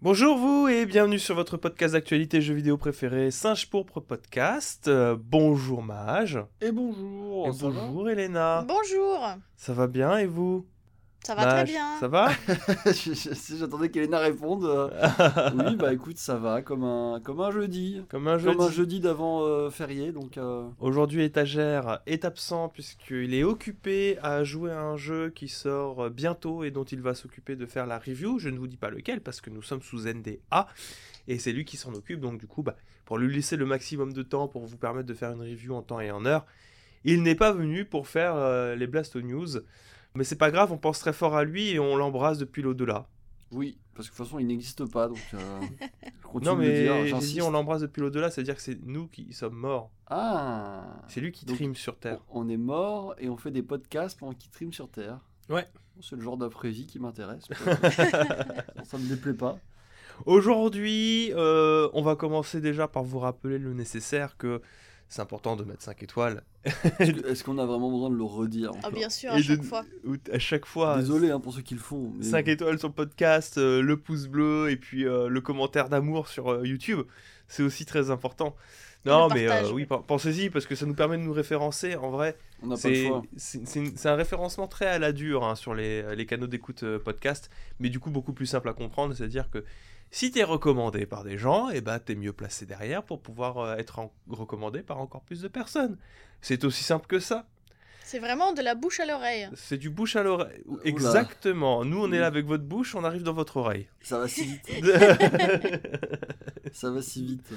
Bonjour vous et bienvenue sur votre podcast d'actualité jeux vidéo préféré, Singe Pourpre Podcast. Euh, bonjour Mage. Et bonjour. Et bonjour Elena. Bonjour, Ça va bien et vous? Ça va très Mage, bien. Ça va J'attendais qu'Elena réponde. euh, oui, bah écoute, ça va, comme un, comme un jeudi. Comme un jeudi. Comme un jeudi d'avant euh, férié, donc... euh, Aujourd'hui étagère est absent puisqu'il est occupé à jouer à un jeu qui sort bientôt et dont il va s'occuper de faire la review. Je ne vous dis pas lequel parce que nous sommes sous NDA et c'est lui qui s'en occupe. Donc du coup, bah, pour lui laisser le maximum de temps pour vous permettre de faire une review en temps et en heure, il n'est pas venu pour faire euh, les Blasto News. Mais c'est pas grave, on pense très fort à lui et on l'embrasse depuis l'au-delà. Oui, parce que de toute façon, il n'existe pas, donc... euh, je Non mais j'ai dit on l'embrasse depuis l'au-delà, c'est-à dire que c'est nous qui sommes morts. Ah C'est lui qui Donc, trime sur Terre. On est mort et on fait des podcasts pendant qu'il trime sur Terre. Ouais. C'est le genre d'après-vie qui m'intéresse. ça me déplaît pas. Aujourd'hui, euh, on va commencer déjà par vous rappeler le nécessaire que c'est important de mettre 5 étoiles. Est-ce qu'on a vraiment besoin de le redire Ah encore bien sûr, Et à de- chaque fois. ou- À chaque fois. Désolé hein, pour ceux qui le font. mais- 5 étoiles sur le podcast, euh, le pouce bleu et puis euh, le commentaire d'amour sur euh, YouTube. C'est aussi très important. Non, mais euh, oui, pen- pensez-y parce que ça nous permet de nous référencer. En vrai, c'est un référencement très à la dure hein, sur les, les canaux d'écoute podcast, mais du coup beaucoup plus simple à comprendre. C'est-à-dire que si tu es recommandé par des gens, et bah, tu es mieux placé derrière pour pouvoir euh, être recommandé par encore plus de personnes. C'est aussi simple que ça. C'est vraiment de la bouche à l'oreille. C'est du bouche à l'oreille. Exactement. Nous, on est là avec votre bouche, on arrive dans votre oreille. Ça va si vite. Ça va si vite.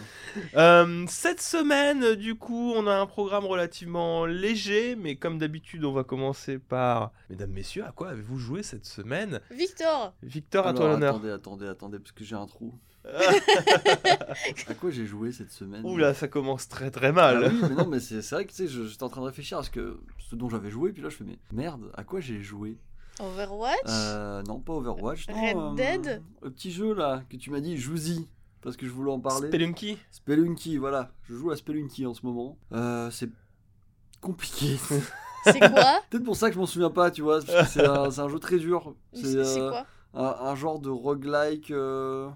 Euh, cette semaine, du coup, on a un programme relativement léger, mais comme d'habitude, on va commencer par... Mesdames, messieurs, à quoi avez-vous joué cette semaine? Victor, Victor, à toi l'honneur. attendez, attendez, attendez, parce que j'ai un trou. À quoi j'ai joué cette semaine Oula, ça commence très très Ah mal. oui, mais non, mais c'est c'est vrai que tu sais, j'étais en train de réfléchir à ce, que, ce dont j'avais joué, puis là je fais, mais merde, à quoi j'ai joué? Overwatch, euh, Non, pas Overwatch, non. Red euh, Dead? Le petit jeu là, que tu m'as dit, joue-y, parce que je voulais en parler. Spelunky? Spelunky, voilà, je joue à Spelunky en ce moment. Euh, c'est compliqué. c'est quoi? Peut-être pour ça que je m'en souviens pas, tu vois, parce que c'est un, jeu très dur. C'est euh, quoi? un, un genre de roguelike. euh,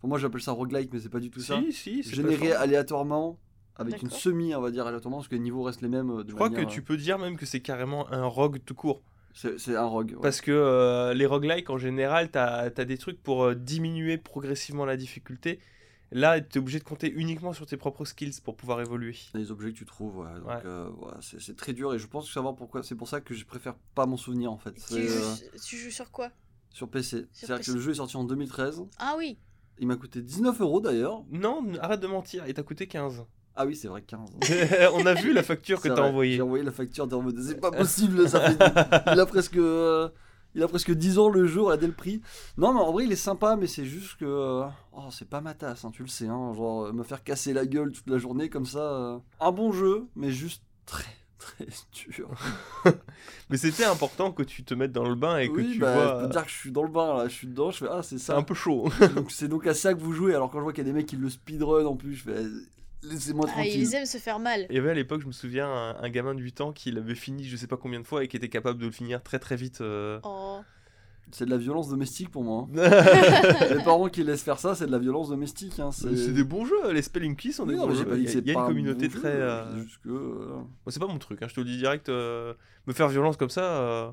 enfin, moi j'appelle ça roguelike, mais c'est pas du tout ça. Si, si, c'est Généré aléatoirement, avec une semi, on va dire aléatoirement, parce que les niveaux restent les mêmes. euh, de Je crois que tu peux dire même que c'est carrément un rogue tout court. euh, C'est c'est un rogue. ouais. Parce que euh, les roguelikes, en général, t'as as des trucs pour euh, diminuer progressivement la difficulté. Là, t'es obligé de compter uniquement sur tes propres skills pour pouvoir évoluer. Les objets que tu trouves, ouais. Ouais. euh, c'est très dur et je pense que savoir pourquoi. C'est pour ça que je préfère pas m'en souvenir en fait. tu joues, euh, tu joues sur quoi? sur PC. C'est-à-dire que le jeu est sorti en 2013. Ah oui, Il m'a coûté 19 euros d'ailleurs. Non, arrête de mentir, il t'a coûté 15. Ah oui, c'est vrai, 15. On a vu la facture que t'as envoyée. J'ai envoyé la facture en mode c'est pas possible, ça fait. il a presque. euh, Il a presque 10 ans le jeu, regardez le prix. Non, mais en vrai, il est sympa, mais c'est juste que. euh, Oh, c'est pas ma tasse, hein, tu le sais. Hein, genre, euh, me faire casser la gueule toute la journée comme ça. euh, Un bon jeu, mais juste très, très dur. Mais c'était important que tu te mettes dans le bain et que oui, tu bah, vois. je peux dire que je suis dans le bain là, je suis dedans, je fais Ah, c'est C'est ça. un peu chaud. Donc, c'est donc à ça que vous jouez. Alors, quand je vois qu'il y a des mecs qui le speedrun en plus, je fais Laissez-moi ah, tranquille. ils aiment se faire mal. Il y avait à l'époque, je me souviens, un, un gamin de 8 ans qui l'avait fini je sais pas combien de fois et qui était capable de le finir très très vite. euh. Oh. C'est de la violence domestique pour moi. hein. les parents qui laissent faire ça, c'est de la violence domestique. Hein. c'est des bons jeux, les Spelunky sont des non, bons jeux. Il y a, y une un communauté bon très. euh, que, euh, c'est pas mon truc, hein, je te le dis direct. euh, Me faire violence comme ça, euh,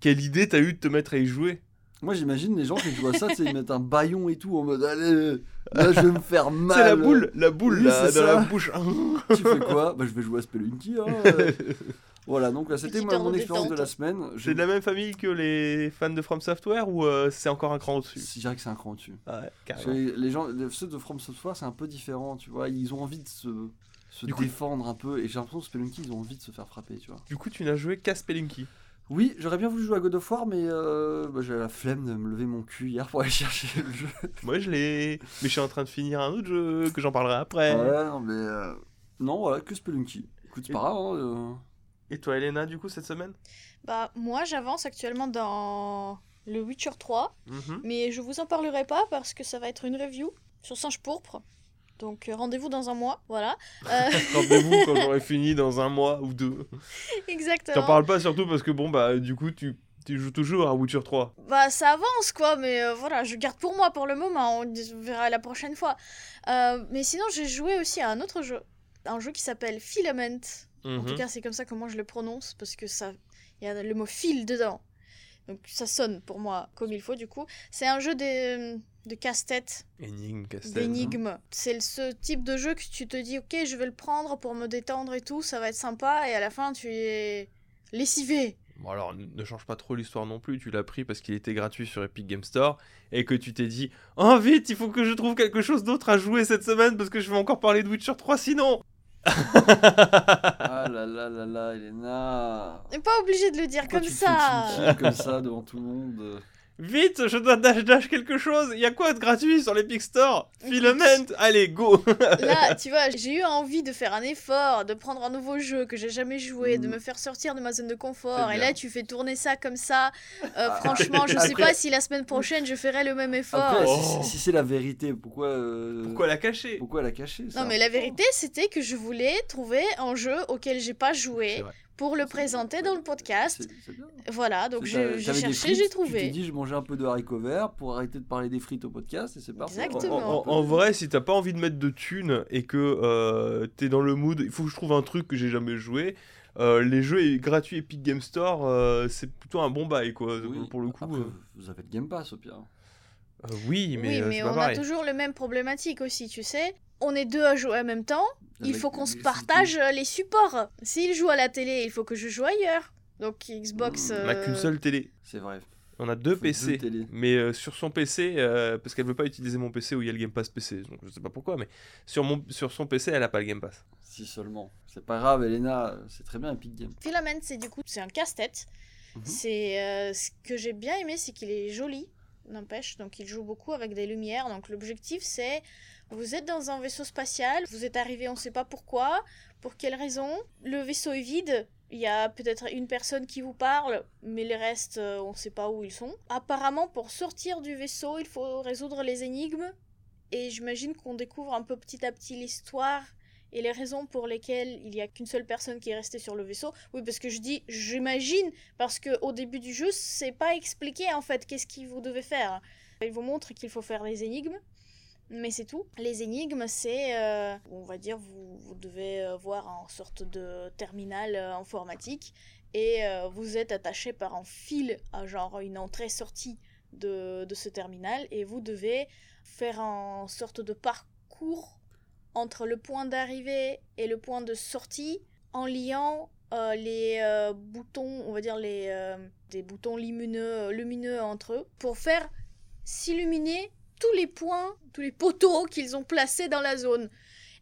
quelle idée t'as eu de te mettre à y jouer? Moi j'imagine les gens qui jouent à ça, ils mettent un baillon et tout en mode allez, là je vais me faire mal. C'est la boule, la boule Oui, là, dans la ça. bouche. Tu fais quoi? Bah je vais jouer à Spelunky. Hein. voilà, donc là c'était mon expérience de la semaine. C'est de la même famille que les fans de From Software ou euh, c'est encore un cran au-dessus? Je dirais que c'est un cran dessus. Ouais, Parce carrément. que les gens, les- ceux de From Software c'est un peu différent, tu vois, ils ont envie de se, se Du coup- défendre un peu et j'ai l'impression que Spelunky ils ont envie de se faire frapper, tu vois. Du coup, tu n'as joué qu'à Spelunky? Oui, j'aurais bien voulu jouer à God of War, mais euh, bah, j'avais la flemme de me lever mon cul hier pour aller chercher le jeu. Moi, je l'ai. Mais je suis en train de finir un autre jeu que j'en parlerai après. Ouais, non, mais. euh, Non, voilà, que Spelunky. Écoute, c'est pas grave, hein, euh, Et toi, Elena, du coup, cette semaine? Bah moi j'avance actuellement dans le Witcher 3, Mhm. mais je vous en parlerai pas parce que ça va être une review sur Singe Pourpre. Donc euh, rendez-vous dans un mois, voilà. Euh, Rendez-vous quand j'aurai fini dans un mois ou deux. exactement. T'en parles pas surtout parce que bon, bah, du coup, tu Tu joues toujours à Witcher 3 Bah ça avance quoi, mais euh, voilà, je garde pour moi pour le moment, on verra la prochaine fois. Euh, mais sinon j'ai joué aussi à un autre jeu, un jeu qui s'appelle Filament. En tout Mhm. cas c'est comme ça que moi je le prononce, parce que ça, il y a le mot fil dedans. Donc ça sonne pour moi comme il faut du coup. C'est un jeu de, de casse-tête, Énigme, d'énigmes. C'est ce type de jeu que tu te dis ok je vais le prendre pour me détendre et tout, ça va être sympa, et à la fin tu es lessivé. Bon alors, ne ne change pas trop l'histoire non plus, tu l'as pris parce qu'il était gratuit sur Epic Game Store et que tu t'es dit « Oh vite, il faut que je trouve quelque chose d'autre à jouer cette semaine parce que je vais encore parler de Witcher 3 sinon !» Ah là là là là, Elena. On n'est pas obligé de le dire Pourquoi comme tu te fais ça. comme ça devant tout le monde? Vite, je dois dash dash quelque chose Il y a quoi de gratuit sur l'Epic Store? Filament Allez, go Là, tu vois, j'ai eu envie de faire un effort, de prendre un nouveau jeu que j'ai jamais joué, de Mm. me faire sortir de ma zone de confort. Et là, tu fais tourner ça comme ça. Euh, Ah. franchement, je sais Après- pas si la semaine prochaine je ferai le même effort. Après, Oh. si, si c'est la vérité, pourquoi euh, Pourquoi la cacher? pourquoi la cacher ça? Non, mais la vérité, c'était que je voulais trouver un jeu auquel j'ai pas C'est joué vrai. Pour le présenter dans le podcast. Voilà, donc j'ai cherché, j'ai Tu t'es trouvé. dit, je mangeais un peu de haricots verts pour arrêter de parler des frites au podcast et c'est parfait. Exactement. En, en- en vrai, si t'as pas envie de mettre de thunes et que euh, t'es dans le mood, il faut que je trouve un truc que j'ai jamais joué. euh, les jeux gratuits Epic Game Store, euh, c'est plutôt un bon bail quoi. Oui. Pour le coup, Après, euh, vous avez le Game Pass au pire. euh, oui, mais, oui, mais pas on a pareil. toujours le même problématique aussi, tu sais. On est deux à jouer en même temps. Il faut qu'on se partage euh, les supports. S'il joue à la télé, il faut que je joue ailleurs. Donc Xbox. Mm, On a euh, qu'une seule télé. C'est vrai. On a deux PC. deux mais euh, sur son PC, euh, parce qu'elle veut pas utiliser mon PC où il y a le Game Pass PC. Donc je sais pas pourquoi, mais sur, mon, sur son PC, elle a pas le Game Pass. Si seulement. C'est pas grave, Elena, c'est très bien Epic Game. Filament, c'est du coup, c'est un casse-tête. Mhm. C'est euh, ce que j'ai bien aimé, c'est qu'il est joli, n'empêche. Donc il joue beaucoup avec des lumières. Donc l'objectif, c'est vous êtes dans un vaisseau spatial, vous êtes arrivé, on sait pas pourquoi, pour quelle raison. Le vaisseau est vide. Il y a peut-être une personne qui vous parle, mais les restes, euh, on sait pas où ils sont. Apparemment, pour sortir du vaisseau, il faut résoudre les énigmes. Et j'imagine qu'on découvre un peu petit à petit l'histoire et les raisons pour lesquelles il n'y a qu'une seule personne qui est restée sur le vaisseau. Oui, parce que je dis j'imagine, parce que au début du jeu, c'est pas expliqué en fait qu'est-ce que vous devez faire. Il vous montre qu'il faut faire les énigmes, mais c'est tout. Les énigmes, c'est, euh, on va dire, vous, devez euh, voir en sorte de terminal euh, informatique et vous êtes attaché par un fil à genre une entrée-sortie de, de ce terminal et vous devez faire en sorte de parcours entre le point d'arrivée et le point de sortie en liant les boutons, on va dire les des boutons lumineux, lumineux entre eux pour faire s'illuminer tous les points, tous les poteaux qu'ils ont placés dans la zone.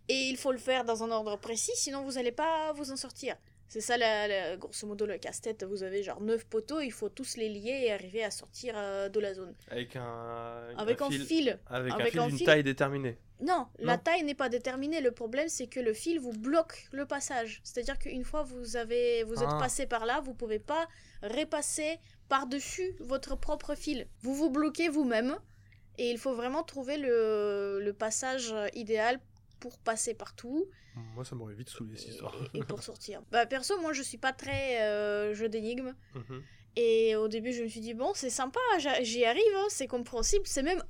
Et il faut le faire dans un ordre précis, sinon vous n'allez pas vous en sortir. C'est ça, la, la- grosso modo, le casse-tête. Vous avez genre 9 poteaux, il faut tous les lier et arriver à sortir euh, de la zone. Avec un, Avec un fil. Avec, avec un fil un d'une fil. taille déterminée. Non, la taille n'est pas déterminée. Le problème, c'est que le fil vous bloque le passage. C'est-à-dire qu'une fois vous avez, vous êtes Ah. passé par là, vous pouvez pas repasser par-dessus votre propre fil. Vous vous bloquez vous-même. Et il faut vraiment trouver le, le passage idéal pour passer partout Moi, ça m'aurait vite saoulé cette histoire. et, et pour sortir. Bah, perso, moi, je suis pas très euh, jeu d'énigmes. Mhm. Et au début, je me suis dit, bon, c'est sympa, j'y arrive, hein, c'est compréhensible. C'est même.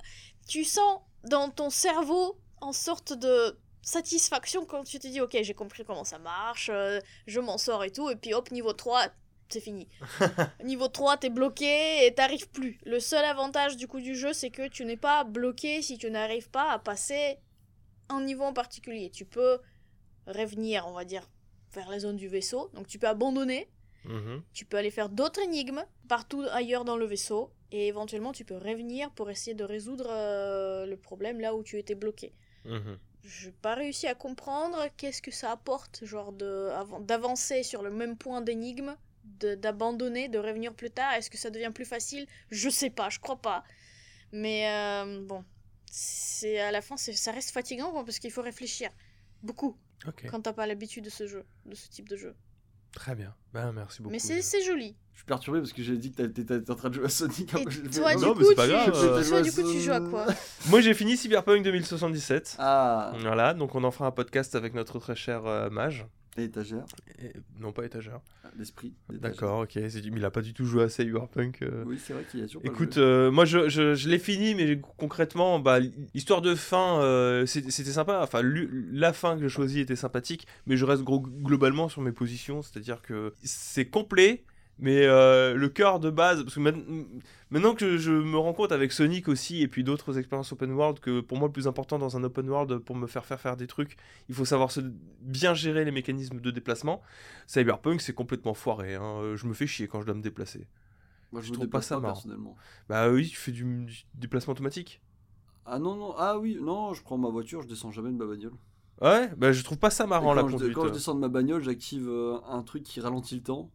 Tu sens dans ton cerveau en sorte de satisfaction quand tu te dis, ok, j'ai compris comment ça marche, euh, je m'en sors et tout. Et puis hop, niveau 3, c'est fini. niveau 3, t'es bloqué et t'arrives plus. Le seul avantage du coup du jeu, c'est que tu n'es pas bloqué si tu n'arrives pas à passer un niveau en particulier. Tu peux revenir, on va dire, vers la zone du vaisseau. Donc tu peux abandonner Mhm. tu peux aller faire d'autres énigmes partout ailleurs dans le vaisseau et éventuellement tu peux revenir pour essayer de résoudre euh, le problème là où tu étais bloqué. Mhm. J'ai pas réussi à comprendre qu'est-ce que ça apporte, genre d'avancer sur le même point d'énigme, d'abandonner, de revenir plus tard? Est-ce que ça devient plus facile? Je sais pas, je crois pas. Mais euh, bon, c'est à la fin, c'est- ça reste fatigant quoi, parce qu'il faut réfléchir beaucoup quand t'as pas l'habitude de ce jeu, de ce type de jeu. très bien. Ben, merci beaucoup. Mais c'est c'est joli. Je suis perturbé parce que j'ai dit que t'étais en train de jouer à Sonic. Et toi, non, du mais coup, c'est pas tu, grave, euh, toi, du coup, tu joues à quoi? Moi, j'ai fini Cyberpunk 2077. Ah, Voilà, donc on en fera un podcast avec notre très cher euh, Mage. Étagère, Et- Non, pas étagère. l'esprit. d'étagère. D'accord, ok. Mais il a pas du tout joué à Cyberpunk. euh. Oui, c'est vrai qu'il y a toujours pas Écoute, euh, moi je, je, je l'ai fini, mais concrètement, bah, l'histoire de fin, euh, c'était sympa. Enfin, la fin que j'ai choisie était sympathique, mais je reste gros- globalement sur mes positions, c'est-à-dire que c'est complet, mais euh, le cœur de base, parce que maintenant, maintenant que je me rends compte avec Sonic aussi, et puis d'autres expériences open world, que pour moi le plus important dans un open world, pour me faire faire faire des trucs, il faut savoir se, bien gérer les mécanismes de déplacement. Cyberpunk, c'est complètement foiré. hein. Je me fais chier quand je dois me déplacer. Moi, je, trouve pas ça marrant. Bah oui, tu fais du, du déplacement automatique. Ah non, non, ah oui, non, je prends ma voiture, je descends jamais de ma bagnole. Ouais, bah je trouve pas ça marrant la quand, je, conduite. quand je descends de ma bagnole, j'active euh, un truc qui ralentit le temps.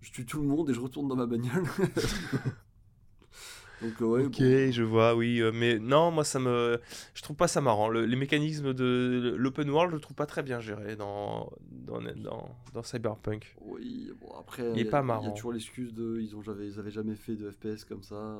Je tue tout le monde et je retourne dans ma bagnole. Donc euh, ouais, ok, bon. je vois, oui, euh, mais non, moi ça me, je trouve pas ça marrant. Le- les mécanismes de l'open world, je le trouve pas très bien géré dans dans, dans, dans Cyberpunk. Oui, bon après, Il y a- pas Il y marrant. a toujours l'excuse de ils ont jamais, ils avaient jamais fait de FPS comme ça.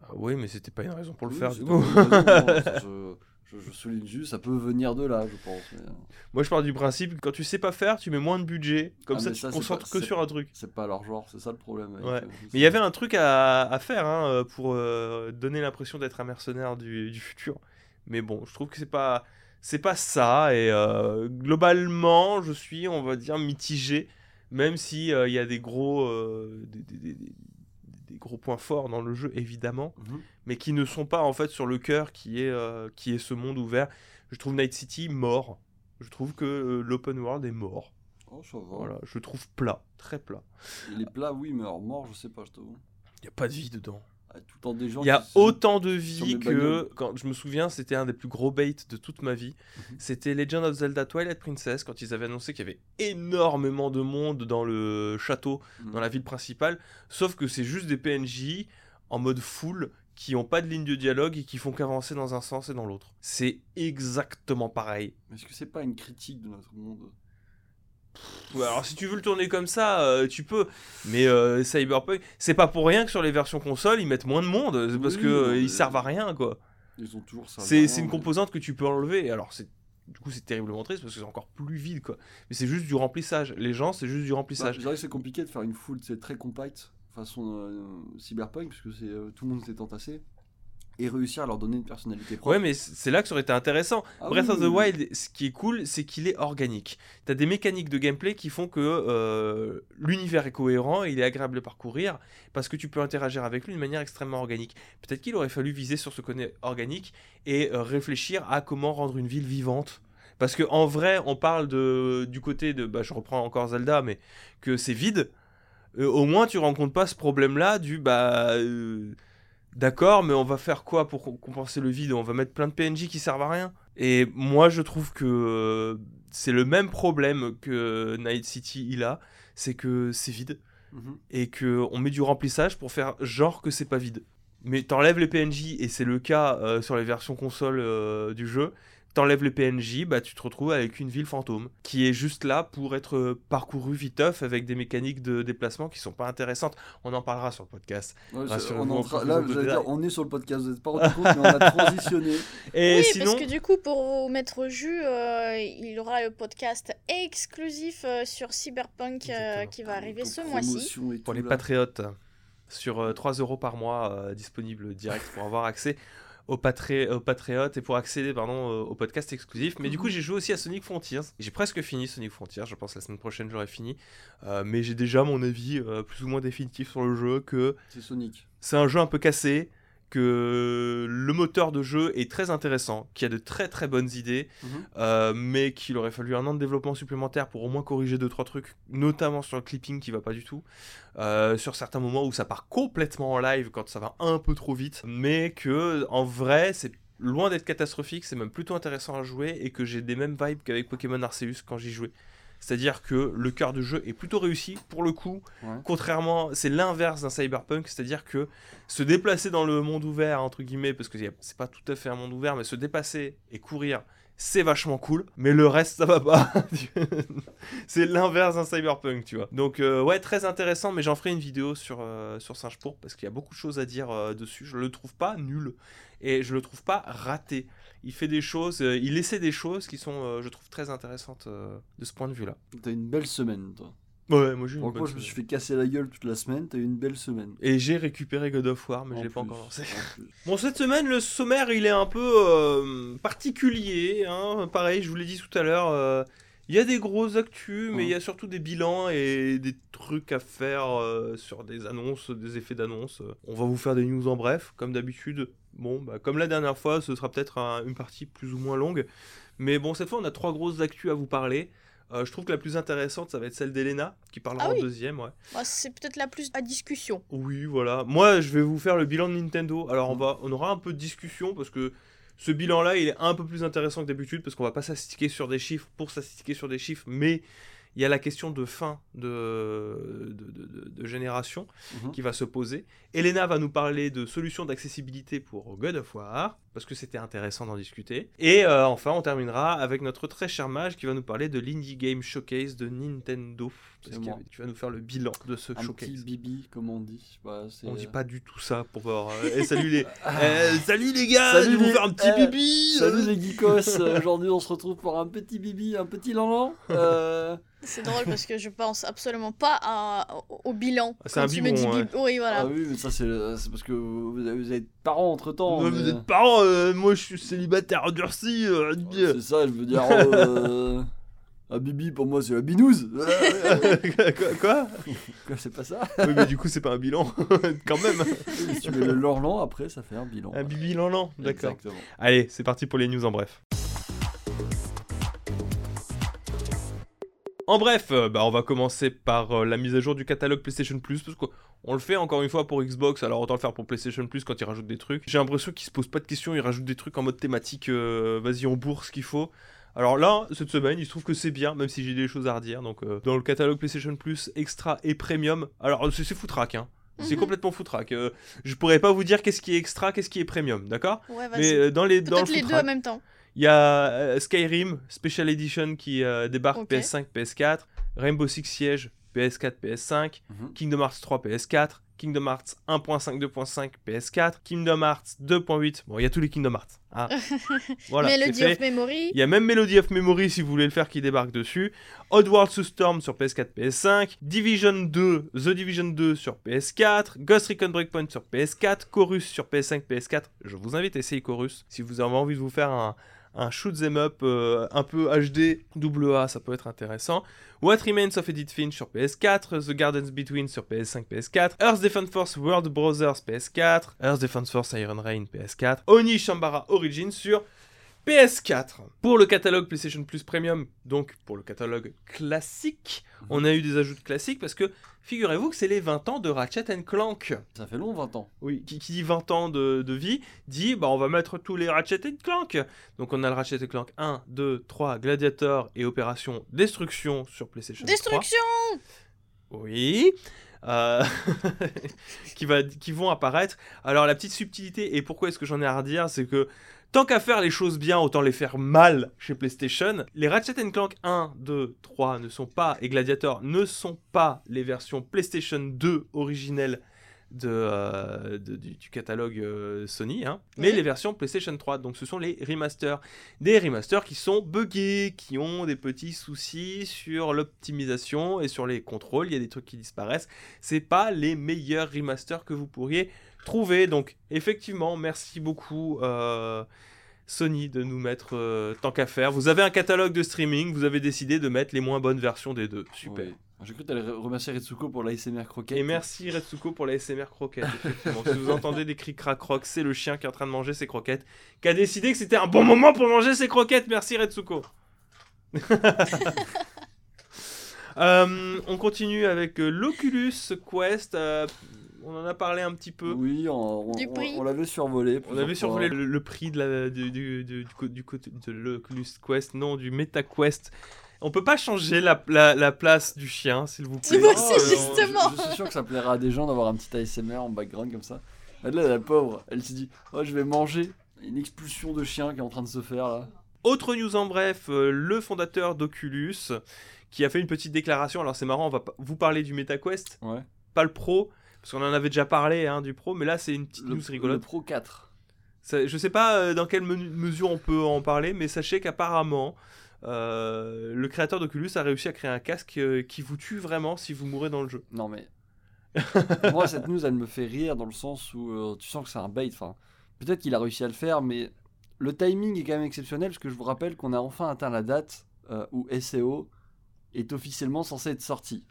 Ah oui, mais c'était pas une raison pour le Oui, faire du coup. je, souligne juste, ça peut venir de là, je pense. mais, euh, moi je pars du principe que quand tu sais pas faire, tu mets moins de budget, comme Ah, ça tu te concentres pas- que sur un truc. c'est pas leur genre, c'est ça le problème. avec, Ouais. euh, Mais il y avait un truc à, à faire hein, euh, pour euh, donner l'impression d'être un mercenaire du, du futur. Mais bon, je trouve que c'est pas c'est pas ça et euh, globalement, je suis, on va dire, mitigé, même si euh, il y a des gros des, des- des- des- gros points forts dans le jeu évidemment, Mhm. mais qui ne sont pas en fait sur le cœur qui est euh, qui est ce monde ouvert. Je trouve Night City mort. Je trouve que euh, l'open world est mort. Oh, ça va. Voilà, je trouve plat, très plat. Et les plats, oui, mais alors mort, je sais pas, je t'avoue. Il y a pas de vie dedans. Ah, tout le temps des gens Il y a autant de vie que quand je me souviens, c'était un des plus gros baits de toute ma vie. Mhm. C'était Legend of Zelda Twilight Princess quand ils avaient annoncé qu'il y avait énormément de monde dans le château, Mhm. dans la ville principale, sauf que c'est juste des PNJ en mode full qui ont pas de ligne de dialogue et qui font qu'avancer dans un sens et dans l'autre. C'est exactement pareil. Est-ce que c'est pas une critique de notre monde alors si tu veux le tourner comme ça, euh, tu peux. Mais euh, Cyberpunk, c'est pas pour rien que sur les versions console, ils mettent moins de monde, c'est parce Oui, que euh, ils servent à rien quoi. Ils ont toujours ça. C'est c'est une composante que tu peux enlever. Alors, c'est du coup, c'est terriblement triste parce que c'est encore plus vide, quoi. Mais c'est juste du remplissage. Les gens, c'est juste du Bah, remplissage. que c'est compliqué de faire une foule c'est très compacte façon euh, cyberpunk puisque c'est euh, tout le monde s'est entassé et réussir à leur donner une personnalité propre. Ouais, mais c'est là que ça aurait été intéressant. Ah Breath oui, of the oui. Wild, ce qui est cool, c'est qu'il est organique. T'as des mécaniques de gameplay qui font que euh, l'univers est cohérent, et il est agréable à parcourir, parce que tu peux interagir avec lui de manière extrêmement organique. Peut-être qu'il aurait fallu viser sur ce côté organique et euh, réfléchir à comment rendre une ville vivante. Parce que en vrai, on parle de, du côté de, bah, je reprends encore Zelda, mais que c'est vide. Euh, au moins, tu rencontres pas ce problème-là du bah. D'accord, mais on va faire quoi pour com- compenser le vide? On va mettre plein de PNJ qui servent à rien? Et moi, je trouve que euh, c'est le même problème que Night City il a, c'est que c'est vide Mhm. et que on met du remplissage pour faire genre que c'est pas vide. Mais t'enlèves les PNJ et c'est le cas euh, sur les versions console euh, du jeu. T'enlèves les PNJ, bah tu te retrouves avec une ville fantôme qui est juste là pour être euh, parcourue viteuf avec des mécaniques de déplacement qui sont pas intéressantes. On en parlera sur le podcast. Ouais, on, là, dire, on est sur le podcast, vous n'êtes pas rendu compte, mais on a transitionné. Et oui, sinon, parce que du coup, pour vous mettre au jus, euh, il y aura le podcast exclusif euh, sur Cyberpunk euh, qui va arriver ce mois-ci. pour les là. patriotes, sur euh, 3 euros par mois euh, disponible direct pour avoir accès aux, patré- aux patriotes et pour accéder pardon, au podcast exclusif. Mais du coup, Mhm. j'ai joué aussi à Sonic Frontiers. J'ai presque fini Sonic Frontiers. Je pense la semaine prochaine, j'aurai fini. Euh, mais j'ai déjà mon avis euh, plus ou moins définitif sur le jeu que C'est Sonic. c'est un jeu un peu cassé, que le moteur de jeu est très intéressant, qu'il y a de très très bonnes idées, Mhm. euh, mais qu'il aurait fallu un an de développement supplémentaire pour au moins corriger deux trois trucs, notamment sur le clipping qui va pas du tout, euh, sur certains moments où ça part complètement en live quand ça va un peu trop vite, mais que en vrai c'est loin d'être catastrophique, c'est même plutôt intéressant à jouer et que j'ai des mêmes vibes qu'avec Pokémon Arceus quand j'y jouais. C'est-à-dire que le cœur de jeu est plutôt réussi pour le coup, Ouais. contrairement, c'est l'inverse d'un cyberpunk, c'est-à-dire que se déplacer dans le monde ouvert, entre guillemets, parce que c'est pas tout à fait un monde ouvert, mais se déplacer et courir, c'est vachement cool, mais le reste ça va pas. c'est l'inverse d'un cyberpunk, tu vois. Donc euh, ouais, très intéressant, mais j'en ferai une vidéo sur, euh, sur Singe Pourpre parce qu'il y a beaucoup de choses à dire euh, dessus. Je le trouve pas nul et je le trouve pas raté. Il fait des choses, il essaie des choses qui sont, je trouve, très intéressantes de ce point de vue-là. T'as une belle semaine, toi. Ouais, moi j'ai une Franchement, bonne je me suis fait casser la gueule toute la semaine. T'as eu une belle semaine. Et j'ai récupéré God of War, mais En je l'ai pas plus, encore lancé. en plus. Bon, cette semaine, le sommaire, il est un peu euh, particulier. Hein. Pareil, je vous l'ai dit tout à l'heure, euh, il y a des grosses actus, mais il y a surtout des bilans et des trucs à faire euh, sur des annonces, des effets d'annonce. On va vous faire des news en bref, comme d'habitude. Bon, bah, comme la dernière fois, ce sera peut-être un- une partie plus ou moins longue. Mais bon, cette fois, on a trois grosses actus à vous parler. Euh, je trouve que la plus intéressante, ça va être celle d'Elena, qui parlera Ah en deuxième, ouais. Moi, c'est peut-être la plus à discussion. Oui, voilà. Moi, je vais vous faire le bilan de Nintendo. Alors, on, Mm. va, on aura un peu de discussion parce que ce bilan-là, il est un peu plus intéressant que d'habitude parce qu'on va pas s'astiquer sur des chiffres pour s'astiquer sur des chiffres, mais il y a la question de fin de, de, de- de- de génération Mhm. qui va se poser. Elena va nous parler de solutions d'accessibilité pour God of War parce que c'était intéressant d'en discuter. Et euh, enfin, on terminera avec notre très cher mage qui va nous parler de l'Indie Game Showcase de Nintendo. Parce avait- tu vas nous faire le bilan de ce Un showcase. petit bibi, comme on dit. Bah, On dit pas du tout ça pour voir. euh, eh, salut les. Eh, salut les gars, Salut je vais vous les- faire un petit eh, bibi. Salut les geekos, Euh, aujourd'hui on se retrouve pour un petit bibi, un petit lanlan. Euh, C'est drôle parce que je pense absolument pas à- au, au bilan. Ah, c'est un tu me biberon, dis ouais. bib- Oui, voilà. Ah oui, mais ça c'est parce que vous vous avez parents entre temps. Ouais, vous êtes parents, euh, moi je suis célibataire endurci. euh, C'est ça, je veux dire. euh, Un bibi pour moi c'est la binouze. quoi, quoi? Quoi, c'est pas ça? Oui, mais du coup, c'est pas un bilan, quand même. Si tu mets le lanlan après, ça fait un bilan. Un bibi lanlan, d'accord. Allez, c'est parti pour les news en bref. En bref, euh, bah, on va commencer par euh, la mise à jour du catalogue PlayStation Plus, parce qu'on le fait encore une fois pour Xbox, alors autant le faire pour PlayStation Plus quand ils rajoutent des trucs. J'ai l'impression qu'ils se posent pas de questions, ils rajoutent des trucs en mode thématique, euh, vas-y on bourse ce qu'il faut. Alors là, cette semaine, il se trouve que c'est bien, même si j'ai des choses à redire. Donc, dans le catalogue PlayStation Plus, extra et premium. Alors, c'est foutraque, hein. C'est Mhm. complètement foutraque. Euh, je pourrais pas vous dire qu'est-ce qui est extra, qu'est-ce qui est premium, d'accord? Ouais, Mais vas-y. euh, dans les dans le les deux en même temps. Il y a euh, Skyrim Special Edition qui euh, débarque Ok. PS5, PS4, Rainbow Six Siege PS4, PS5, Mhm. Kingdom Hearts 3 PS4, Kingdom Hearts 1.5, 2.5 PS4, Kingdom Hearts 2.8. Bon, il y a tous les Kingdom Hearts. hein. voilà, Melody of Memory. Il y a même Melody of Memory si vous voulez le faire qui débarque dessus. Oddworld to Storm sur PS4, PS5. Division 2, The Division 2 sur PS4. Ghost Recon Breakpoint sur PS4. Chorus sur PS5, PS4. Je vous invite à essayer Chorus. Si vous avez envie de vous faire un, un shoot 'em up euh, un peu HD, double A, ça peut être intéressant. What Remains of Edith Finch sur PS4, The Gardens Between sur PS5, PS4, Earth Defense Force World Brothers PS4, Earth Defense Force Iron Rain PS4, Oni Shambara Origins sur PS4. Pour le catalogue PlayStation Plus Premium, donc pour le catalogue classique, Mhm. on a eu des ajouts de classiques parce que figurez-vous que c'est les 20 ans de Ratchet Clank. Ça fait long 20 ans. Oui, qui, qui dit 20 ans de, de vie, dit bah on va mettre tous les Ratchet Clank. Donc on a le Ratchet Clank 1, 2, 3, Gladiator et Opération Destruction sur PlayStation 3. Destruction Oui. Euh, qui, va, qui vont apparaître. Alors la petite subtilité, et pourquoi est-ce que j'en ai à redire, c'est que tant qu'à faire les choses bien, autant les faire mal chez PlayStation. Les Ratchet Clank 1, 2, 3 ne sont pas, et Gladiator ne sont pas les versions PlayStation 2 originelles de, euh, de- du, du catalogue euh, Sony, hein, mais les versions PlayStation 3. Donc ce sont les remasters. Des remasters qui sont buggés, qui ont des petits soucis sur l'optimisation et sur les contrôles. Il y a des trucs qui disparaissent. C'est pas les meilleurs remasters que vous pourriez trouver. Donc effectivement, merci beaucoup. euh, Sony de nous mettre euh, tant qu'à faire. Vous avez un catalogue de streaming, vous avez décidé de mettre les moins bonnes versions des deux. Super. Oui. J'ai cru que t'allais remercier Retsuko pour l'ASMR croquette. Et merci Retsuko pour la SMR croquette. effectivement. si vous entendez des cris crac croc, c'est le chien qui est en train de manger ses croquettes, qui a décidé que c'était un bon moment pour manger ses croquettes. Merci Retsuko. Euh, on continue avec l'Oculus Quest. euh, on en a parlé un petit peu. Oui, on, on- Du on- prix. on l'avait survolé. On avait fois. survolé le, le prix de la, du, du, du, du co- du côté de l'Oculus Quest, non, du MetaQuest. On peut pas changer la, la, la place du chien, s'il vous plaît. Moi aussi, euh, justement. Je, je suis sûr que ça plaira à des gens d'avoir un petit ASMR en background comme ça. Là, la pauvre, elle s'est dit Oh, je vais manger. Une expulsion de chien qui est en train de se faire là. Autre news en bref, euh, le fondateur d'Oculus qui a fait une petite déclaration. Alors c'est marrant, on va vous parler du MetaQuest, Ouais. pas le Pro, parce qu'on en avait déjà parlé hein, du Pro, mais là c'est une petite Le, news rigolote. le Pro 4. Ça- je sais pas euh, dans quelle mesure on peut en parler, mais sachez qu'apparemment, euh, le créateur d'Oculus a réussi à créer un casque euh, qui vous tue vraiment si vous mourrez dans le jeu. Non mais. Moi, cette news, elle me fait rire dans le sens où euh, tu sens que c'est un bait. Enfin, peut-être qu'il a réussi à le faire, mais le timing est quand même exceptionnel parce que je vous rappelle qu'on a enfin atteint la date euh, où SEO est officiellement censé être sorti.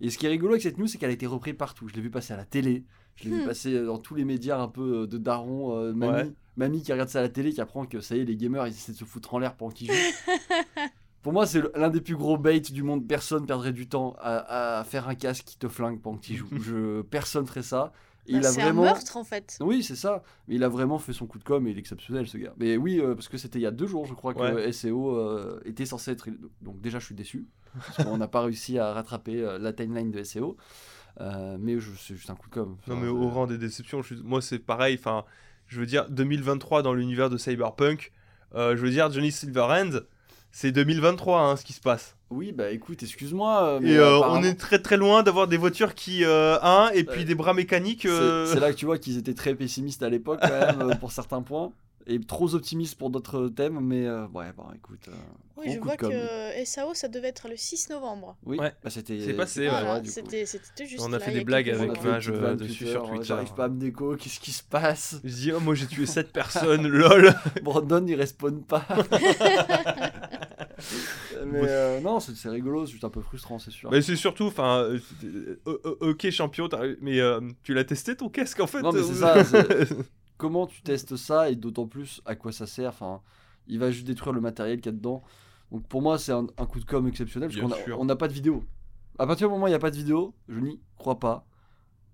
Et ce qui est rigolo avec cette news, c'est qu'elle a été reprise partout. Je l'ai vu passer à la télé, je l'ai vu Hmm. passer dans tous les médias un peu euh, de daron, euh, mamie, Ouais. mamie qui regarde ça à la télé, qui apprend que ça y est, les gamers, ils essaient de se foutre en l'air pendant qu'ils jouent. Pour moi, c'est l'un des plus gros baits du monde. Personne perdrait du temps à, à faire un casque qui te flingue pendant que tu joues. Je, personne ferait ça. Bah, il a c'est vraiment. un meurtre en fait. Oui, c'est ça. Mais il a vraiment fait son coup de com et il est exceptionnel, ce gars. Mais oui, euh, parce que c'était il y a deux jours, je crois, que Ouais. SEO euh, était censé être. Donc déjà, je suis déçu. Parce qu'on n'a pas réussi à rattraper euh, la timeline de SEO. Euh, mais je- c'est juste un coup de com. Non mais je- au rang des déceptions, je suis- moi c'est pareil, enfin, je veux dire 2023 dans l'univers de Cyberpunk, euh, je veux dire Johnny Silverhand, c'est 2023 hein, ce qui se passe. Oui, bah écoute, excuse-moi. euh, Et euh, apparemment- on est très très loin d'avoir des voitures qui euh, un et puis Ouais. des bras mécaniques. C'est euh, c'est là que tu vois qu'ils étaient très pessimistes à l'époque, quand même, euh, pour certains points. Et trop optimistes pour d'autres thèmes, mais euh, ouais, bon, écoute. euh, Oui, je vois que SAO ça devait être le 6 novembre. Oui, Ouais. bah, c'était. C'est passé, ouais. c'était juste On a là, fait des blagues avec Mage, euh, dessus Twitter, sur euh, Twitter. J'arrive pas à me déco, qu'est-ce qui se passe? Je dis oh, moi j'ai tué 7 personnes, lol. Brandon il respawn pas. mais euh, non, c'est rigolo, c'est juste un peu frustrant, c'est sûr. Mais c'est surtout, enfin, euh, euh, euh, ok champion, mais euh, tu l'as testé ton casque en fait? Non, mais c'est ça, Comment tu testes ça et d'autant plus à quoi ça sert Enfin, il va juste détruire le matériel qu'il y a dedans. Donc pour moi, c'est un, un coup de com exceptionnel parce Bien qu'on a- sûr. on n'a pas de vidéo. À partir du moment où il n'y a pas de vidéo, je n'y crois pas.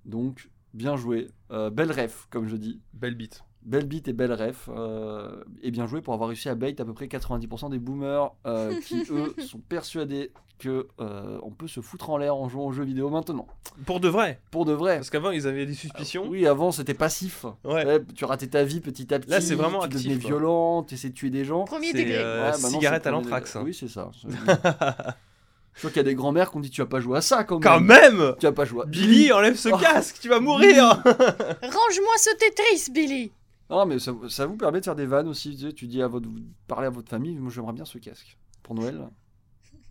Donc, bien joué. Euh, belle ref, comme je dis. Belle bite. Belle bite et belle ref. euh, et bien joué pour avoir réussi à bait à peu près 90% des boomers euh, qui, eux, sont persuadés que euh, on peut se foutre en l'air en jouant aux jeux vidéo maintenant. Pour de vrai. Pour de vrai. Parce qu'avant ils avaient des suspicions. Oui, avant c'était passif. Ouais. Ouais, tu ratais ta vie petit à petit. Là, c'est vraiment tu actif, devenais quoi. violent, tu essaies de tuer des gens. Premier degré. euh, Ouais, cigarette à l'anthrax, hein. Oui, c'est ça. Je crois qu'il y a des grands-mères qui ont dit tu vas pas jouer à ça quand même. Quand même Tu vas pas jouer à Billy, enlève ce Oh. casque, tu vas mourir Range-moi ce Tetris, Billy Non, mais ça, ça vous permet de faire des vannes aussi. Tu, tu dis à votre, parler à votre famille, moi j'aimerais bien ce casque pour Noël.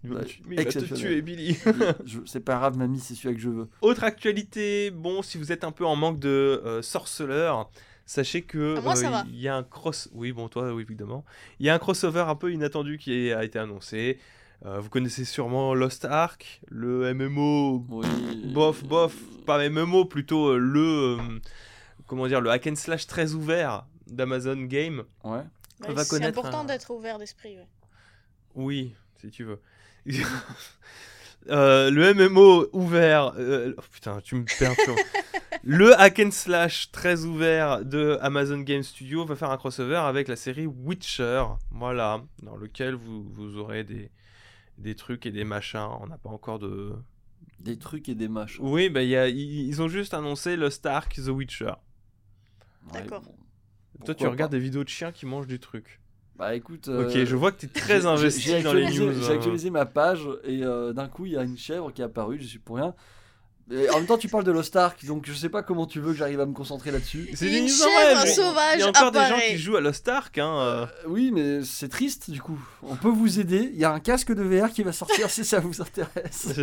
Il va Ouais, mais il va te tuer, Billy. C'est pas grave, mamie, c'est celui que je veux. Autre actualité, bon, si vous êtes un peu en manque de euh, sorceleurs, sachez que Ah, euh, il y a un cross. Oui, bon, toi, oui, évidemment. Il y a un crossover un peu inattendu qui a été annoncé. Euh, vous connaissez sûrement Lost Ark, le MMO Oui. bof, bof, pas MMO, plutôt euh, le euh, comment dire, le hack and slash très ouvert d'Amazon Game. Ouais. Bah, C'est important un- d'être ouvert d'esprit. ouais. Oui, si tu veux. Euh, le MMO ouvert, euh, oh putain, tu me perturbes. le hack and slash très ouvert de Amazon Game Studio va faire un crossover avec la série Witcher, voilà, dans lequel vous, vous aurez des, des trucs et des machins. On n'a pas encore de. Des trucs et des machins. Oui, bah, il y a- ils ils ont juste annoncé le Stark The Witcher. Ouais, D'accord. bon. Toi, tu regardes pas. des vidéos de chiens qui mangent du truc. Bah écoute. Ok, euh, je vois que tu es très investi j'ai dans les news. J'ai hein. actualisé ma page et euh, d'un coup il y a une chèvre qui est apparue, je suis pour rien. Et en même temps tu parles de Lost Ark, donc je sais pas comment tu veux que j'arrive à me concentrer là-dessus. C'est Une des news en chèvre vrai, mais sauvage Il y a encore des gens qui jouent à Lost Ark. Hein, euh. Euh, oui mais c'est triste du coup. On peut vous aider, il y a un casque de VR qui va sortir si ça vous intéresse.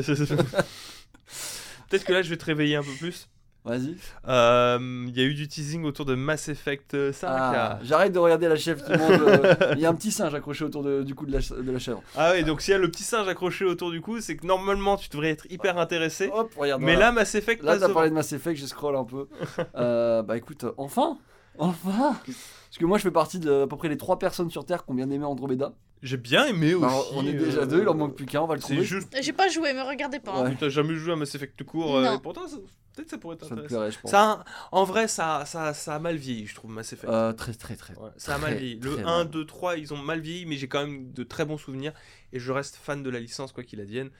Peut-être que là, je vais te réveiller un peu plus. Vas-y. Euh, Il y a eu du teasing autour de Mass Effect 5. Ah, J'arrête de regarder la chèvre qui mange. euh, Il y a un petit singe accroché autour de- du cou de la, de la chèvre. Ah ouais, donc s'il y a le petit singe accroché autour du cou, c'est que normalement, tu devrais être hyper intéressé. Hop, regarde. Mais là, Mass Effect Là, t'as parlé de Mass Effect, je scroll un peu. Euh, bah écoute, euh, enfin Enfin Parce que moi, je fais partie de à peu près les trois personnes sur Terre qui ont bien aimé Andromeda. J'ai bien aimé aussi. Bah, on est déjà euh, deux, il en manque plus qu'un, on va le trouver. juste. J'ai pas joué, me regardez pas. hein. Ouais. T'as jamais joué à Mass Effect tout court. euh, pourtant, ça- peut-être ça pourrait Ça te t'intéresser. plairait, je pense. Ça, a un- en vrai, ça, ça, ça a mal vieilli, je trouve, Mass Effect. Euh, très, très, très. Ouais, ça a mal vieilli. Le très 1, mal. 2, 3, ils ont mal vieilli, mais j'ai quand même de très bons souvenirs. Et je reste fan de la licence, quoi qu'il advienne.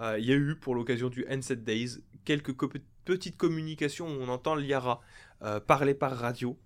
Euh, Il y a eu, pour l'occasion du N7 Days, quelques petites communications où on entend Liara euh, parler par radio.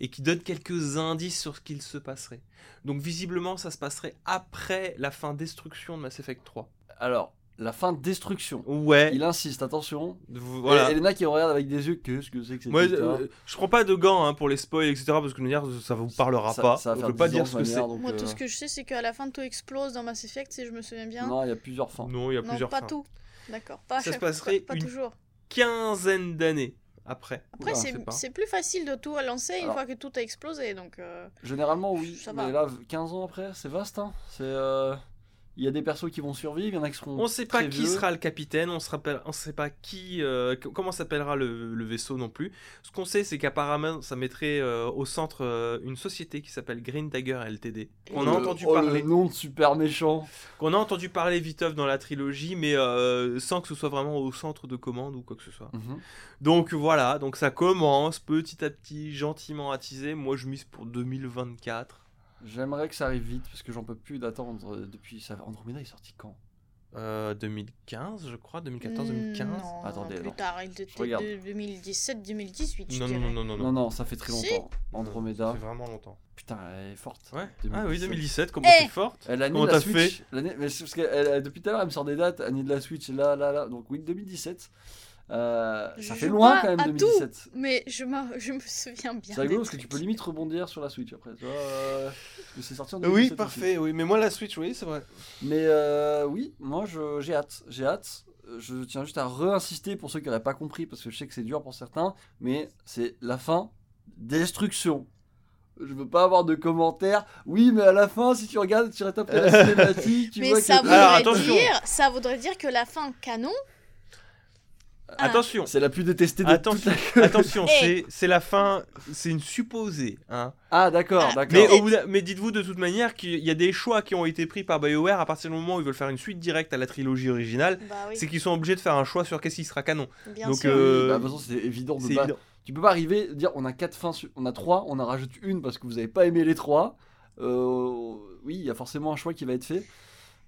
et qui donne quelques indices sur ce qu'il se passerait. Donc visiblement, ça se passerait après la fin destruction de Mass Effect 3. Alors, la fin de destruction. Ouais. Il insiste, attention. Voilà. Et Elena qui regarde avec des yeux, qu'est-ce que c'est que c'est Moi, euh, je prends pas de gants hein, pour les spoils, etc. Parce que dire, ça vous parlera Ça- pas. ça va je faire veux pas 10 dire ce que c'est. Moi, tout euh, ce que je sais, c'est qu'à la fin, tout explose dans Mass Effect, si je me souviens bien. Non, il y a plusieurs fins. Non, il y a Non, plusieurs pas fins. tout. D'accord. Pas Ça se passerait pas, pas une- toujours. Quinzaine d'années après. Après, je c'est pas. c'est plus facile de tout lancer une Alors- fois que tout a explosé. Donc, euh, Généralement, oui. Ça mais va. là, 15 ans après, c'est vaste. Hein. C'est, euh, Il y a des persos qui vont survivre, il y en a qui seront. On sait pas qui vieux. sera le capitaine, on se rappelle, on sait pas qui, euh, comment s'appellera le, le vaisseau non plus. Ce qu'on sait, c'est qu'apparemment, ça mettrait euh, au centre euh, une société qui s'appelle Green Dagger Ltd. Qu'on a Le- entendu oh, parler, Le nom de super méchant. qu'on a entendu parler viteuf dans la trilogie, mais sans que ce soit vraiment au centre de commande ou quoi que ce soit. Mhm. Donc voilà, donc ça commence petit à petit, gentiment teaser. Moi, je mise pour 2024. J'aimerais que ça arrive vite parce que j'en peux plus d'attendre euh, depuis. Ça... Andromeda est sorti quand? Euh, 2015, je crois, 2014-2015. hmm, Attendez, plus non. tard, il était regarde. de 2017-2018, je Non, non, non, non, non, Non, non, ça fait très Si. longtemps. Andromeda. Ça fait vraiment longtemps. Putain, elle est forte. Ouais. 2017. Ah oui, 2017, comment Eh t'es forte? Elle a Comment de la t'as Switch. L'année- mais parce que elle- depuis tout à l'heure, elle me sort des dates. Année de la Switch, là, là, là. Donc oui, 2017. Euh, ça fait loin quand même, à 2017. Mais je, me- je me souviens bien. C'est rigolo parce que tu peux limite rebondir sur la Switch après. Euh, c'est sorti en Oui, 2017 aussi. parfait, oui. Mais moi, la Switch, oui, c'est vrai. Mais euh, oui, moi je- j'ai hâte. J'ai hâte. Je tiens juste à re-insister pour ceux qui n'auraient pas compris parce que je sais que c'est dur pour certains. Mais c'est la fin. Destruction. Je veux pas avoir de commentaires. Oui, mais à la fin, si tu regardes, tu retapes la cinématique, tu Mais vois ça que. voudrait, Alors, dire, ça voudrait dire que la fin canon. Ah. Attention, C'est la plus détestée de attention, la- attention, Eh. c'est c'est la fin, c'est une supposée. Hein. Ah, d'accord, Ah, d'accord. Mais, dites-vous de toute manière qu'il y a des choix qui ont été pris par BioWare à partir du moment où ils veulent faire une suite directe à la trilogie originale. Bah oui, C'est qu'ils sont obligés de faire un choix sur qu'est-ce qui sera canon. bien donc, sûr. euh, Bah, de toute façon, c'est évident de pas- évident. Tu peux pas arriver dire on a quatre fins, su- on a trois, on en rajoute une parce que vous avez pas aimé les trois. Euh, oui, il y a forcément un choix qui va être fait.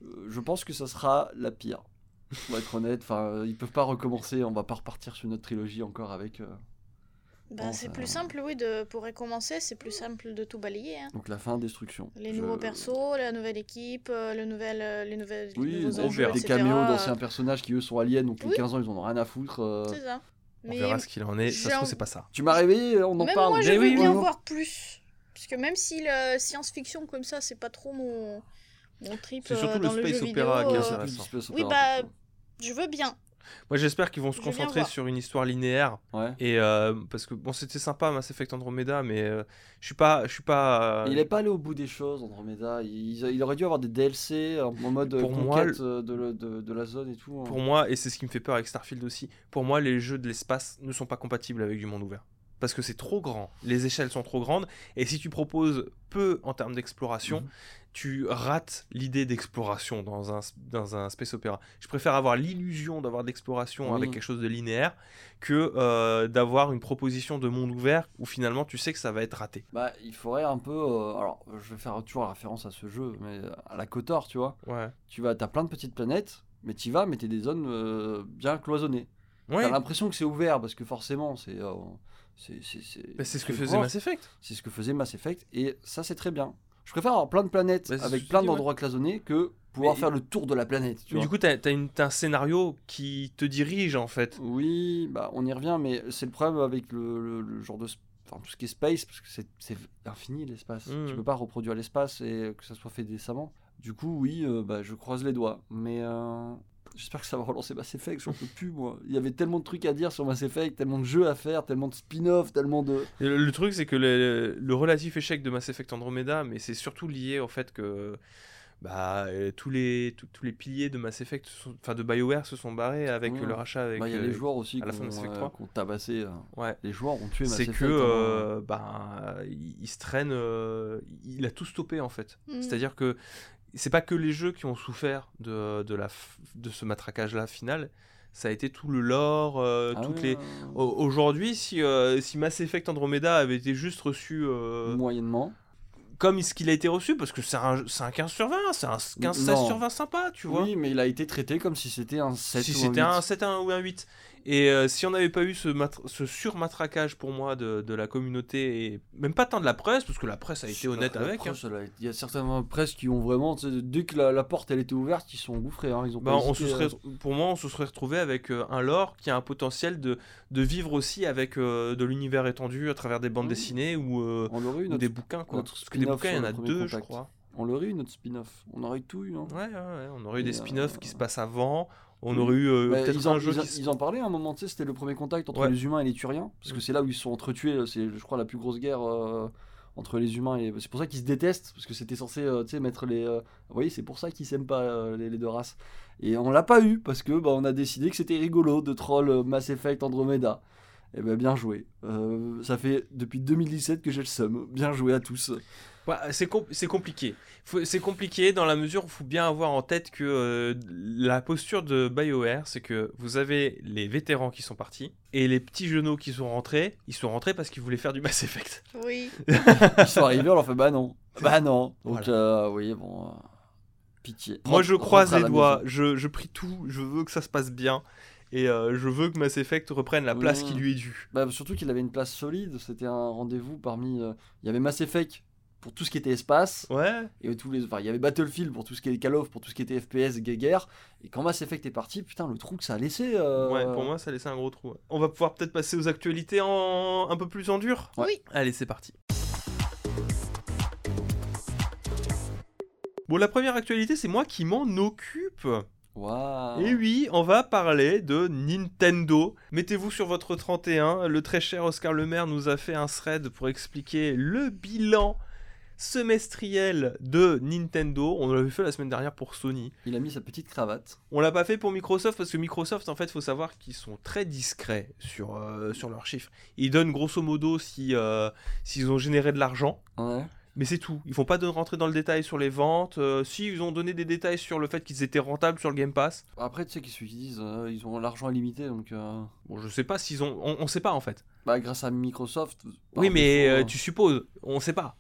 Euh, je pense que ça sera la pire. Pour être honnête, enfin, ils peuvent pas recommencer. On va pas repartir sur une autre trilogie encore avec. euh, Bah, bon, c'est ça- plus simple, oui, de, pour recommencer, c'est plus simple de tout balayer. hein. donc la fin destruction. Les Je- nouveaux persos, la nouvelle équipe, euh, le nouvel, euh, les nouvelles Oui, les enjeux, verra. des caméos d'anciens personnages qui eux sont aliens, donc les Oui. 15 ans ils en ont rien à foutre. euh. C'est ça. On Mais verra ce qu'il en est. Ça se trouve, c'est pas ça. Tu m'as réveillé, on en même parle. moi, je Mais veux oui, bien oui. voir plus. Parce que même si le science-fiction comme ça, c'est pas trop mon, mon trip C'est surtout euh, le dans le space jeu opéra vidéo, qui est intéressant. Oui, opéra, bah, je veux bien. Moi, j'espère qu'ils vont se concentrer sur une histoire linéaire. Ouais. Et euh, parce que bon, c'était sympa Mass Effect Andromeda, mais euh, je suis pas, je suis pas. euh, Il est pas allé au bout des choses, Andromeda. Il, il aurait dû avoir des DLC en mode Pour conquête moi, de, le- de- de la zone et tout. hein. Pour moi, et c'est ce qui me fait peur avec Starfield aussi, pour moi, les jeux de l'espace ne sont pas compatibles avec du monde ouvert. Parce que c'est trop grand, les échelles sont trop grandes, et si tu proposes peu en termes d'exploration, Mhm. Tu rates l'idée d'exploration dans un, dans un space opéra. Je préfère avoir l'illusion d'avoir de l'exploration Oui. avec quelque chose de linéaire que euh, d'avoir une proposition de monde ouvert où finalement tu sais que ça va être raté. Bah, il faudrait un peu. euh, alors, je vais faire toujours référence à ce jeu, mais à la Kotor, tu vois. Ouais. Tu vas, t'as plein de petites planètes, mais tu vas, mais t'es des zones euh, bien cloisonnées. Ouais. T'as l'impression que c'est ouvert parce que forcément, c'est. euh, Bah, c'est ce que faisait. Mass Effect. C'est ce que faisait Mass Effect, et ça, c'est très bien. Je préfère avoir plein de planètes Bah, avec plein ouais. d'endroits cloisonnés que pouvoir Mais- faire le tour de la planète. Tu Mais vois. du coup, t'as as, un scénario qui te dirige en fait. Oui, bah on y revient, mais c'est le problème avec le, le- le genre de. Enfin, tout ce qui est space, parce que c'est- infini l'espace. Mhm. Tu peux pas reproduire l'espace et que ça soit fait décemment. Du coup, oui, euh, bah, je croise les doigts. Mais euh, j'espère que ça va relancer Mass Effect, j'en peux plus, moi. Il y avait tellement de trucs à dire sur Mass Effect, tellement de jeux à faire, tellement de spin-off, tellement de. Le, le truc, c'est que le, le relatif échec de Mass Effect Andromeda, mais c'est surtout lié au fait que bah, euh, tous, les, tous, tous les piliers de Mass Effect, enfin de BioWare, se sont barrés avec Ouais. le rachat. Avec, Bah, Il y a euh, les joueurs aussi à la fin de qui Mass Effect ont, 3. qui ont tabassé. euh, Ouais. Les joueurs ont tué Mass C'est Effect. que euh, bah, il, il se traîne, euh, il a tout stoppé en fait. Mhm. C'est-à-dire que c'est pas que les jeux qui ont souffert de, de, la, de ce matraquage-là final, ça a été tout le lore, euh, Ah toutes ouais, les. Au- Aujourd'hui, si, euh, si Mass Effect Andromeda avait été juste reçu euh, Moyennement. comme ce qu'il a été reçu, parce que c'est un, un 15 sur 20, c'est un 15-16 Non. sur 20 sympa, tu vois. Oui, mais il a été traité comme si c'était un 7 si ou c'était un un 8. 7 un, ou un 8. Et euh, si on n'avait pas eu ce, matra- ce surmatraquage pour moi de, de la communauté, et même pas tant de la presse, parce que la presse a été honnête La avec. hein. presse, a Il y a certaines presses qui ont vraiment, dès que la, la porte elle était ouverte, ils sont engouffrés. Hein, ils ont Bah, pas on se hésité, serait, euh, pour moi, on se serait retrouvé avec euh, un lore qui a un potentiel de, de vivre aussi avec euh, de l'univers étendu à travers des bandes Oui. dessinées ou, On l'aurait eu, ou notre, des bouquins. Quoi. Parce que des bouquins, il y en a deux, je crois. on l'aurait eu notre spin-off. On aurait tout eu. Hein. Ouais, ouais, ouais, on aurait eu Et, des spin-offs qui se passent avant. On oui. aurait eu euh, Bah, peut-être en, un jeu ils, en- qui se- ils en parlaient à un moment, tu sais, c'était le premier contact entre Ouais. les humains et les Turiens, parce que Mm. c'est là où ils se sont entretués, c'est je crois la plus grosse guerre euh, entre les humains et c'est pour ça qu'ils se détestent, parce que c'était censé, euh, tu sais, mettre les... euh, Vous voyez, c'est pour ça qu'ils s'aiment pas, euh, les, les deux races. Et on l'a pas eu, parce que bah, on a décidé que c'était rigolo de troll euh, Mass Effect Andromeda. Et ben bien joué. Euh, ça fait depuis 2017 que j'ai le seum. Bien joué à tous. Ouais, c'est com- c'est compliqué. C'est compliqué dans la mesure où il faut bien avoir en tête que euh, la posture de BioWare, c'est que vous avez les vétérans qui sont partis et les petits genoux qui sont rentrés. Ils sont rentrés parce qu'ils voulaient faire du Mass Effect. Oui. Ils sont arrivés, on leur fait bah non. Bah non. Donc Voilà. euh, oui, bon. euh, pitié. Moi, je croise les doigts. Je, je prie tout. Je veux que ça se passe bien. Et euh, je veux que Mass Effect reprenne la place Mmh. qui lui est due. Bah, surtout qu'il avait une place solide. C'était un rendez-vous parmi. euh, Il y avait Mass Effect pour tout ce qui était espace. Ouais. Et tous les, enfin, il y avait Battlefield pour tout ce qui était Call of, pour tout ce qui était FPS, guerre. Et quand Mass Effect est parti, putain, le trou que ça a laissé. euh, Ouais, pour moi, ça laissait un gros trou. On va pouvoir peut-être passer aux actualités en un peu plus en dur? Ouais. Oui. Allez, c'est parti. Bon, la première actualité, c'est moi qui m'en occupe. Et oui, on va parler de Nintendo. Mettez-vous sur votre 31. Le très cher Oscar Lemaire nous a fait un thread pour expliquer le bilan semestriel de Nintendo. On l'avait fait la semaine dernière pour Sony. Il a mis sa petite cravate. On l'a pas fait pour Microsoft parce que Microsoft, en fait, faut savoir qu'ils sont très discrets sur, euh, sur leurs chiffres. Ils donnent grosso modo si, euh, s'ils ont généré de l'argent. Ouais. Mais c'est tout. Ils font pas de rentrer dans le détail sur les ventes. Euh, si, ils ont donné des détails sur le fait qu'ils étaient rentables sur le Game Pass. Après, tu sais qu'ils se disent, euh, ils ont l'argent illimité, donc. euh, Bon, je sais pas s'ils ont. On, on sait pas en fait. Bah, grâce à Microsoft. oui, mais euh, euh, tu supposes. On sait pas.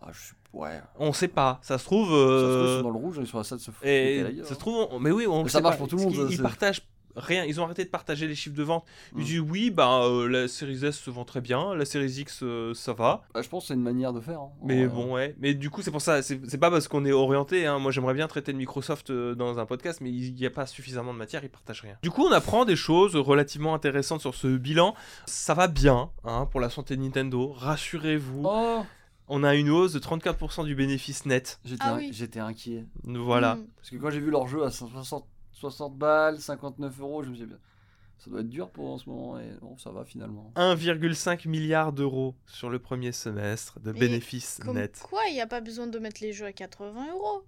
Ah, je suis. Ouais. On sait pas. Ça se trouve. Ça se trouve, ils sont dans le rouge, ils sont à ça de se foutre. Et gueule, ça se hein. trouve, on- mais oui, on Mais sait ça marche pas. pour tout le monde, Ils c'est- partagent rien. Ils ont arrêté de partager les chiffres de vente. Ils Mm. disent oui, bah euh, la série S se vend très bien, la série X euh, ça va. Bah, je pense que c'est une manière de faire. hein. Mais Ouais. bon, ouais. Mais du coup, c'est pour ça. C'est pas parce qu'on est orienté. Hein. Moi, j'aimerais bien traiter de Microsoft euh, dans un podcast, mais il n'y a pas suffisamment de matière. Ils partagent rien. Du coup, on apprend des choses relativement intéressantes sur ce bilan. Ça va bien hein, pour la santé de Nintendo. Rassurez-vous. Oh On a une hausse de 34% du bénéfice net. J'étais Ah oui. inquiet. Voilà. Mm. Parce que quand j'ai vu leur jeu à 60, 60 balles, 59 euros, je me suis dit, ça doit être dur pour en ce moment. Et bon, ça va finalement. 1,5 milliard d'euros sur le premier semestre de Mais bénéfices Comme nets. quoi, il n'y a pas besoin de mettre les jeux à 80 euros?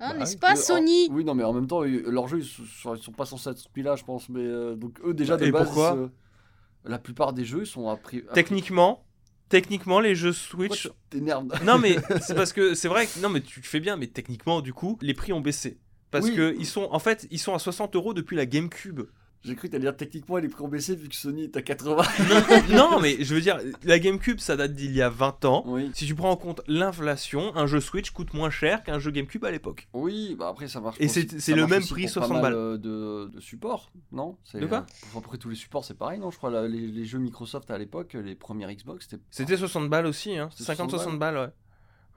Hein, Bah n'est-ce pas, Euh, Sony? En- Oui, non, mais en même temps, ils- leurs jeux, ils sont, ils sont pas censés être ce prix-là, je pense. Mais euh, donc, eux, déjà, de Et base, pourquoi? se- la plupart des jeux, ils sont à prix. Techniquement, techniquement, les jeux Switch. t'énerves? Non, mais c'est parce que c'est vrai que non, mais tu fais bien, mais techniquement, du coup, les prix ont baissé. Parce Oui. que ils sont, en fait, ils sont à 60 euros depuis la GameCube. J'ai cru que t'allais dire techniquement, les prix ont baissé vu que Sony est à 80. non, mais je veux dire, la GameCube, ça date d'il y a 20 ans. oui. Si tu prends en compte l'inflation, un jeu Switch coûte moins cher qu'un jeu GameCube à l'époque. Oui, bah après ça marche. Et c'est- le même prix, pour pas 60 mal, balles. euh, de, de support, non? De quoi? euh, pour après tous les supports, c'est pareil, non? Je crois la- les, les jeux Microsoft à l'époque, les premières Xbox, c'était. C'était 60 balles aussi, hein. C'était 50-60 balles,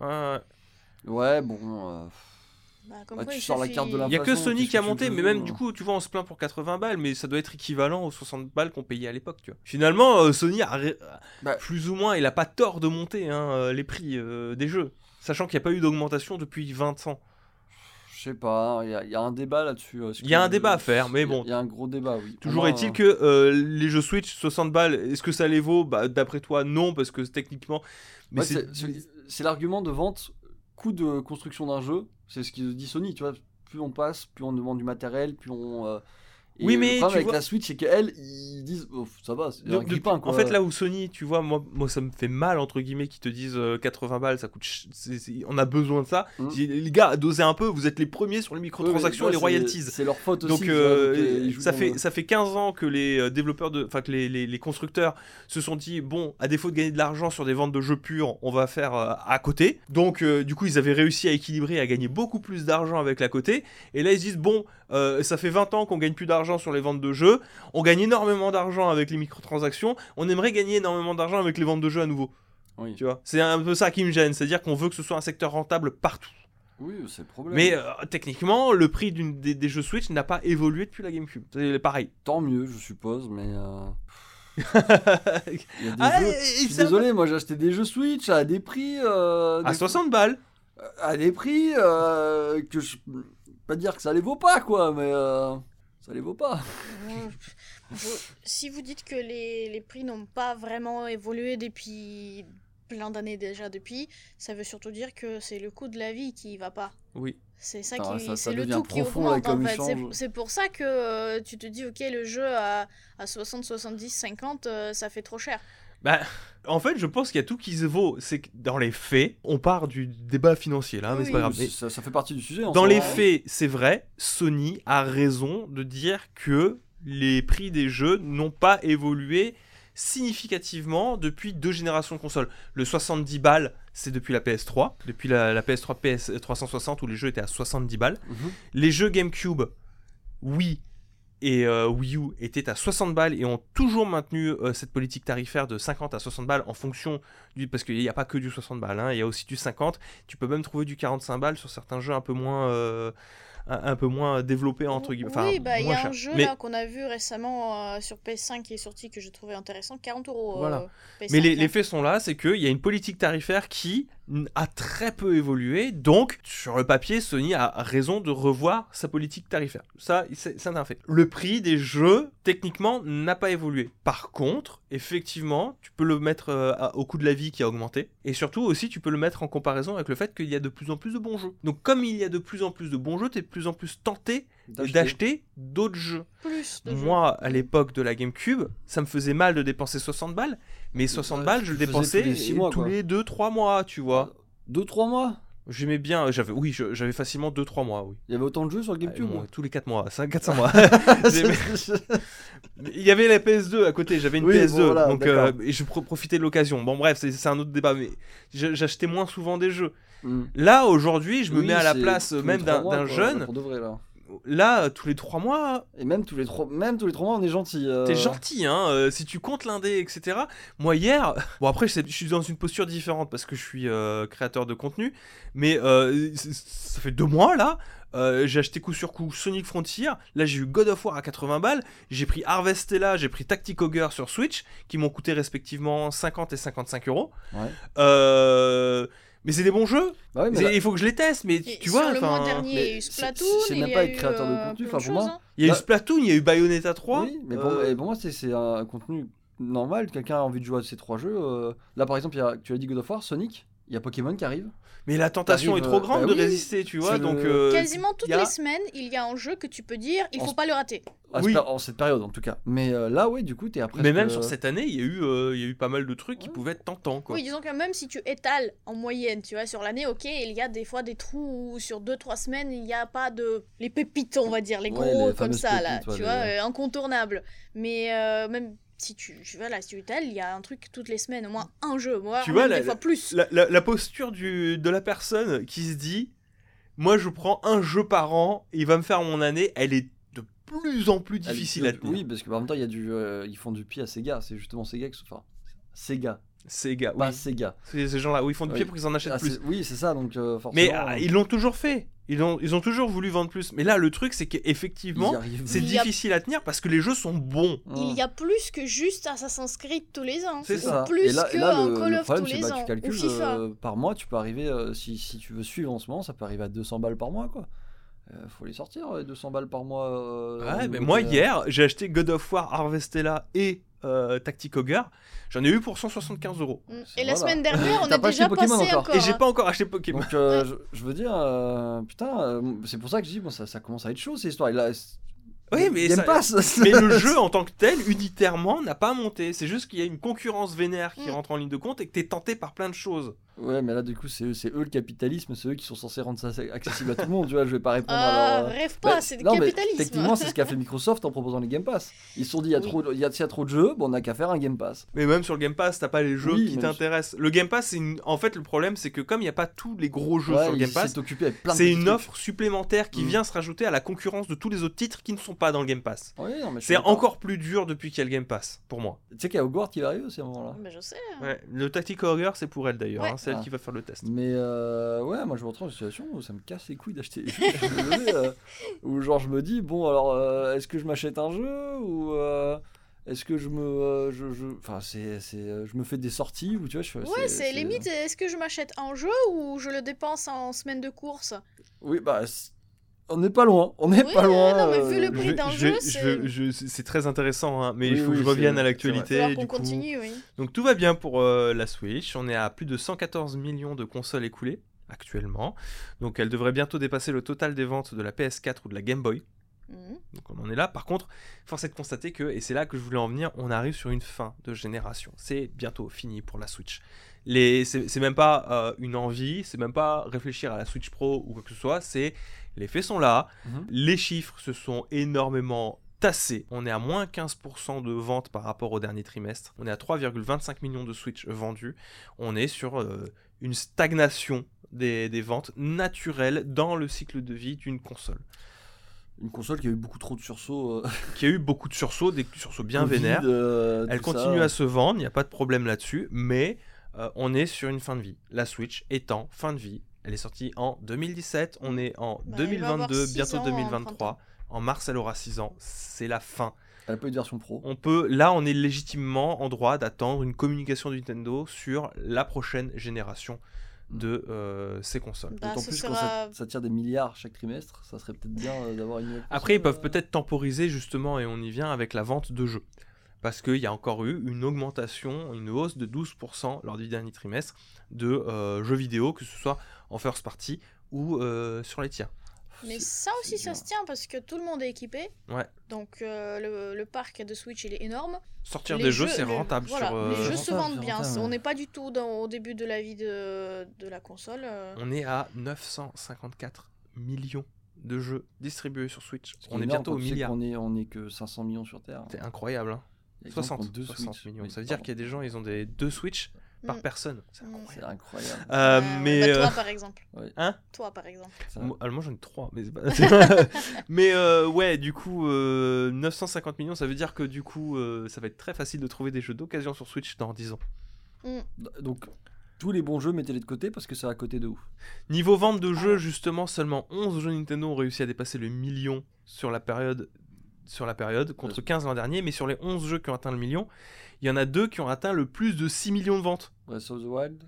ouais. Ouais, ouais. Ouais, bon. euh, Bah, comme Bah, quoi, tu il sors la carte de la- Il y a que Sony qui a monté, mais même hein. du coup, tu vois, on se plaint pour 80 balles, mais ça doit être équivalent aux 60 balles qu'on payait à l'époque, tu vois. Finalement, euh, Sony a ré- Bah. plus ou moins, il a pas tort de monter hein, euh, les prix euh, des jeux, sachant qu'il n'y a pas eu d'augmentation depuis 20 ans. je sais pas, il y, a- il y a un débat là-dessus. Il y a un débat à faire, mais bon. Il y a un gros débat, oui. Toujours est-il euh, que euh, les jeux Switch 60 balles, est-ce que ça les vaut? Bah, D'après toi, non, parce que techniquement. Mais ouais, c'est l'argument de vente, coût de construction d'un jeu. C'est ce qu'il dit Sony, tu vois. Plus on passe, plus on demande du matériel, plus on. Euh, Et Oui, le mais tu problème avec vois- la Switch, c'est qu'elle, ils disent, oh, ça va, c'est un Donc, grippin, depuis- quoi. en fait, là où Sony, tu vois, moi, moi ça me fait mal, entre guillemets, qu'ils te disent euh, 80 balles, ça coûte. ch- c'est- c'est- on a besoin de ça. Mm. Dis, les gars, dosez un peu, vous êtes les premiers sur les microtransactions là, et les royalties. C'est leur faute aussi. Donc euh, donc, euh, ça fait le- ça fait 15 ans que les euh, développeurs de enfin que les, les- les constructeurs se sont dit bon à défaut de gagner de l'argent sur des ventes de jeux purs on va faire euh, à côté donc euh, du coup ils avaient réussi à équilibrer à gagner beaucoup plus d'argent avec la côté et là ils se disent bon euh, ça fait 20 ans qu'on gagne plus d'argent sur les ventes de jeux on gagne énormément d'argent avec les microtransactions on aimerait gagner énormément d'argent avec les ventes de jeux à nouveau Oui, tu vois c'est un peu ça qui me gêne c'est à dire qu'on veut que ce soit un secteur rentable partout oui c'est le problème. mais euh, techniquement le prix des, des jeux Switch n'a pas évolué depuis la GameCube c'est pareil Tant mieux, je suppose, mais. euh, Il y a des Ah, jeux. et- Je et suis c'est un désolé, moi j'ai acheté des jeux Switch à des prix. euh, À des- 60 balles. à des prix que je. Pas dire que ça les vaut pas, quoi, mais. euh, Ça les vaut pas. Si vous dites que les, les prix n'ont pas vraiment évolué depuis plein d'années déjà depuis, ça veut surtout dire que c'est le coût de la vie qui va pas. Oui. C'est ça Ah, qui, ça- ça c'est le tout qui profond, augmente en fait. C'est- pour ça que euh, tu te dis ok le jeu à, à 60, 70, 50, euh, ça fait trop cher. Bah, en fait, je pense qu'il y a tout qui se vaut. C'est que dans les faits, on part du débat financier là, mais Oui, c'est pas grave. Mais Ça, ça fait partie du sujet. en dans les hein. faits, c'est vrai, Sony a raison de dire que les prix des jeux n'ont pas évolué significativement depuis deux générations de consoles. Le 70 balles, c'est depuis la PS3, depuis la, la PS3 PS 360 où les jeux étaient à 70 balles. Mhm. Les jeux GameCube, Wii et euh, Wii U étaient à 60 balles et ont toujours maintenu euh, cette politique tarifaire de 50 à 60 balles en fonction du. Parce qu'il n'y a pas que du 60 balles, hein, il y a aussi du 50. Tu peux même trouver du 45 balles sur certains jeux un peu moins. Un, peu moins développés entre guillemets. Enfin, oui, bah il y a un jeu Mais- là qu'on a vu récemment euh, sur PS5 qui est sorti que je trouvais intéressant, 40 euros. euh, Voilà. PS5, Mais les, les faits sont là, c'est qu'il y a une politique tarifaire qui a très peu évolué. Donc, sur le papier, Sony a raison de revoir sa politique tarifaire. Ça, c'est un fait. Le prix des jeux, techniquement, n'a pas évolué. Par contre, effectivement, tu peux le mettre euh, au coût de la vie qui a augmenté. Et surtout aussi, tu peux le mettre en comparaison avec le fait qu'il y a de plus en plus de bons jeux. Donc, comme il y a de plus en plus de bons jeux, tu es de plus en plus tenté D'acheter. d'acheter d'autres jeux. plus de jeux. Moi, à l'époque de la GameCube, ça me faisait mal de dépenser 60 balles, mais 60 Ouais, balles, je le dépensais tous les six mois, tous quoi. les 2-3 mois, tu vois. Deux, trois mois? J'aimais bien, j'avais, oui, j'avais facilement 2-3 mois, oui. Il y avait autant de jeux sur le GameCube moi, tous les 4 mois, 4-5 mois. Il y avait la PS2 à côté, j'avais une Oui, PS2, bon, voilà, donc euh, et je pro- profitais de l'occasion. Bon, bref, c'est, un autre débat, mais j'achetais moins souvent des jeux. Hmm. Là, aujourd'hui, je me Oui, mets à la place même d'un, jeune. Pour de vrai, là. Là, tous les 3 mois, Et même tous les trois, même tous les trois mois, on est gentil. euh. T'es gentil, hein, euh, si tu comptes l'indé, etc. Moi, hier, bon, après, je suis dans une posture différente parce que je suis euh, créateur de contenu, mais euh, ça fait deux mois là. euh, j'ai acheté coup sur coup Sonic Frontier. Là, j'ai eu God of War à 80 balles. J'ai pris Harvestella, j'ai pris Tactic Ogre sur Switch, qui m'ont coûté respectivement 50 et 55 euros. Ouais. Euh, mais c'est des bons jeux. Bah oui, mais là- Il faut que je les teste, mais Et tu sur vois, le mois enfin, dernier, il y a eu Splatoon, c'est il même y pas a être eu, créateur de euh, contenu, plein enfin, pour choses, moi. hein. il y a eu Splatoon, il y a eu Bayonetta 3. Oui, mais pour, euh, et pour moi, c'est c'est un contenu normal. Quelqu'un a envie de jouer à ces trois jeux. euh, Là, par exemple, il y a- tu as dit God of War, Sonic. Il y a Pokémon qui arrive. Mais la tentation est trop grande bah de oui, résister, tu vois. Donc, le- euh, Quasiment toutes a- les semaines, il y a un jeu que tu peux dire, il En faut pas le rater. Ce Oui. en cette période, en tout cas. Mais euh, là, oui, du coup, t'es après. Mais même sur cette année, il y a eu, euh, il y a eu pas mal de trucs qui Ouais. pouvaient être tentants, quoi. Oui, disons que même si tu étales en moyenne, tu vois, sur l'année, ok, il y a des fois des trous où sur 2-3 semaines, il n'y a pas de... Les pépites, on va dire, les Ouais, gros les comme ça, là, pépites, ouais, tu vois, euh, incontournables. Mais euh, même si tu, tu vois, là, si tu il y a un truc toutes les semaines, au moins un jeu, moi, Tu même vois, des la- fois plus. La, la- la posture du, de la personne qui se dit, moi, je prends un jeu par an, il va me faire mon année, elle est de plus en plus difficile à tenir. Oui, parce que en même temps, il y a du, euh, ils font du pied à Sega. C'est justement Sega qui se. Enfin, Sega, Sega, pas oui. Sega. C'est ces gens-là où ils font du Oui. pied pour qu'ils en achètent Ah, plus. c'est- oui, c'est ça. Donc, euh, forcément. Mais ah, ils l'ont toujours fait. Ils ont, ils ont toujours voulu vendre plus. Mais là, le truc, c'est qu'effectivement, c'est difficile à tenir parce que les jeux sont bons. Il y a plus que juste Assassin's Creed tous les ans. C'est ça. Plus Et là, que et là, le, Call le of problème, tous c'est les bah, ans. tu ou calcules FIFA. euh, par mois, tu peux arriver, euh, si, si tu veux suivre en ce moment, ça peut arriver à 200 balles par mois, quoi. Euh, faut les sortir, euh, 200 balles par mois. euh, Ouais, mais moi de- hier, j'ai acheté God of War Harvestella et euh, Tactic Ogre. J'en ai eu pour 175 euros. Mm. Et la semaine dernière, on pas déjà acheté Pokémon passé encore. encore. Et j'ai hein. pas encore acheté Pokémon. Donc, euh, je, je veux dire, euh, putain, euh, c'est pour ça que je dis, bon, ça, ça commence à être chaud, ces histoires. Et là, c'est- Oui, mais, Game ça- Pass mais le jeu en tant que tel, unitairement, n'a pas monté. C'est juste qu'il y a une concurrence vénère qui Mm. rentre en ligne de compte et que t'es tenté par plein de choses. Ouais, mais là, du coup, c'est eux, le capitalisme, c'est eux qui sont censés rendre ça accessible à tout le monde, tu vois. Je vais pas répondre Ah, à leur. euh, rêve pas, bah, c'est du non, mais capitalisme. Techniquement, c'est ce qu'a fait Microsoft en proposant les Game Pass. Ils se sont dit, il y a Oui. trop, il y a, s'il y a trop de jeux, bon, on a qu'à faire un Game Pass. Mais même sur le Game Pass, t'as pas les jeux Oui, qui t'intéressent. Le Game Pass, c'est une... en fait, le problème, c'est que comme il n'y a pas tous les gros jeux Ouais, sur le Game Pass, c'est une trucs. offre supplémentaire qui Mm. vient se rajouter à la concurrence de tous les autres titres qui ne sont pas dans le Game Pass. Oui, C'est encore plus dur depuis qu'il y a le Game Pass, pour moi. Tu sais qu'il y a Hogwarts qui va arriver aussi à un moment-là. Mais je sais. Ouais, le Tactical Ogre, c'est pour elle d'ailleurs, Ouais. hein, c'est elle Ah. qui va faire le test. Mais euh, ouais, moi je me retrouve dans une situation où ça me casse les couilles d'acheter des jeux. euh, où genre je me dis, bon alors euh, est-ce que je m'achète un jeu ou euh, est-ce que je me. euh, je, je- Enfin, c'est, c'est, je me fais des sorties ou tu vois, je. Ouais, c'est limite, est-ce que je m'achète un jeu ou je le dépense en semaine de course? Oui, bah. On n'est pas loin, on n'est Oui, pas loin. non, mais euh, vu le Je prix d'un jeu, c'est- très intéressant, hein, mais il Oui, faut que je revienne à l'actualité. Coup. continue, oui. Donc tout va bien pour euh, la Switch. On est à plus de 114 millions de consoles écoulées actuellement. Donc elle devrait bientôt dépasser le total des ventes de la PS4 ou de la Game Boy. Mhm. Donc on en est là. Par contre, force est de constater que, et c'est là que je voulais en venir, on arrive sur une fin de génération. C'est bientôt fini pour la Switch. Les, c'est, c'est même pas euh, une envie, c'est même pas réfléchir à la Switch Pro ou quoi que ce soit. C'est les faits sont là, Mhm. les chiffres se sont énormément tassés. On est à moins 15% de ventes par rapport au dernier trimestre. On est à 3,25 millions de Switch vendus. On est sur euh, une stagnation des, des ventes naturelles dans le cycle de vie d'une console. Une console qui a eu beaucoup trop de sursauts. euh, Qui a eu beaucoup de sursauts, des sursauts bien Covid, vénères. euh, Elle continue ça. à se vendre, il n'y a pas de problème là-dessus, mais euh, on est sur une fin de vie. La Switch étant fin de vie. Elle est sortie en 2017, on est en Bah, elle va avoir 2022, six bientôt ans en 2023. En mars, elle aura 6 ans, c'est la fin. Elle a pas eu de version pro. On peut, là, on est légitimement en droit d'attendre une communication de Nintendo sur la prochaine génération de euh, ces consoles. Bah, D'autant plus quand sera- ça, ça tire des milliards chaque trimestre, ça serait peut-être bien euh, d'avoir une. nouvelle Après, ils peuvent euh. peut-être temporiser justement, et on y vient avec la vente de jeux. Parce qu'il y a encore eu une augmentation, une hausse de 12% lors du dernier trimestre de euh, jeux vidéo, que ce soit en first party ou euh, sur les tiers. Mais ça aussi, ça se tient parce que tout le monde est équipé. Ouais. Donc euh, le, le parc de Switch, il est énorme. Sortir Les des jeux, c'est les- rentable voilà, sur. euh, les jeux se vendent bien. rentable, On n'est pas du tout dans, au début de la vie de, de la console. On est à 954 millions de jeux distribués sur Switch. On est énorme bientôt au milliard. qu'on est, on est que 500 millions sur Terre. C'est incroyable. Hein. Il y a des gens qui 60, ont deux 60 Switch. millions. Oui, Ça veut dire qu'il y a des gens, ils ont des deux Switch par Mm. personne. C'est Mm. incroyable. Euh, mais bah, euh, toi, par exemple. Hein? Toi, par exemple. Moi, alors moi j'en ai 3, mais, c'est pas- mais euh, ouais, du coup, euh, 950 millions, ça veut dire que du coup, euh, ça va être très facile de trouver des jeux d'occasion sur Switch dans 10 ans. Donc, tous les bons jeux, mettez-les de côté parce que c'est à côté de ouf. Niveau vente de jeux, Alors. justement, seulement 11 jeux Nintendo ont réussi à dépasser le million sur la période, sur la période contre 15 l'an dernier, mais sur les 11 jeux qui ont atteint le million, il y en a deux qui ont atteint le plus de 6 millions de ventes. Breath of the Wild.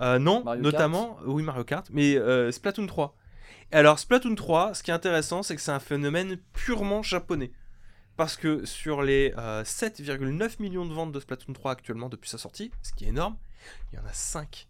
Euh, non, Mario notamment, oui, Mario Kart, mais euh, Splatoon 3. Alors, Splatoon 3, ce qui est intéressant, c'est que c'est un phénomène purement japonais. Parce que sur les euh, 7,9 millions de ventes de Splatoon 3 actuellement depuis sa sortie, ce qui est énorme, il y en a 5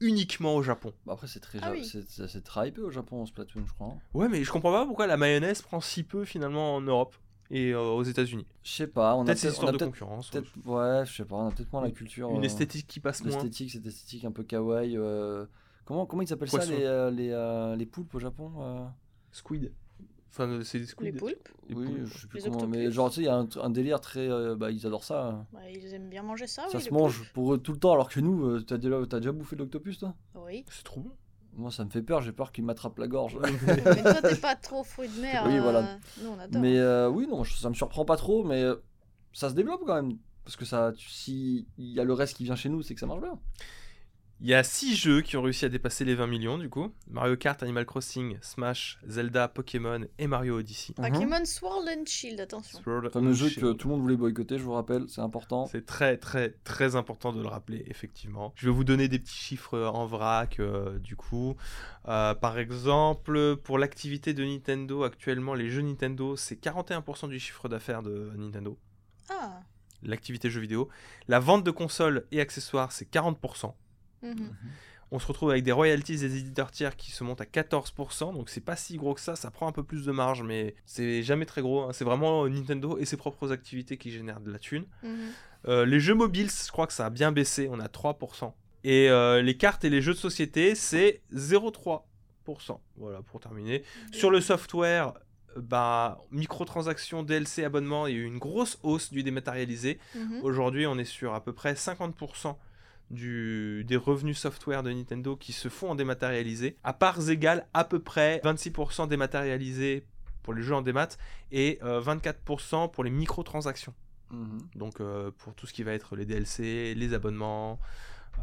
uniquement au Japon. Bah après, c'est très, Ah ja- oui. c'est, c'est, c'est très hypé au Japon, Splatoon, je crois. hein. Ouais, mais je comprends pas pourquoi la mayonnaise prend si peu finalement en Europe et euh, aux États-Unis. Je sais pas, on a Peut-être c'est peut-être, on histoire a de concurrence. ouais, je sais pas, on a peut-être moins la culture. Une euh, esthétique qui passe moins. L'esthétique, cette esthétique un peu kawaii. euh, Comment, comment ils appellent ça les, euh, les, euh, les poulpes au Japon euh? Squid. Enfin, c'est des Les squid. poulpes, Les Oui, poulpes. je sais plus Les comment, octopus. mais genre, tu sais, il y a un, un délire très. euh, bah, ils adorent ça. bah, ils aiment bien manger ça. ça oui, se les mange pour eux tout le temps, alors que nous, euh, t'as déjà, t'as déjà bouffé de l'octopus, toi? Oui. C'est trop bon. Moi, ça me fait peur, j'ai peur qu'ils m'attrapent la gorge. mais toi, t'es pas trop fruit de mer. Oui, euh, voilà. Nous, on adore. mais euh, oui, non, ça me surprend pas trop, mais euh, ça se développe quand même. Parce que ça, tu- si il y a le reste qui vient chez nous, c'est que ça marche bien. Il y a 6 jeux qui ont réussi à dépasser les 20 millions du coup. Mario Kart, Animal Crossing, Smash, Zelda, Pokémon et Mario Odyssey. Pokémon Sword and Shield, attention. Sword fameux jeu que tout le monde voulait boycotter, je vous rappelle, c'est important. C'est très très très important de le rappeler effectivement. Je vais vous donner des petits chiffres euh, en vrac euh, du coup. Euh, par exemple, pour l'activité de Nintendo actuellement, les jeux Nintendo, c'est 41% du chiffre d'affaires de Nintendo. Ah. L'activité jeux vidéo. La vente de consoles et accessoires, c'est 40%. Mhm. On se retrouve avec des royalties des éditeurs tiers qui se montent à 14%, donc c'est pas si gros que ça, ça prend un peu plus de marge, mais c'est jamais très gros. hein. C'est vraiment Nintendo et ses propres activités qui génèrent de la thune. Mhm. Euh, les jeux mobiles, je crois que ça a bien baissé, on a 3%. Et euh, les cartes et les jeux de société, c'est 0,3%. Voilà, pour terminer. Sur le software, bah, microtransactions, DLC, abonnement, il y a eu une grosse hausse du dématérialisé. Mhm. Aujourd'hui, on est sur à peu près 50% du, des revenus software de Nintendo qui se font en dématérialisé. À parts égales, à peu près 26% dématérialisé pour les jeux en démat et euh, 24% pour les microtransactions. Mhm. Donc euh, pour tout ce qui va être les DLC, les abonnements,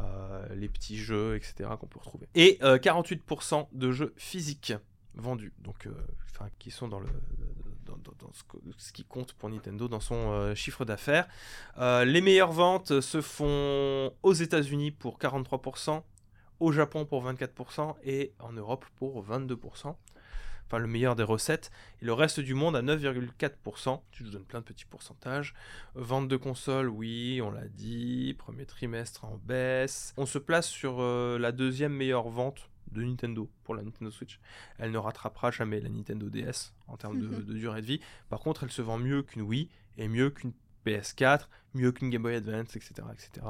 euh, les petits jeux, etc. qu'on peut retrouver. Et euh, 48% de jeux physiques vendus, donc euh, enfin qui sont dans le dans, ce, qui compte pour Nintendo dans son euh, chiffre d'affaires. Euh, les meilleures ventes se font aux États-Unis pour 43%, au Japon pour 24% et en Europe pour 22%. Enfin, le meilleur des recettes. Et le reste du monde à 9,4%. Je vous donne plein de petits pourcentages. Vente de consoles, oui, on l'a dit. Premier trimestre en baisse. On se place sur la deuxième meilleure vente de Nintendo pour la Nintendo Switch. Elle ne rattrapera jamais la Nintendo DS en termes de, Mhm. de durée de vie. Par contre, elle se vend mieux qu'une Wii et mieux qu'une PS4, mieux qu'une Game Boy Advance, etc., etc.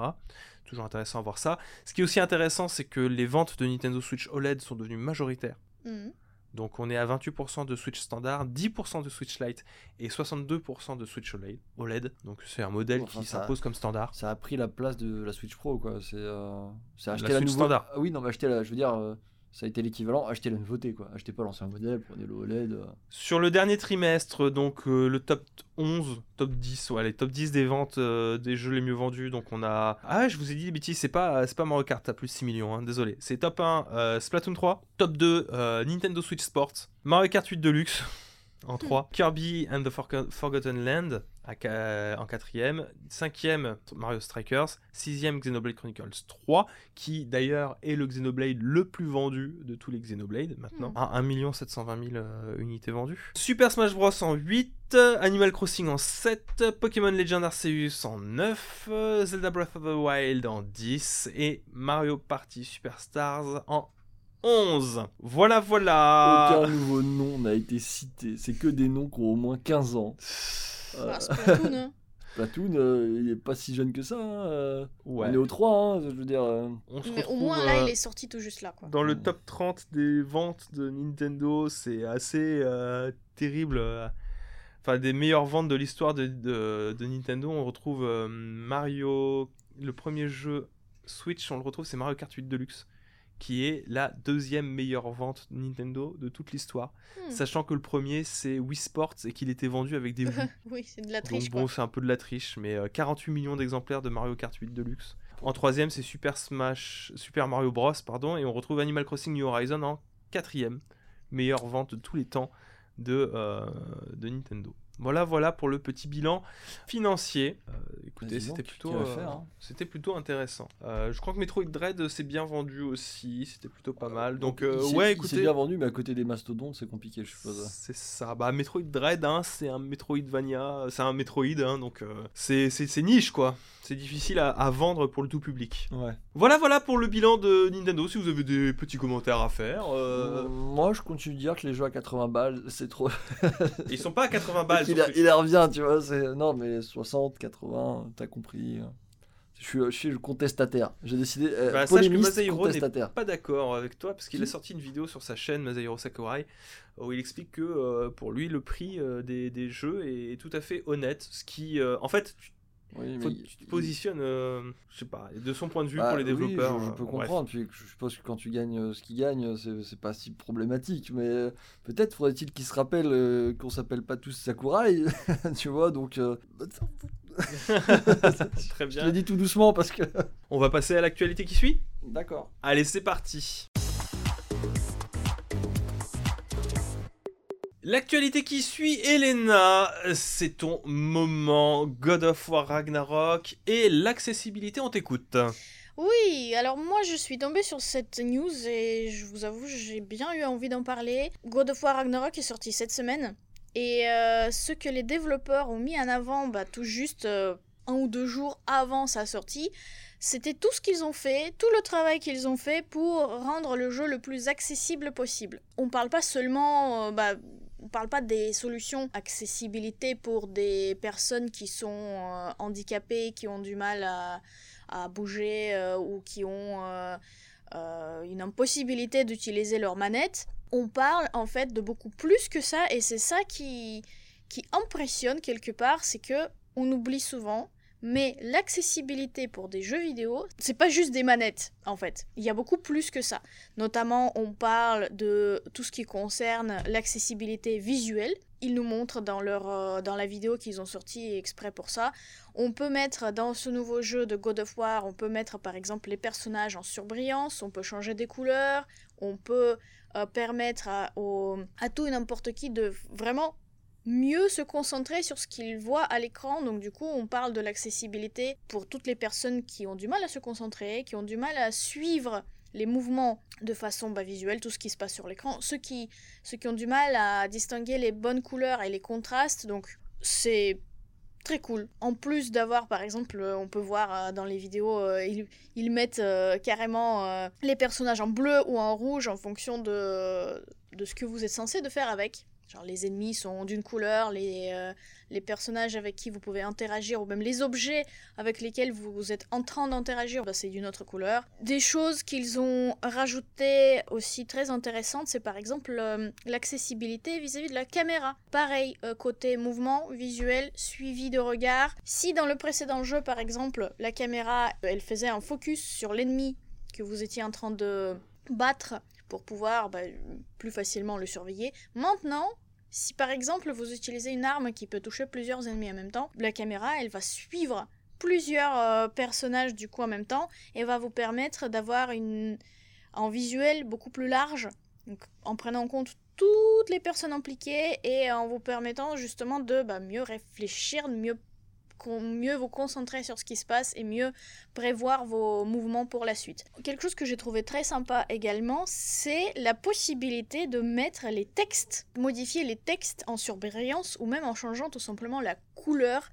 Toujours intéressant à voir ça. Ce qui est aussi intéressant, c'est que les ventes de Nintendo Switch OLED sont devenues majoritaires. Mhm. Donc on est à 28% de Switch standard, 10% de Switch Lite et 62% de Switch OLED. OLED. Donc c'est un modèle Enfin, qui s'impose comme standard. Ça a pris la place de la Switch Pro, quoi. C'est euh, acheter La la, Switch standard. Ah oui, non, mais acheter la. Je veux dire, euh, ça a été l'équivalent. Acheter la nouveauté, quoi. Achetez pas l'ancien modèle, prenez le OLED. euh. Sur le dernier trimestre, donc euh, le top 11, top 10, ouais, les top 10 des ventes euh, des jeux les mieux vendus. Donc on a. Ah ouais, je vous ai dit des bêtises, c'est pas, c'est pas Mario Kart à plus de 6 millions, hein, désolé. C'est top 1, euh, Splatoon 3. Top 2, euh, Nintendo Switch Sports. Mario Kart 8 Deluxe en 3. Kirby and the Forgo- Forgotten Land à en quatrième. Cinquième, Mario Strikers. Sixième, Xenoblade Chronicles 3, qui d'ailleurs est le Xenoblade le plus vendu de tous les Xenoblades maintenant. Mhm. À 1 720 000 euh, unités vendues. Super Smash Bros en 8, Animal Crossing en 7, Pokémon Legend Arceus en 9, euh, Zelda Breath of the Wild en 10 et Mario Party Superstars en 11. Voilà, voilà. Aucun nouveau nom n'a été cité. C'est que des noms qui ont au moins 15 ans. Euh, Bah, Splatoon, hein. Platoon, euh, il est pas si jeune que ça. hein, euh. Ouais. On est au 3, hein, je veux dire. euh. On se Mais au moins là, euh, il est sorti tout juste là, quoi. Dans le Mm. top 30 des ventes de Nintendo, c'est assez euh, terrible. Enfin, des meilleures ventes de l'histoire de, de- de Nintendo, on retrouve euh, Mario, le premier jeu Switch, on le retrouve, c'est Mario Kart 8 Deluxe, qui est la deuxième meilleure vente Nintendo de toute l'histoire. Hmm. Sachant que le premier, c'est Wii Sports et qu'il était vendu avec des Wii. oui, c'est de la triche, Donc bon, c'est un peu de la triche, mais euh, 48 millions d'exemplaires de Mario Kart 8 Deluxe. En troisième, c'est Super Smash, Super Mario Bros, pardon, et on retrouve Animal Crossing New Horizon en quatrième meilleure vente de tous les temps de, euh, de Nintendo. Voilà, voilà pour le petit bilan financier. Euh, écoutez, c'était plutôt, euh, hein. c'était plutôt intéressant. Euh, je crois que Metroid Dread s'est bien vendu aussi, c'était plutôt pas mal. Donc euh, il ouais, écoutez, bien vendu, mais à côté des mastodontes, c'est compliqué, je suppose. c'est ça. Bah, Metroid Dread, hein, c'est un Metroidvania, c'est un Metroid, hein, donc euh, c'est c'est- c'est niche quoi. C'est difficile à, à vendre pour le tout public. Ouais. Voilà, voilà pour le bilan de Nintendo. Si vous avez des petits commentaires à faire, euh, Euh, Moi, je continue de dire que les jeux à 80 balles, c'est trop. ils sont pas à 80 balles. Il, a- revient, tu vois. c'est- Non, mais 60, 80, t'as compris. Je suis, je suis le contestataire. J'ai décidé. Euh, Bah, sache que Masahiro n'est pas d'accord avec toi parce qu'il a sorti une vidéo sur sa chaîne Masahiro Sakurai où il explique que euh, pour lui le prix euh, des, des jeux est tout à fait honnête. Ce qui, euh, en fait, tu, Oui, faut mais que tu te positionnes, euh, je sais pas, de son point de vue Bah, pour les oui, développeurs. je, je euh, peux bref. comprendre. Puis je suppose que quand tu gagnes euh, ce qu'il gagne, c'est pas si problématique. Mais euh, peut-être faudrait-il qu'il se rappelle euh, qu'on s'appelle pas tous Sakurai, tu vois. Donc, euh, Très je bien. l'ai dit tout doucement parce que. On va passer à l'actualité qui suit? D'accord. Allez, c'est parti. L'actualité qui suit, Elena, c'est ton moment God of War Ragnarok et l'accessibilité, on t'écoute. Oui, alors moi je suis tombée sur cette news et je vous avoue, j'ai bien eu envie d'en parler. God of War Ragnarok est sorti cette semaine et euh, ce que les développeurs ont mis en avant bah, tout juste euh, un ou deux jours avant sa sortie, C'était tout ce qu'ils ont fait, tout le travail qu'ils ont fait pour rendre le jeu le plus accessible possible. On parle pas seulement, euh, bah, on parle pas des solutions accessibilité pour des personnes qui sont euh, handicapées, qui ont du mal à, bouger euh, ou qui ont une impossibilité d'utiliser leur manette. On parle en fait de beaucoup plus que ça et c'est ça qui qui impressionne quelque part, c'est que on oublie souvent mais l'accessibilité pour des jeux vidéo, c'est pas juste des manettes en fait. Il y a beaucoup plus que ça. Notamment, on parle de tout ce qui concerne l'accessibilité visuelle. Ils nous montrent dans, leur, euh, dans la vidéo qu'ils ont sorti exprès pour ça. On peut mettre dans ce nouveau jeu de God of War, on peut mettre par exemple les personnages en surbrillance, on peut changer des couleurs, on peut euh, permettre à, à tout et n'importe qui de vraiment mieux se concentrer sur ce qu'ils voient à l'écran. Donc du coup, on parle de l'accessibilité pour toutes les personnes qui ont du mal à se concentrer, qui ont du mal à suivre les mouvements de façon bah, visuelle, tout ce qui se passe sur l'écran, ceux qui, ceux qui ont du mal à distinguer les bonnes couleurs et les contrastes, donc c'est très cool. En plus d'avoir, par exemple, on peut voir euh, dans les vidéos, euh, ils, mettent euh, carrément les personnages en bleu ou en rouge en fonction de, de ce que vous êtes censé de faire avec. Genre les ennemis sont d'une couleur, les, euh, les personnages avec qui vous pouvez interagir, ou même les objets avec lesquels vous êtes en train d'interagir, bah, c'est d'une autre couleur. Des choses qu'ils ont rajoutées aussi très intéressantes, c'est par exemple euh, l'accessibilité vis-à-vis de la caméra. Pareil, euh, côté mouvement, visuel, suivi de regard. Si dans le précédent jeu, par exemple, la caméra, elle faisait un focus sur l'ennemi que vous étiez en train de battre, pour pouvoir bah, plus facilement le surveiller. Maintenant, si par exemple vous utilisez une arme qui peut toucher plusieurs ennemis en même temps, la caméra elle va suivre plusieurs euh, personnages du coup en même temps et va vous permettre d'avoir une en visuel beaucoup plus large en prenant en compte toutes les personnes impliquées et en vous permettant justement de bah, mieux réfléchir, de mieux mieux vous concentrer sur ce qui se passe et mieux prévoir vos mouvements pour la suite. Quelque chose que j'ai trouvé très sympa également, c'est la possibilité de mettre les textes, modifier les textes en surbrillance ou même en changeant tout simplement la couleur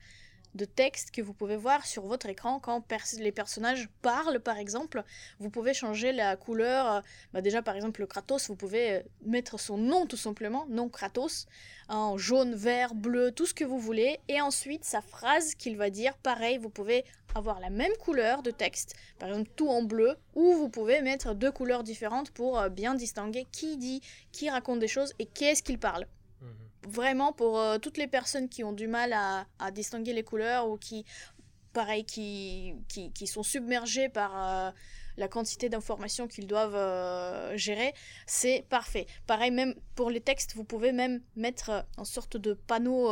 de texte que vous pouvez voir sur votre écran quand les personnages parlent par exemple. Vous pouvez changer la couleur. Euh, bah déjà par exemple le Kratos, vous pouvez euh, mettre son nom tout simplement, nom Kratos, en jaune, vert, bleu, tout ce que vous voulez. Et ensuite sa phrase qu'il va dire, pareil, vous pouvez avoir la même couleur de texte, par exemple tout en bleu, ou vous pouvez mettre deux couleurs différentes pour euh, bien distinguer qui dit, qui raconte des choses et qu'est-ce qu'il parle vraiment pour euh, toutes les personnes qui ont du mal à, distinguer les couleurs ou qui, pareil, qui, qui, sont submergées par euh, la quantité d'informations qu'ils doivent euh, gérer, c'est parfait. Pareil, même pour les textes, vous pouvez même mettre en sorte de panneau,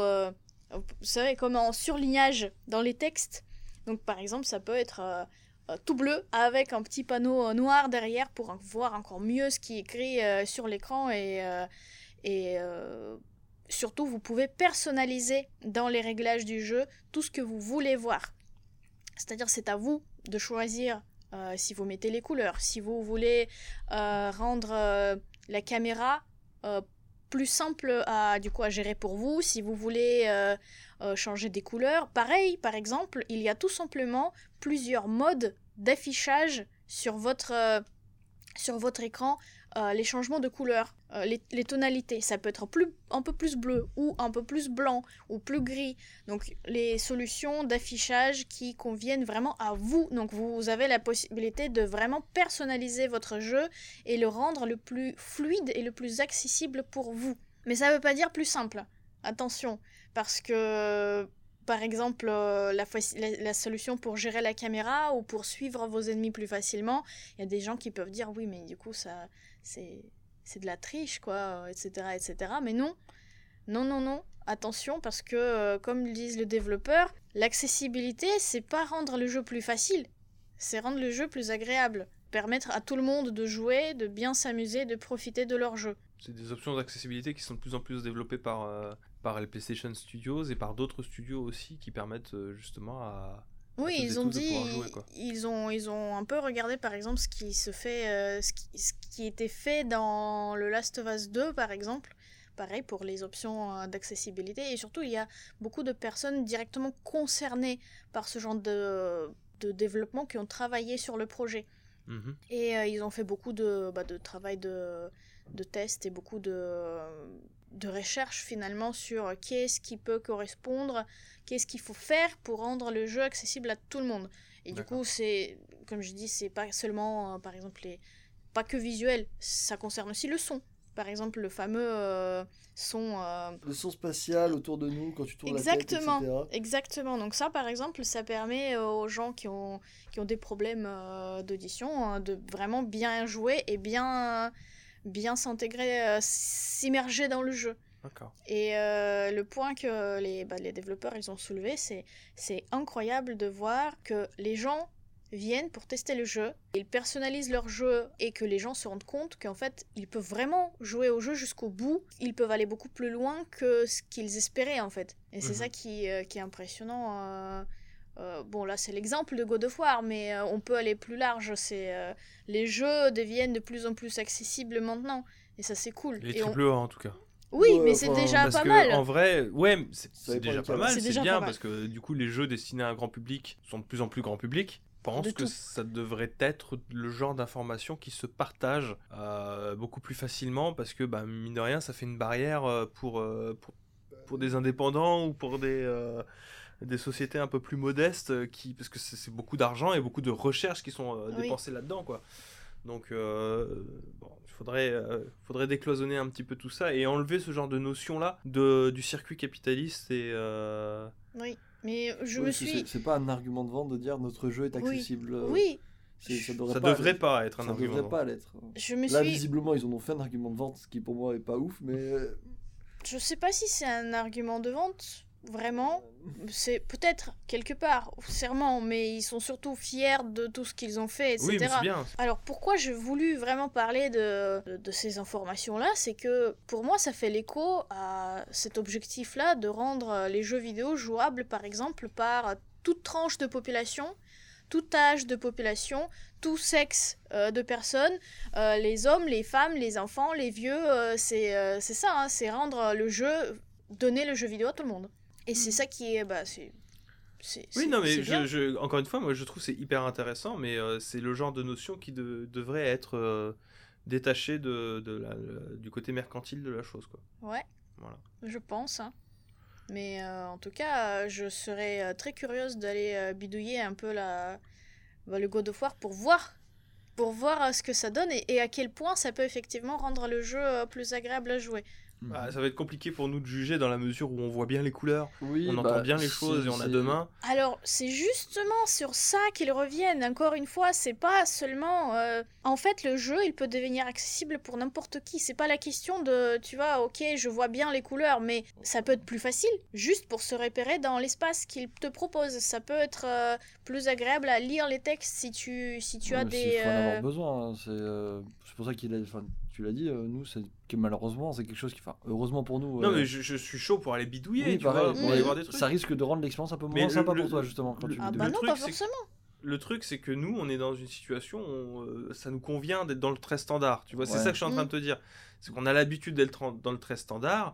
vous savez, comme en surlignage dans les textes. Donc par exemple, ça peut être tout bleu avec un petit panneau noir derrière pour voir encore mieux ce qui est écrit sur l'écran et surtout, vous pouvez personnaliser dans les réglages du jeu tout ce que vous voulez voir. C'est-à-dire, c'est à vous de choisir euh, si vous mettez les couleurs, si vous voulez euh, rendre euh, la caméra plus simple à, du coup, gérer pour vous, si vous voulez changer des couleurs. Pareil, par exemple, il y a tout simplement plusieurs modes d'affichage sur votre écran euh, les changements de couleur, euh, les, tonalités. Ça peut être plus, un peu plus bleu ou un peu plus blanc ou plus gris. Donc les solutions d'affichage qui conviennent vraiment à vous. Donc vous avez la possibilité de vraiment personnaliser votre jeu et le rendre le plus fluide et le plus accessible pour vous. Mais ça ne veut pas dire plus simple. Attention, parce que par exemple euh, la, solution pour gérer la caméra ou pour suivre vos ennemis plus facilement, il y a des gens qui peuvent dire oui mais du coup c'est de la triche quoi, etc., etc. Mais non, non, non, non. Attention parce que euh, comme disent le développeur, l'accessibilité c'est pas rendre le jeu plus facile, c'est rendre le jeu plus agréable, permettre à tout le monde de jouer, de bien s'amuser, de profiter de leur jeu. C'est des options d'accessibilité qui sont de plus en plus développées par euh, par les PlayStation Studios et par d'autres studios aussi qui permettent euh, justement à. Oui, ils ont dit, ils ont, ils ont un peu regardé par exemple ce qui se fait, euh, ce, qui, ce, qui, était fait dans le Last of Us 2 par exemple, pareil pour les options euh, d'accessibilité et surtout il y a beaucoup de personnes directement concernées par ce genre de, de développement qui ont travaillé sur le projet. Mhm. Et euh, ils ont fait beaucoup de, bah, de travail de, de tests et beaucoup de, de recherches finalement sur qu'est-ce qui peut correspondre, qu'est-ce qu'il faut faire pour rendre le jeu accessible à tout le monde. Et du coup, c'est, comme je dis, c'est pas seulement, euh, par exemple, les, pas que visuel, ça concerne aussi le son. Par exemple, le fameux euh, son euh, Le son spatial autour de nous quand tu tournes Exactement. la tête, etc. Exactement. Donc ça, par exemple, ça permet aux gens qui ont, qui ont des problèmes d'audition hein, de vraiment bien jouer et bien, bien s'intégrer, euh, s'immerger dans le jeu. Et euh, le point que les, bah, les développeurs ils ont soulevé, c'est c'est incroyable de voir que les gens viennent pour tester le jeu, ils personnalisent leur jeu et que les gens se rendent compte qu'en fait ils peuvent vraiment jouer au jeu jusqu'au bout, ils peuvent aller beaucoup plus loin que ce qu'ils espéraient en fait. Et c'est Mhm. ça qui, euh, qui est impressionnant. euh, euh, bon là c'est l'exemple de God of War, mais euh, on peut aller plus large. C'est euh, les jeux deviennent de plus en plus accessibles maintenant et ça c'est cool. Les Et on- triple A en tout cas. Oui, Ouais, mais c'est enfin, déjà parce pas que mal. en vrai, ouais, c'est déjà pas mal, C'est bien pas mal. parce que du coup les jeux destinés à un grand public sont de plus en plus grand public. Je pense De que tout. ça devrait être le genre d'information qui se partage euh, beaucoup plus facilement parce que bah, mine de rien ça fait une barrière pour, euh, pour, pour des indépendants ou pour des, euh, des sociétés un peu plus modestes euh, qui parce que c'est beaucoup d'argent et beaucoup de recherches qui sont euh, Oui. dépensées là-dedans quoi. Donc euh, bon, il faudrait, euh, faudrait décloisonner un petit peu tout ça et enlever ce genre de notion là de, du circuit capitaliste et euh, Oui, mais je Oui, me suis. c'est- pas un argument de vente de dire notre jeu est Oui. accessible. Oui, c'est- ça devrait ça pas devrait pas être un Ça argument. devrait pas l'être. je me Là, suis. visiblement, ils en ont fait un argument de vente, ce qui pour moi est pas ouf, mais. Je sais pas si c'est un argument de vente, vraiment. C'est peut-être quelque part, serment, mais ils sont surtout fiers de tout ce qu'ils ont fait, etc. Oui, mais c'est bien. Alors pourquoi j'ai voulu vraiment parler de, de, de ces informations-là, c'est que pour moi ça fait l'écho à cet objectif-là de rendre les jeux vidéo jouables par exemple par toute tranche de population, tout âge de population, tout sexe euh, de personnes, euh, les hommes, les femmes, les enfants, les vieux, euh, c'est euh, c'est ça, hein, c'est rendre le jeu, donner le jeu vidéo à tout le monde. Et c'est ça qui est... Bah, c'est c'est- Oui, non, mais je, je- encore une fois, moi je trouve que c'est hyper intéressant, mais euh, c'est le genre de notion qui de- devrait être euh, détaché de, de la- le- du côté mercantile de la chose. Quoi. Ouais. Voilà. Je pense. hein. Mais euh, en tout cas, je serais très curieuse d'aller bidouiller un peu la... bah, le God of War pour voir, pour voir ce que ça donne et, et à quel point ça peut effectivement rendre le jeu plus agréable à jouer. Bah, ça va être compliqué pour nous de juger dans la mesure où on voit bien les couleurs, Oui, on bah, entend bien les choses et on a deux mains. Alors, c'est justement sur ça qu'ils reviennent. Encore une fois, c'est pas seulement. euh, En fait, le jeu, il peut devenir accessible pour n'importe qui. C'est pas la question de, tu vois, ok, je vois bien les couleurs, mais ça peut être plus facile, juste pour se repérer dans l'espace qu'il te propose. Ça peut être euh, plus agréable à lire les textes si tu, si tu as Ouais, des. Il faut en euh, avoir besoin. hein, C'est euh, c'est pour ça qu'il a. Enfin, tu l'as dit, euh, nous, c'est que malheureusement, c'est quelque chose qui. Enfin, heureusement pour nous. Non, euh, mais je, je suis chaud pour aller bidouiller, oui, tu pareil, vois, pour Mm. aller voir des trucs. ça risque de rendre l'expérience un peu moins sympa le- pour toi, justement, quand le- tu Ah bah Le non, truc, pas c'est que- forcément. Le truc, c'est que nous, on est dans une situation où euh, ça nous convient d'être dans le très standard. Tu vois, c'est ça que je suis en train Mm. de te dire. C'est qu'on a l'habitude d'être dans le très standard.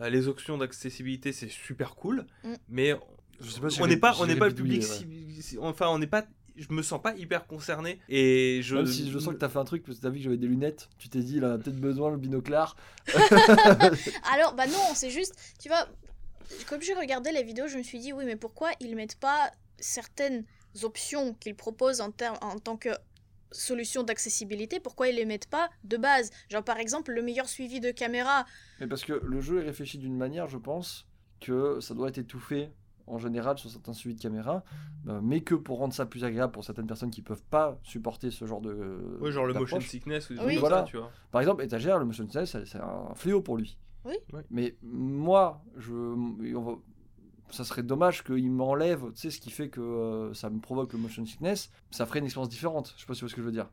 Euh, les options d'accessibilité, c'est super cool. Mm. Mais Je sais pas si on n'est pas, on n'est pas le public. ouais. si- si- enfin, on n'est pas. Je me sens pas hyper concerné. Et je. Même si je sens que t'as fait un truc parce que t'as vu que j'avais des lunettes, tu t'es dit, il a peut-être besoin le binoclard. Alors, bah non, c'est juste, tu vois, comme j'ai regardé les vidéos, je me suis dit, oui, mais pourquoi ils mettent pas certaines options qu'ils proposent en, termes- en tant que solution d'accessibilité, pourquoi ils les mettent pas de base? Genre, par exemple, le meilleur suivi de caméra. Mais parce que le jeu est réfléchi d'une manière, je pense, que ça doit être étouffé en général sur certains suivis de caméra, euh, mais que pour rendre ça plus agréable pour certaines personnes qui peuvent pas supporter ce genre de. Ouais, genre le motion sickness ou des Oui. Voilà. ça, tu vois. Par exemple, étagère, le motion sickness, c'est un fléau pour lui. Oui. Oui. Mais moi, je, on va- ça serait dommage qu'il m'enlève, tu sais, ce qui fait que euh, ça me provoque le motion sickness. Ça ferait une expérience différente. Je sais pas si tu vois ce que je veux dire.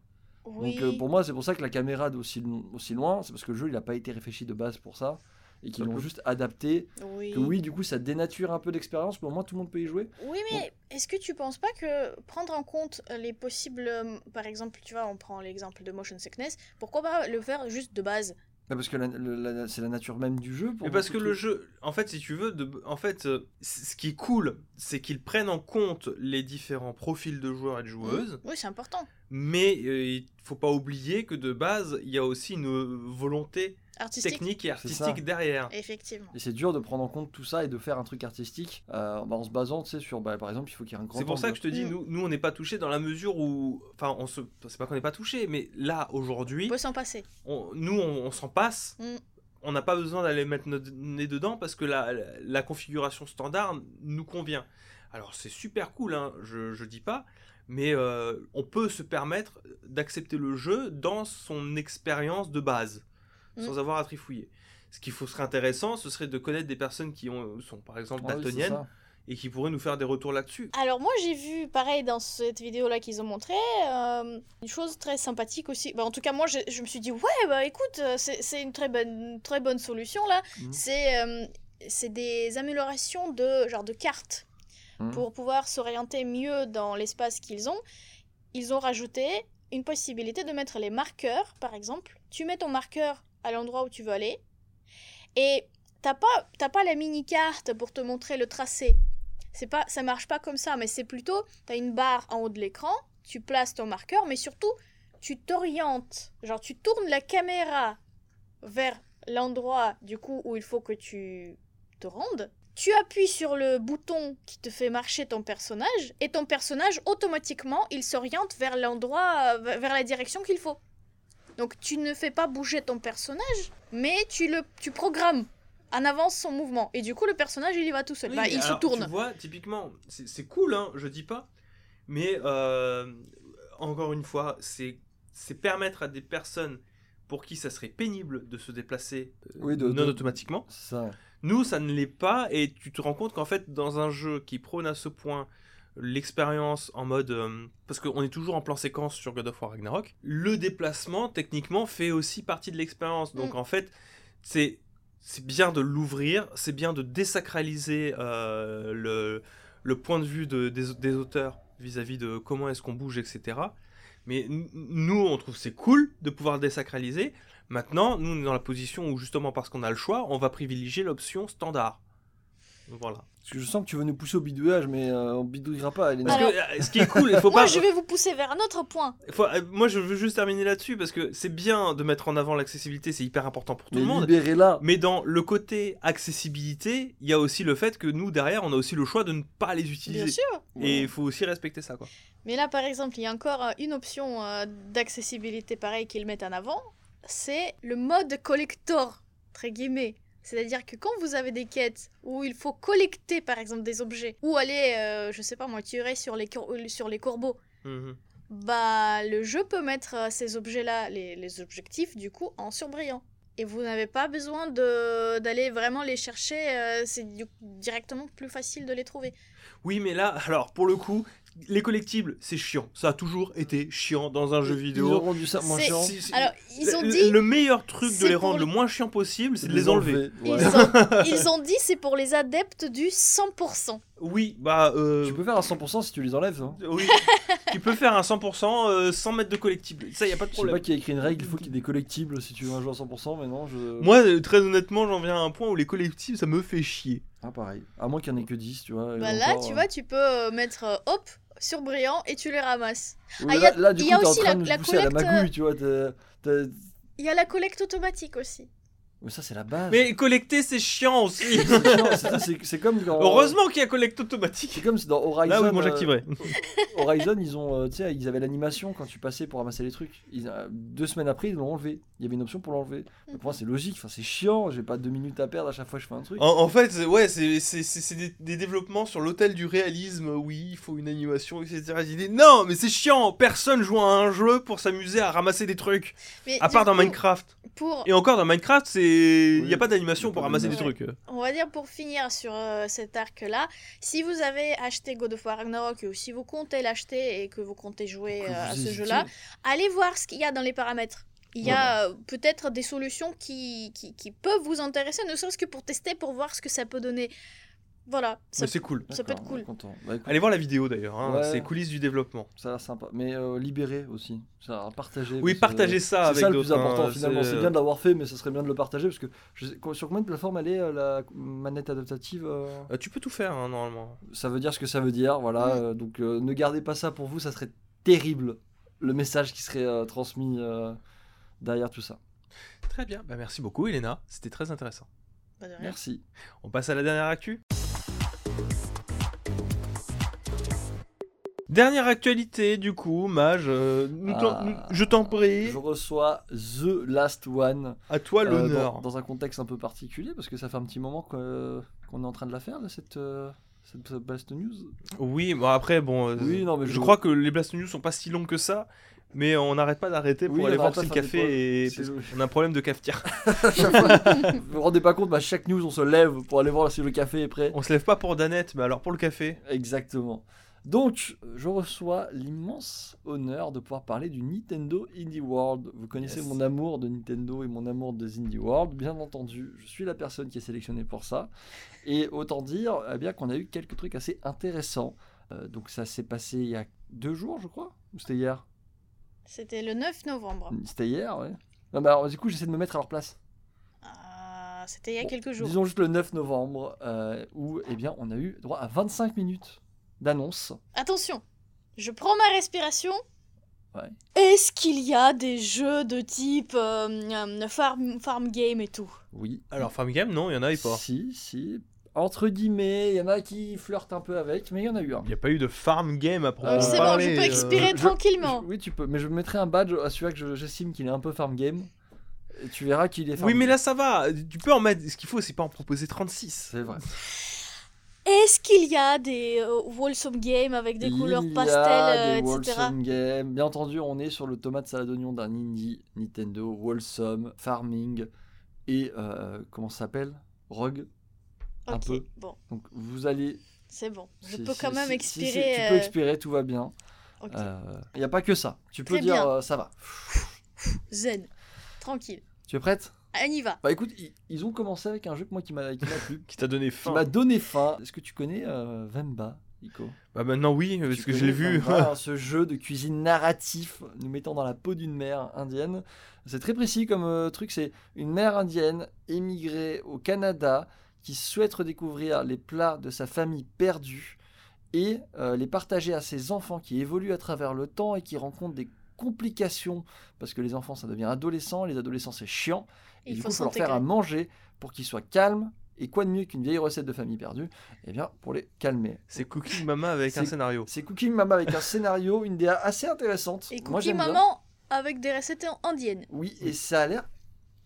Oui. Donc euh, pour moi, c'est pour ça que la caméra d'aussi aussi loin, c'est parce que le jeu, il n'a pas été réfléchi de base pour ça. Et qu'ils Ça l'ont juste adapté. oui. Que oui, du coup, ça dénature un peu l'expérience, mais au moins tout le monde peut y jouer. Oui, mais est-ce que tu penses pas que prendre en compte les possibles. euh, Par exemple, tu vois, on prend l'exemple de motion sickness, pourquoi pas le faire juste de base? Bah, parce que c'est la nature même du jeu. Pour Mais parce que le jeu, en fait, si tu veux, de, en fait, euh, ce qui est cool, c'est qu'ils prennent en compte les différents profils de joueurs et de joueuses, Oui, c'est important. mais euh, il faut pas oublier que de base, il y a aussi une volonté Artistique. technique et artistique derrière. Effectivement. Et c'est dur de prendre en compte tout ça et de faire un truc artistique euh, bah, en se basant, tu sais, sur, bah, par exemple, il faut qu'il y ait un grand C'est pour ça que je te dis, Mm. nous, nous on n'est pas touché dans la mesure où, enfin, on se, c'est pas qu'on n'est pas touché, mais là On aujourd'hui, peut s'en passer. on- nous on, on s'en passe. Mm. On n'a pas besoin d'aller mettre notre nez dedans parce que la, configuration standard nous convient. Alors c'est super cool, hein, je, je dis pas, mais euh, on peut se permettre d'accepter le jeu dans son expérience de base, Mm. sans avoir à trifouiller. Ce qui faut- serait intéressant, ce serait de connaître des personnes qui ont, sont par exemple c'est daltoniennes et qui pourraient nous faire des retours là-dessus. Alors moi j'ai vu pareil dans cette vidéo là qu'ils ont montré euh, une chose très sympathique aussi. Bah, en tout cas moi je, je me suis dit ouais bah écoute euh, c'est c'est une très bonne très bonne solution là. Mhm. C'est euh, c'est des améliorations de genre de cartes Mhm. pour pouvoir s'orienter mieux dans l'espace qu'ils ont. Ils ont rajouté une possibilité de mettre les marqueurs par exemple. Tu mets ton marqueur à l'endroit où tu veux aller. Et t'as pas t'as pas la mini carte pour te montrer le tracé. C'est pas ça marche pas comme ça mais c'est plutôt tu as une barre en haut de l'écran tu places ton marqueur mais surtout tu t'orientes. Genre tu tournes la caméra vers l'endroit du coup où il faut que tu te rendes. Tu appuies sur le bouton qui te fait marcher ton personnage et ton personnage automatiquement il s'oriente vers l'endroit vers la direction qu'il faut donc tu ne fais pas bouger ton personnage mais tu le tu programmes en avance son mouvement et du coup le personnage il y va tout seul Oui, Bah, il se tourne Tu vois, typiquement, c'est c'est cool, hein, je dis pas. Mais euh, encore une fois, c'est c'est permettre à des personnes pour qui ça serait pénible de se déplacer euh, Oui, de- non de- automatiquement. Ça. Nous, ça ne l'est pas, et tu te rends compte qu'en fait, dans un jeu qui prône à ce point l'expérience en mode... euh, parce qu'on est toujours en plan séquence sur God of War Ragnarok, le déplacement, techniquement, fait aussi partie de l'expérience. Donc Mm. en fait, c'est... C'est bien de l'ouvrir, c'est bien de désacraliser euh, le, le point de vue de- des, des auteurs vis-à-vis de comment est-ce qu'on bouge, etc. Mais nous, on trouve c'est cool de pouvoir désacraliser. Maintenant, nous, on est dans la position où, justement, parce qu'on a le choix, on va privilégier l'option standard. Voilà. Parce que je sens que tu veux nous pousser au bidouillage, mais euh, on bidouillera pas. Elena. Parce Alors- que euh, ce qui est cool, il faut moi pas. je vais vous pousser vers un autre point faut- euh, moi, je veux juste terminer là-dessus parce que c'est bien de mettre en avant l'accessibilité, c'est hyper important pour tout mais le monde. libérez-la. Mais dans le côté accessibilité, il y a aussi le fait que nous, derrière, on a aussi le choix de ne pas les utiliser. bien sûr Et il faut aussi respecter ça, quoi. Mais là, par exemple, il y a encore une option euh, d'accessibilité pareil qu'ils mettent en avant, c'est le mode collector, très guillemets. C'est-à-dire que quand vous avez des quêtes où il faut collecter, par exemple, des objets, ou aller, euh, je sais pas moi, tirer sur les, euh, sur les corbeaux, Mhm. bah le jeu peut mettre euh, ces objets-là, les, les objectifs, du coup, en surbrillant. Et vous n'avez pas besoin d'aller vraiment les chercher, euh, c'est directement plus facile de les trouver. Oui, mais là, alors, pour le coup, les collectibles, c'est chiant. Ça a toujours été chiant dans un jeu Ils vidéo. ont rendu ça moins chiant. Si- si- Alors, ils ont le, dit... le meilleur truc de les rendre le- moins chiant possible, c'est de les enlever. Ils, ouais. ont, ils ont dit c'est pour les adeptes du 100%. Oui, bah. euh, Tu peux faire à 100% si tu les enlèves. Hein. Oui, tu peux faire un 100% euh, sans mettre de collectible. Ça, y a pas de Je sais problème. pas qui a écrit une règle, il faut qu'il y ait des collectibles si tu veux un jeu à 100%, mais non, je. Moi, euh, très honnêtement, j'en viens à un point où les collectibles, ça me fait chier. Ah, pareil. À moins qu'il y en ait que 10, tu vois. Bah là, encore, tu euh, vois, tu peux euh, mettre euh, hop sur brillant et tu les ramasses. ouais, Ah, y là, a- là, du y coup, a t'es en aussi train la- de la collecte, magouille, tu vois. t'as- t'as- Il y a la collecte automatique aussi. Mais ça, c'est la base. Mais collecter, c'est chiant aussi. C'est comme dans. Heureusement qu'il y a collecte automatique. C'est comme si dans Horizon. Là, oui, moi euh, j'activerai. Horizon, ils ont, euh, tu sais, ils avaient l'animation quand tu passais pour ramasser les trucs. Ils, euh, deux semaines après, ils l'ont enlevé. Il y avait une option pour l'enlever. Mais Pour moi, c'est logique. Enfin, c'est chiant. J'ai pas deux minutes à perdre à chaque fois que je fais un truc. En, en fait, c'est- ouais, c'est des, des développements sur l'hôtel du réalisme. Oui, il faut une animation, etc. Dit, non, mais c'est chiant. Personne joue à un jeu pour s'amuser à ramasser des trucs. Mais À part dans Minecraft. Pour, Et encore dans Minecraft, c'est il Oui, y a pas d'animation pour ramasser des trucs. on va dire pour finir sur euh, cet arc-là, si vous avez acheté God of War Ragnarok ou si vous comptez l'acheter et que vous comptez jouer euh, à ce jeu-là, allez voir ce qu'il y a dans les paramètres. Il y a euh, peut-être des solutions qui, qui, qui peuvent vous intéresser, ne serait-ce que pour tester, pour voir ce que ça peut donner. Voilà, ça, Mais c'est cool. ça peut être cool. content. Bah, Allez voir la vidéo d'ailleurs, hein, Ouais. c'est coulisses du développement. Ça a l'air sympa. Mais euh, libéré aussi. Ça a partagé. Oui, partagez ça C'est avec ça le plus important hein, finalement. c'est- C'est bien de l'avoir fait, mais ça serait bien de le partager parce que je sais- sur combien de plateformes elle est euh, la manette adaptative euh, Euh, tu peux tout faire hein, normalement. Ça veut dire ce que ça veut dire, voilà. Donc euh, ne gardez pas ça pour vous, ça serait terrible le message qui serait euh, transmis euh, derrière tout ça. Très bien, bah, merci beaucoup Elena, c'était très intéressant. Rien. Merci. On passe à la dernière actu? Dernière actualité, du coup, Mage, euh, nous Ah, nous- je t'en prie, Je reçois The Last One à toi euh, l'honneur. dans, dans un contexte un peu particulier parce que ça fait un petit moment qu'on est en train de la faire là, cette euh, cette Blast News. Oui, bon après, bon, euh, Oui, non, mais je, je- crois que les Blast News sont pas si longs que ça, mais on n'arrête pas d'arrêter pour Oui, aller voir si le café et on a un problème de cafetière. vous vous rendez pas compte, à chaque news on se lève pour aller voir si le café est prêt. on se lève pas pour Danette, mais alors pour le café. Exactement. Donc, je reçois l'immense honneur de pouvoir parler du Nintendo Indie World. Vous connaissez Yes. mon amour de Nintendo et mon amour des Indie World, bien entendu. Je suis la personne qui est sélectionnée pour ça. Et autant dire eh bien qu'on a eu quelques trucs assez intéressants. Euh, donc, ça s'est passé il y a deux jours, je crois. Ou c'était hier? C'était le 9 novembre. C'était hier, ouais. Non, mais alors, du coup, j'essaie de me mettre à leur place. Ah, C'était il y a Bon, quelques jours. Disons juste le 9 novembre, euh, où eh bien, on a eu droit à 25 minutes d'annonce. Attention, je prends ma respiration. Ouais. Est-ce qu'il y a des jeux de type euh, euh, farm, farm game et tout? Oui, Alors, Farm Game, non, il y en avait pas. Si, si. Entre guillemets, il y en a qui flirtent un peu avec, mais il y en a eu un. Il n'y a pas eu de Farm Game à Euh, proprement C'est bon, je peux euh, expirer tranquillement. Je- oui, tu peux, mais je mettrai un badge à celui-là que je- j'estime qu'il est un peu farm game. Et tu verras qu'il est farm Oui, mais game. là ça va. Tu peux en mettre. Ce qu'il faut, c'est pas en proposer 36. C'est vrai. Est-ce qu'il y a des euh, wholesome games avec des Il couleurs y a pastel, des euh, etc. wholesome games. Bien entendu, on est sur le tomate salade oignon d'un indie Nintendo, wholesome, farming et euh, comment ça s'appelle? Rogue. un peu. bon, Donc vous allez. c'est bon. Je peux quand même expirer. si, tu euh, peux expirer, tout va bien. Il n'y a pas que ça. Tu peux Très dire euh, ça va. Zen, tranquille. Tu es prête? On y va. Bah écoute, ils, ont commencé avec un jeu que moi qui m'a qui m'a plu, Qui t'a donné qui faim. m'a donné faim. Est-ce que tu connais euh, Vemba, Nico? Bah maintenant oui, parce Tu que je l'ai vu. Vemba, ce jeu de cuisine narratif, nous mettant dans la peau d'une mère indienne. C'est très précis comme euh, truc, c'est une mère indienne émigrée au Canada qui souhaite redécouvrir les plats de sa famille perdue et euh, les partager à ses enfants qui évoluent à travers le temps et qui rencontrent des complications parce que les enfants ça devient adolescent, les adolescents c'est chiant et Il faut faut leur faire à manger pour qu'ils soient calmes et quoi de mieux qu'une vieille recette de famille perdue Eh bien pour les calmer. C'est Cooking Mama avec un scénario. C'est Cooking Mama avec un scénario, une DA assez intéressante. Et bien. Maman avec des recettes indiennes. Oui, et ça a l'air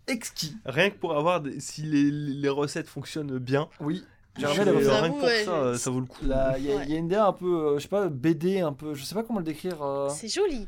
exquis. Rien que pour avoir des- si les, les- les recettes fonctionnent bien. Oui, Je j'aimerais vous les euh, rien avoue, que pour ouais, ça, euh, ça vaut le coup. Là, Il y, a- Ouais. il y a une DA un peu, euh, je sais pas, BD un peu, je sais pas comment le décrire, euh, C'est joli.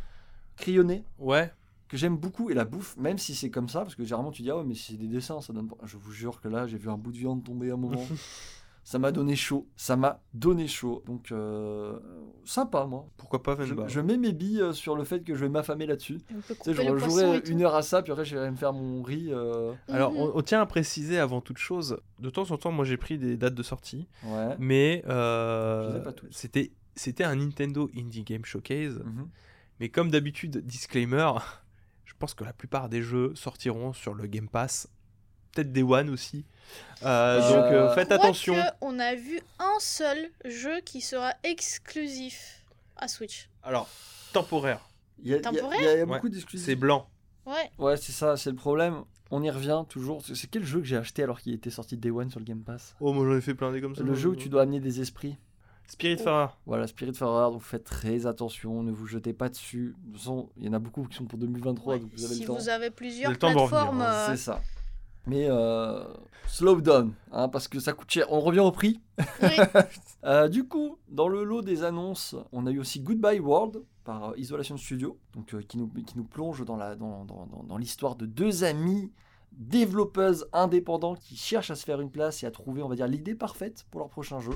crayonné, Ouais. Que j'aime beaucoup. Et la bouffe, même si c'est comme ça, parce que généralement tu dis, ah ouais, mais c'est des dessins, ça donne pas. Je vous jure que là, j'ai vu un bout de viande tomber à un moment. ça m'a donné chaud, ça m'a donné chaud. Donc, euh, sympa, moi. Pourquoi pas Je, je mets mes billes euh, sur le fait que je vais m'affamer là-dessus. Tu sais, poisson jouerai une heure à ça, puis après je vais me faire mon riz. euh, Alors, Mhm. on, on tient à préciser avant toute chose, de temps en temps, moi j'ai pris des dates de sortie, Ouais. mais euh, c'était c'était un Nintendo Indie Game Showcase. Mhm. Mais comme d'habitude, disclaimer, pense que la plupart des jeux sortiront sur le Game Pass, peut-être des One aussi. Euh, Euh, donc euh, faites attention. on a vu un seul jeu qui sera exclusif à Switch. Alors, temporaire, Il y a, il y a- Temporaire il y a- y a Ouais, beaucoup d'exclusifs. c'est blanc. Ouais. Ouais, c'est ça, c'est le problème. On y revient toujours. C'est- C'est quel jeu que j'ai acheté alors qu'il était sorti Day One sur le Game Pass? Oh, moi j'en ai fait plein des comme ça. Le jeu où tu dois amener des esprits. Spiritfarer. Voilà, Spiritfarer, donc faites très attention, ne vous jetez pas dessus. De toute façon, il y en a beaucoup qui sont pour 2023, Ouais. donc vous avez Si le temps. vous avez Vous plusieurs avez le temps de revenir, plateformes, euh, C'est ça. Mais euh, slow down, hein, parce que ça coûte cher. On revient au prix. oui. Euh, du coup, dans le lot des annonces, on a eu aussi Goodbye World par euh, Isolation Studio, donc, euh, qui, nous, qui nous plonge dans la- dans, dans- dans- dans l'histoire de deux amis développeuses indépendants qui cherchent à se faire une place et à trouver, on va dire, l'idée parfaite pour leur prochain jeu.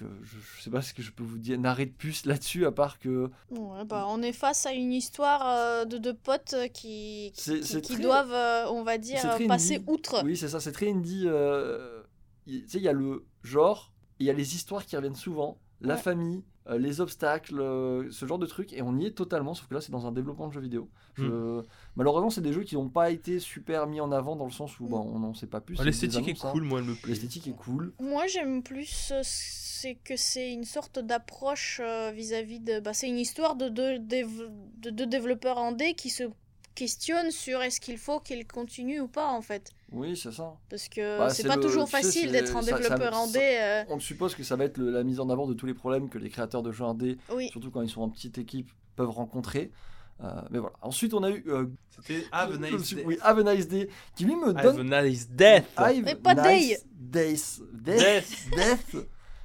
Donc, euh, je, je sais pas ce que je peux vous dire, narrer de plus là-dessus, à part que Ouais, bah, on est face à une histoire euh, de deux potes euh, qui, qui, c'est qui très- doivent, euh, on va dire, passer indie. outre. Oui, c'est ça, c'est très indie. euh, Tu sais, il y a le genre, il y a les histoires qui reviennent souvent, la Ouais. famille, euh, les obstacles, euh, ce genre de trucs, et on y est totalement, sauf que là c'est dans un développement de jeux vidéo. Je- Malheureusement, c'est des jeux qui n'ont pas été super mis en avant dans le sens où bon, on n'en sait pas plus. Ah, L'esthétique est hein. cool, moi elle me plaît. L'esthétique est cool. Moi, j'aime plus, euh, c'est que c'est une sorte d'approche vis-à-vis de. Bah, c'est une histoire de deux, dév- de deux développeurs indés qui se questionnent sur est-ce qu'il faut qu'ils continuent ou pas, en fait. Oui, c'est ça. Parce que Bah, c'est pas le- toujours facile d'être un ça- ça- développeur ça- indé. euh, On suppose que ça va être le- la mise en avant de tous les problèmes que les créateurs de jeux indés, Oui. surtout quand ils sont en petite équipe, peuvent rencontrer. Euh, mais voilà. Ensuite, on a eu euh, C'était Have a Nice Day. oui, Have a Nice Day, qui lui me Have donne a Nice Death. Have Mais pas nice days. Death. Death.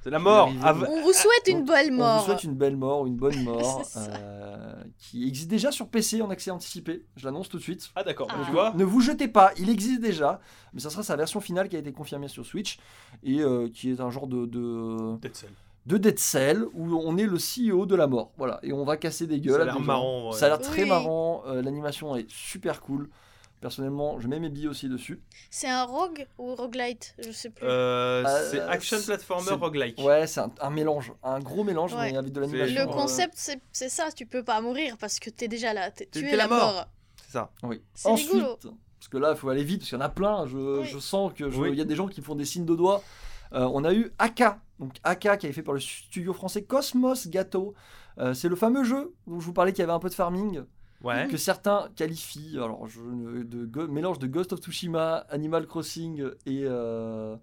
C'est la mort. On vous souhaite une Donc, belle On mort. vous souhaite une belle mort, une bonne mort, euh, qui existe déjà sur PC en accès anticipé. Je l'annonce tout de suite. Ah d'accord, Ah. tu vois Ne vous jetez pas, il existe déjà, mais ça sera sa version finale qui a été confirmée sur Switch et euh, qui est un genre de, de, Dead Cell. de Dead Cell où on est le CEO de la mort. Voilà, et on va casser des gueules. Ça a l'air marrant, ouais. Ça a l'air très Oui. marrant. euh, L'animation est super cool. Personnellement, je mets mes billes aussi dessus. C'est un rogue ou roguelite Je sais plus. Euh, Euh, c'est Action Platformer Roguelike. Ouais, c'est un, un mélange, un gros mélange, Ouais. mais avec de l'animation. Le euh, concept, c'est- c'est ça, tu peux pas mourir parce que t'es déjà là. Tu es la la mort. mort. C'est ça. Oui. C'est Ensuite, rigolo. parce que là, il faut aller vite, parce qu'il y en a plein. Je, Oui. je sens que je- il Oui. y a des gens qui font des signes de doigts. Euh, on a eu Aka, donc Aka qui avait fait par le studio français Cosmos Gâteau. Euh, c'est le fameux jeu dont je vous parlais qui avait un peu de farming, Ouais. que certains qualifient, alors je, de mélange de Ghost of Tsushima, Animal Crossing et, euh,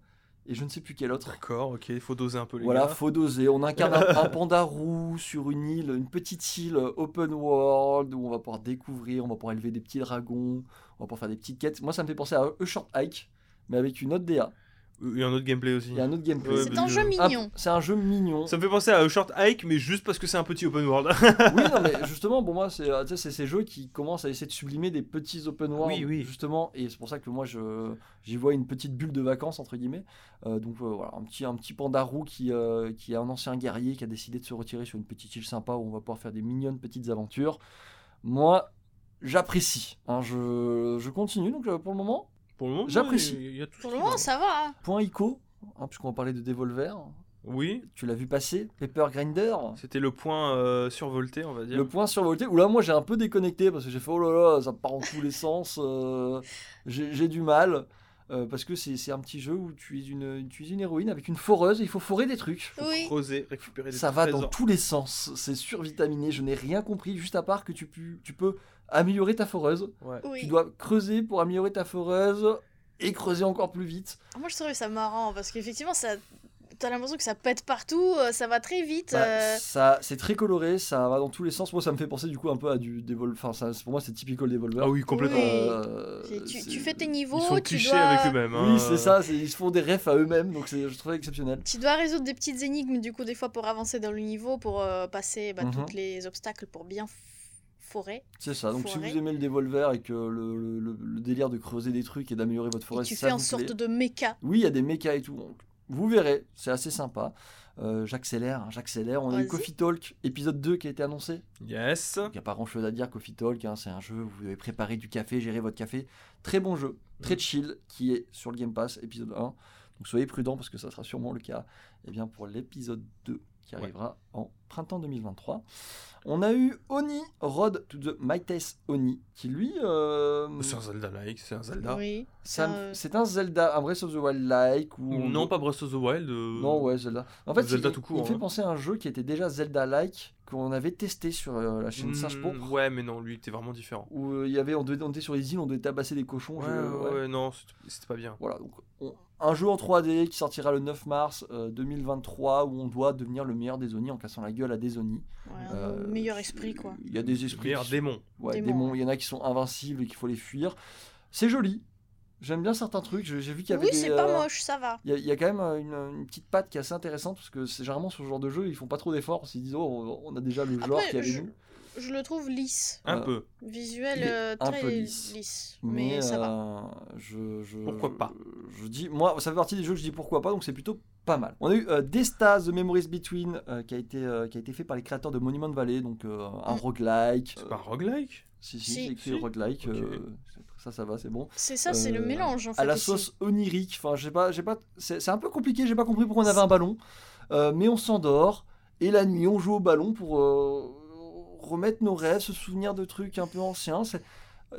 et je ne sais plus quel autre. D'accord, ok, il faut doser un peu les Voilà, gars. faut doser. On incarne un, un panda roux sur une île, une petite île open world où on va pouvoir découvrir, on va pouvoir élever des petits dragons, on va pouvoir faire des petites quêtes. Moi, ça me fait penser à A Short Hike, mais avec une autre DA. Il y a un autre gameplay aussi. Il y a un autre gameplay. Ouais, C'est un jeu mignon. C'est un jeu mignon. Ça me fait penser à A Short Hike, mais juste parce que c'est un petit open world. oui, non, mais justement, pour moi, c'est euh, tu sais, c'est ces jeux qui commencent à essayer de sublimer des petits open world, Oui, oui. justement, et c'est pour ça que moi, je j'y vois une petite bulle de vacances entre guillemets. Euh, donc euh, voilà, un petit un petit panda roux qui euh, qui est un ancien guerrier qui a décidé de se retirer sur une petite île sympa où on va pouvoir faire des mignonnes petites aventures. Moi, j'apprécie. hein, je, je continue donc pour le moment. Pour le moment, J'apprécie. Il y a tout ce Pour le moment, ça va. hein. Point ICO, hein, puisqu'on va parler de Devolver. Oui, Tu l'as vu passer, Paper Grinder. c'était le point euh, survolté, on va dire. Le point survolté, où là moi j'ai un peu déconnecté parce que j'ai fait oh là là, ça part en tous les sens, euh, j'ai j'ai du mal. euh, parce que c'est c'est un petit jeu où tu es, une, tu es une héroïne avec une foreuse et il faut forer des trucs. Oui. Creuser, récupérer des Ça va dans trésors. tous les sens, c'est survitaminé, je n'ai rien compris, juste à part que tu, pu- tu peux améliorer ta foreuse. Ouais. Oui. Tu dois creuser pour améliorer ta foreuse et creuser encore plus vite. Moi, je trouvais ça marrant parce qu'effectivement, ça. T'as l'impression que ça pète partout, euh, ça va très vite. Bah, euh, ça, c'est très coloré, ça va dans tous les sens. Moi ça me fait penser du coup un peu à du Devolver. Enfin, ça- pour moi c'est typical Devolver. Ah oui, complètement. Oui. Euh, tu, fais tes niveaux, Ils sont tu clichés dois. avec eux-mêmes. hein. Oui, c'est ça, ils se font des refs à eux-mêmes, donc c'est- je trouve ça exceptionnel. Tu dois résoudre des petites énigmes, du coup, des fois pour avancer dans le niveau, pour euh, passer bah, Mhm. tous les obstacles pour bien C'est ça, donc si vous aimez le Devolver et que le, le- le- le délire de creuser des trucs et d'améliorer votre forêt, et tu ça fais en sorte plaît. de méca. Oui, il y a des mechas et tout, donc vous verrez, c'est assez sympa. Euh, j'accélère, hein, j'accélère. On a eu. Coffee Talk, épisode 2 qui a été annoncé. Yes. Il n'y a pas grand chose à dire, Coffee Talk, hein, c'est un jeu où vous devez préparer du café, gérer votre café. Très bon jeu, très chill, qui est sur le Game Pass, épisode 1. Donc soyez prudents parce que ça sera sûrement le cas eh bien, pour l'épisode 2 qui Ouais. arrivera en printemps 2023. On a eu Oni, Road to the Mightiest Oni, qui lui... euh, C'est un Zelda-like, c'est un Zelda. Oui. C'est un Zelda, un Breath of the Wild-like ou... Non, pas Breath of the Wild. euh, Non, ouais, Zelda. En fait, Zelda il, tout court, il fait hein. penser à un jeu qui était déjà Zelda-like, qu'on avait testé sur euh, la chaîne hmm, Singe Pourpre. Ouais, mais non, lui, était vraiment différent. où euh, il y avait on, devait, on était sur les îles, on devait tabasser des cochons. Ouais, je- ouais, non, c'était- pas bien. Voilà, donc on- un jeu en 3D qui sortira le 9 mars euh, 2023 où on doit devenir le meilleur des Oni en cassant la gueule à des Oni. ouais, Euh, meilleur esprit, quoi. Il y a des esprits. Meilleur démon. Ouais, Démons. Il y en a qui sont invincibles et qu'il faut les fuir. C'est joli. J'aime bien certains trucs. J'ai vu qu'il y avait Oui, des, c'est pas euh, moche, ça va. Il y, a- il y a quand même euh, une, une petite patte qui est assez intéressante parce que c'est généralement sur ce genre de jeu, ils font pas trop d'efforts. Ils se disent, oh, on a déjà le genre Après, qui est je- nous. Je le trouve lisse. Un Euh, peu. Visuel euh, un très peu lisse. lisse. Mais, Mais, ça va. je, je- Pourquoi pas? je, dis, moi, ça fait partie des jeux que je dis pourquoi pas, donc c'est plutôt pas mal. On a eu euh, Desta The Memories Between euh, qui, a été, euh, qui a été fait par les créateurs de Monument Valley, donc euh, un Mm. roguelike. C'est pas un roguelike? Si, si, Si. c'est écrit Si. roguelike. Euh, Ça, ça va, c'est bon. C'est ça, c'est le Euh, mélange en fait. à la sauce onirique. Enfin, j'ai pas, j'ai pas. C'est c'est un peu compliqué. J'ai pas compris pourquoi on avait un ballon. Euh, mais on s'endort et la nuit on joue au ballon pour euh, remettre nos rêves, se souvenir de trucs un peu anciens. C'est-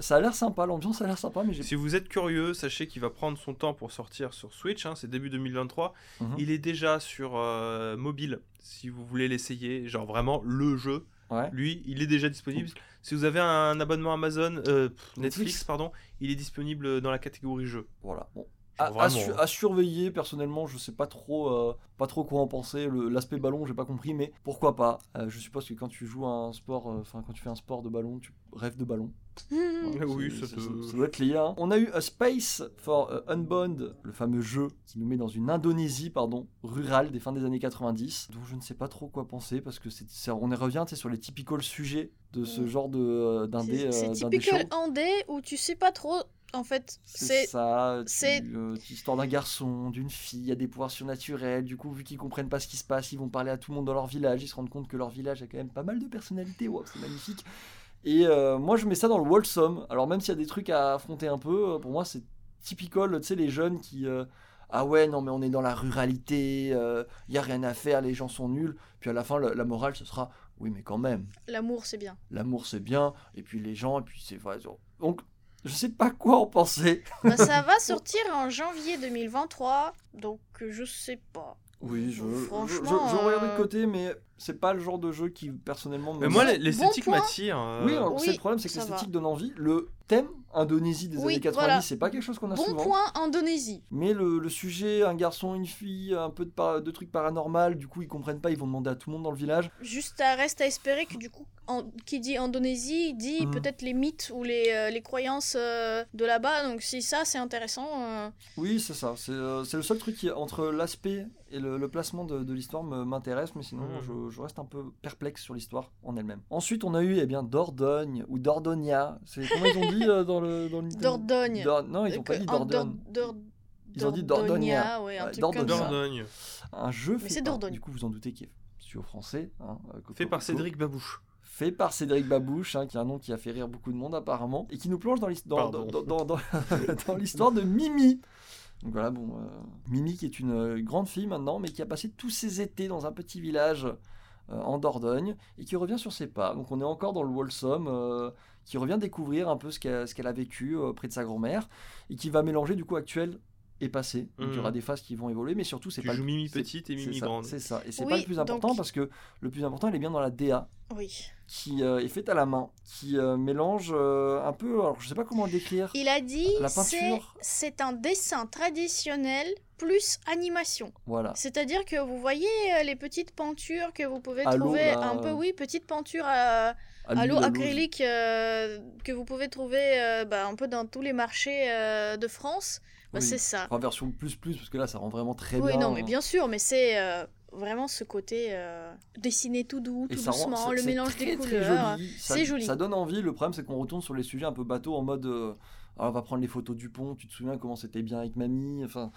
Ça a l'air sympa. L'ambiance a l'air sympa, mais j'ai. Si vous êtes curieux, sachez qu'il va prendre son temps pour sortir sur Switch, hein, c'est début 2023. Mhm. Il est déjà sur euh, mobile, si vous voulez l'essayer, genre vraiment le jeu. Ouais. Lui, il est déjà disponible. Si vous avez un abonnement Amazon, euh, Netflix, Netflix. pardon, il est disponible dans la catégorie jeu. Voilà. Bon. Genre À, à vraiment, su- hein. à surveiller personnellement je sais pas trop euh, pas trop quoi en penser l'aspect ballon j'ai pas compris mais pourquoi pas Euh, je suppose que quand tu joues à un sport euh, enfin quand tu fais un sport de ballon tu rêves de ballon oui, ça ça, te- ça doit être lié. hein. On a eu A Space for Unbound, le fameux jeu qui nous met dans une Indonésie pardon, rurale des fins des années 90, dont je ne sais pas trop quoi penser parce que c'est, on y revient sur les typical sujets de ce Mm. genre de, euh, d'indé, C'est euh, typical andé où tu sais pas trop. En fait, C'est ça, c'est- euh, l'histoire d'un garçon, d'une fille, il y a des pouvoirs surnaturels, du coup vu qu'ils comprennent pas ce qui se passe, ils vont parler à tout le monde dans leur village, ils se rendent compte que leur village a quand même pas mal de personnalité, wow, c'est magnifique. Et euh, moi je mets ça dans le wholesome, alors même s'il y a des trucs à affronter un peu, euh, pour moi c'est typical, tu sais les jeunes qui... euh, ah ouais, non mais on est dans la ruralité, il y a rien à faire, les gens sont nuls, puis à la fin la, la morale ce sera, oui mais quand même, l'amour, c'est bien. l'amour c'est bien, et puis les gens, et puis c'est... voilà, donc je sais pas quoi en penser. Bah, ça va sortir en janvier 2023, donc je sais pas. Oui, je, je, je, regarde de côté, mais c'est pas le genre de jeu qui personnellement me. Mais moi, l'esthétique bon m'attire. euh, oui, alors, Oui, c'est le problème, c'est que l'esthétique donne envie. Le thème Indonésie des Oui, années 90, voilà. c'est pas quelque chose qu'on a Bon souvent. point, Indonésie. Mais le, le sujet, un garçon, une fille, un peu de, par- de trucs paranormal, du coup ils comprennent pas, ils vont demander à tout le monde dans le village. Juste à reste à espérer que du coup, en- qui dit Indonésie dit Mhm. peut-être les mythes ou les, euh, les croyances euh, de là-bas. Donc si ça c'est intéressant, euh, Oui, c'est ça. C'est euh, le seul truc qui, entre l'aspect et le, le placement de, de l'histoire, me- m'intéresse, mais sinon Mhm. je, je reste un peu perplexe sur l'histoire en elle-même. Ensuite, on a eu eh bien Dordogne ou Dordonia. C'est comment ils ont dit euh, dans le dans le Dordogne. Dor- non, ils ont euh, pas dit Dordogne. Dor- Dor- Ils ont dit Dordonia, Dordonia. ouais, un Ouais, truc Dordogne. comme ça. Dordogne. Un jeu Mais fait c'est par, Dordogne. du coup vous en doutez qui est studio français, hein, euh, Coco Fait par Coco. Cédric Babouche. fait par Cédric Babouche, hein, qui est un nom qui a fait rire beaucoup de monde apparemment, et qui nous plonge dans l'his- dans- Pardon. dans- dans- dans- dans l'histoire de Mimi. Donc voilà, bon, euh, Mimi qui est une euh, grande fille maintenant, mais qui a passé tous ses étés dans un petit village euh, en Dordogne, et qui revient sur ses pas. Donc on est encore dans le euh, qui revient découvrir un peu ce qu'elle ce qu'elle a vécu euh, près de sa grand-mère, et qui va mélanger du coup actuel et passé. Donc il y aura des phases qui vont évoluer, mais surtout c'est Tu pas... joues le- Mimi petite et c'est Mimi ça, grande. C'est ça, et c'est Oui, pas le plus important donc- parce que le plus important, elle est bien dans la DA Oui. qui euh, est faite à la main, qui euh, mélange euh, un peu, alors je sais pas comment le décrire. Il a dit La c'est peinture. c'est un dessin traditionnel plus animation. Voilà. C'est-à-dire que vous voyez euh, les petites peintures que vous pouvez À trouver là. un peu, oui, petites peintures à, à l'eau acrylique euh, que vous pouvez trouver euh, bah, un peu dans tous les marchés euh, de France. Bah, oui. C'est ça. Enfin, version plus plus, parce que là ça rend vraiment très Oui, bien. non, mais bien sûr, mais c'est vraiment ce côté dessiné tout doux, tout rend- doucement, le mélange très, des couleurs. c'est joli. Ça donne envie. Le problème, c'est qu'on retourne sur les sujets un peu bateau en mode. alors, on va prendre les photos du pont. Tu te souviens comment c'était bien avec mamie Enfin,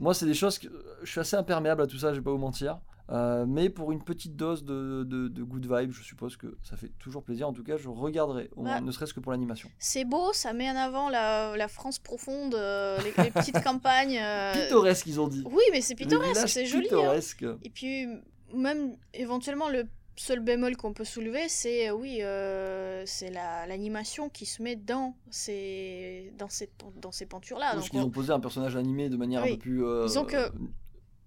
moi, c'est des choses que je suis assez imperméable à tout ça. Je vais pas vous mentir. Euh, mais pour une petite dose de, de, de good vibe, je suppose que ça fait toujours plaisir. En tout cas, je regarderai, au moins, ne serait-ce que pour l'animation. C'est beau, ça met en avant la, la France profonde, euh, les, les petites campagnes. euh, Pittoresque, ils ont dit. Oui, mais c'est pittoresque, c'est joli. hein. pittoresques. Et puis, même éventuellement, le seul bémol qu'on peut soulever, c'est euh, oui, euh, c'est la- l'animation qui se met dans ces, dans ces, dans ces peintures-là. Parce qu'ils on- ont posé un personnage animé de manière un peu plus. euh, Disons que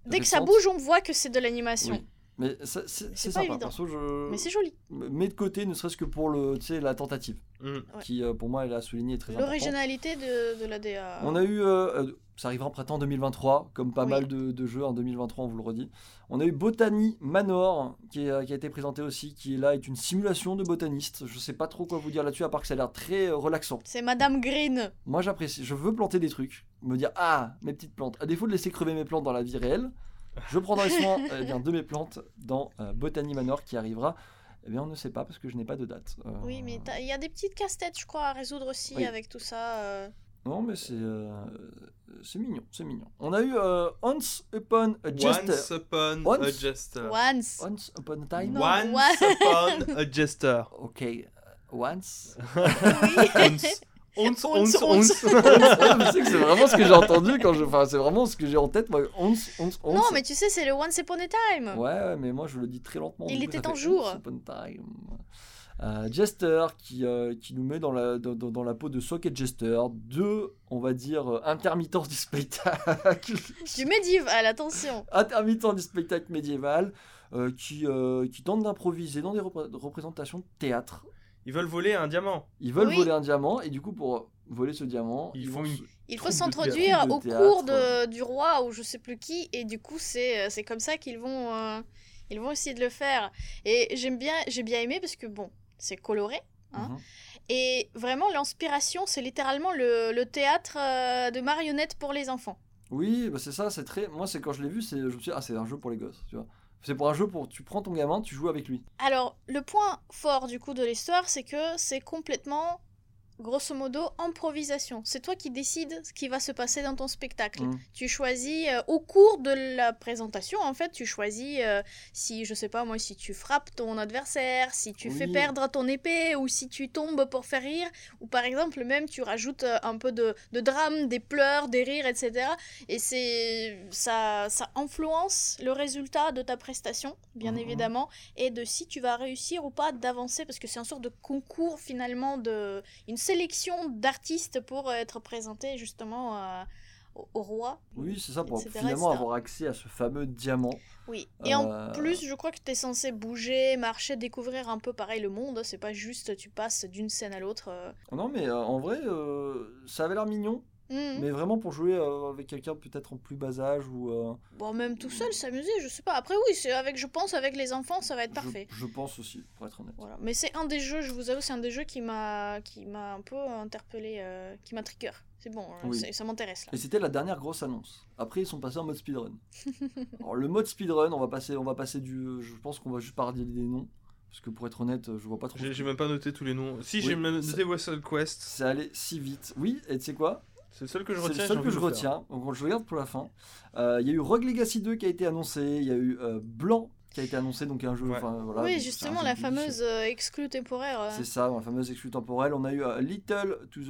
Dès que ça bouge, on voit que c'est de l'animation. Oui. Mais c'est sympa. évident. Perso, je Mais c'est joli. mets de côté, ne serait-ce que pour le, tu sais, la tentative, Mm. Qui euh, pour moi elle a souligné est très. L'originalité de, de la DA. On a eu, euh, euh, ça arrivera en printemps 2023, comme pas Oui. mal de, de jeux en 2023, on vous le redit. On a eu Botany Manor, qui, est, qui a été présenté aussi, qui est là, est une simulation de botaniste. Je sais pas trop quoi vous dire là-dessus, à part que ça a l'air très relaxant. C'est Madame Green. Moi j'apprécie, je veux planter des trucs, me dire ah mes petites plantes. À défaut de laisser crever mes plantes dans la vie réelle, je prendrai soin eh bien, de mes plantes dans euh, Botany Manor qui arrivera. Eh bien on ne sait pas parce que je n'ai pas de date. Euh, Oui, mais il y a des petites casse-têtes, je crois, à résoudre aussi Oui. avec tout ça. euh. Non mais c'est euh, c'est mignon, c'est mignon. On a eu euh, Once Upon a Jester. Once upon Once- a jester. Once. Once Upon a Time? Non. Once upon a jester. Ok, euh, once. Oui. Once, Once, Once, once, once. once. Ouais, mais c'est que c'est vraiment ce que j'ai entendu quand je. Enfin, c'est vraiment ce que j'ai en tête, moi. Once, once, once. Non, mais tu sais, c'est le Once Upon a Time. Ouais, ouais, mais moi je le dis très lentement. Il était un jour. Once Upon a Time. Euh, Jester qui, euh, qui nous met dans la, dans, dans- la peau de Socket Jester, deux, on va dire, euh, intermittents du spectacle. Du médiéval, attention. intermittents du spectacle médiéval euh, qui, euh, qui tentent d'improviser dans des repré- représentations de théâtre. Ils veulent voler un diamant. Ils veulent Oui. voler un diamant et du coup pour voler ce diamant, Ils vont font une- Il faut s'introduire au cours de, du roi ou je sais plus qui, et du coup, c'est euh, c'est comme ça qu'ils vont, euh, ils vont essayer de le faire. Et j'aime bien, j'ai bien aimé parce que bon, c'est coloré. Hein. Mhm. Et vraiment, l'inspiration, c'est littéralement le, le théâtre euh, de marionnettes pour les enfants. Oui, bah c'est ça, c'est très. Moi, c'est quand je l'ai vu, c'est je me suis dit, ah, c'est un jeu pour les gosses, tu vois. C'est pour un jeu pour. Tu prends ton gamin, tu joues avec lui. Alors, le point fort du coup de l'histoire, c'est que c'est complètement, grosso modo, improvisation. C'est toi qui décides ce qui va se passer dans ton spectacle. Mm. Tu choisis, euh, au cours de la présentation, en fait, tu choisis euh, si, je sais pas moi, si tu frappes ton adversaire, si tu fais perdre ton épée, ou si tu tombes pour faire rire, ou par exemple, même tu rajoutes euh, un peu de, de drame, des pleurs, des rires, etc. Et c'est ça, ça influence le résultat de ta prestation, bien Mhm. évidemment, et de si tu vas réussir ou pas d'avancer, parce que c'est une sorte de concours finalement, de une sélection d'artistes pour être présentés justement euh, au, au roi. Oui, c'est ça, pour Etc., finalement etc. avoir accès à ce fameux diamant. Oui. Et en Euh, plus, je crois que tu es censé bouger, marcher, découvrir un peu pareil le monde. C'est pas juste tu passes d'une scène à l'autre. euh. Non, mais euh, en vrai, euh, ça avait l'air mignon, Mhm. mais vraiment pour jouer euh, avec quelqu'un peut-être en plus bas âge ou. euh, Bon, même tout seul s'amuser, je sais pas. Après, oui, c'est avec, je pense, avec les enfants, ça va être parfait. Je, pense aussi, pour être honnête. Voilà. Mais c'est un des jeux, je vous avoue, c'est un des jeux qui m'a, qui m'a un peu interpellé, euh, qui m'a trigger. C'est bon, Oui. c'est- ça m'intéresse là. Et c'était la dernière grosse annonce. Après, ils sont passés en mode speedrun. Alors, le mode speedrun, on va passer, on va passer du. Je pense qu'on va juste parler des noms. Parce que pour être honnête, je vois pas trop. J'ai même pas noté tous les noms. Si, Oui, j'ai même ça- noté Wrestle Quest. C'est allé si vite. Oui, et tu sais quoi? C'est le seul que je C'est retiens. le seul que je retiens. Donc je le regarde pour la fin. Euh, Il y a eu Rogue Legacy 2 qui a été annoncé. Il y a eu euh, Blanc qui a été annoncé. Donc un jeu. Ouais. enfin, voilà, oui, justement, c'est la fameuse euh, exclue temporaire. euh. C'est ça, la fameuse exclue temporelle. On a eu Little to the,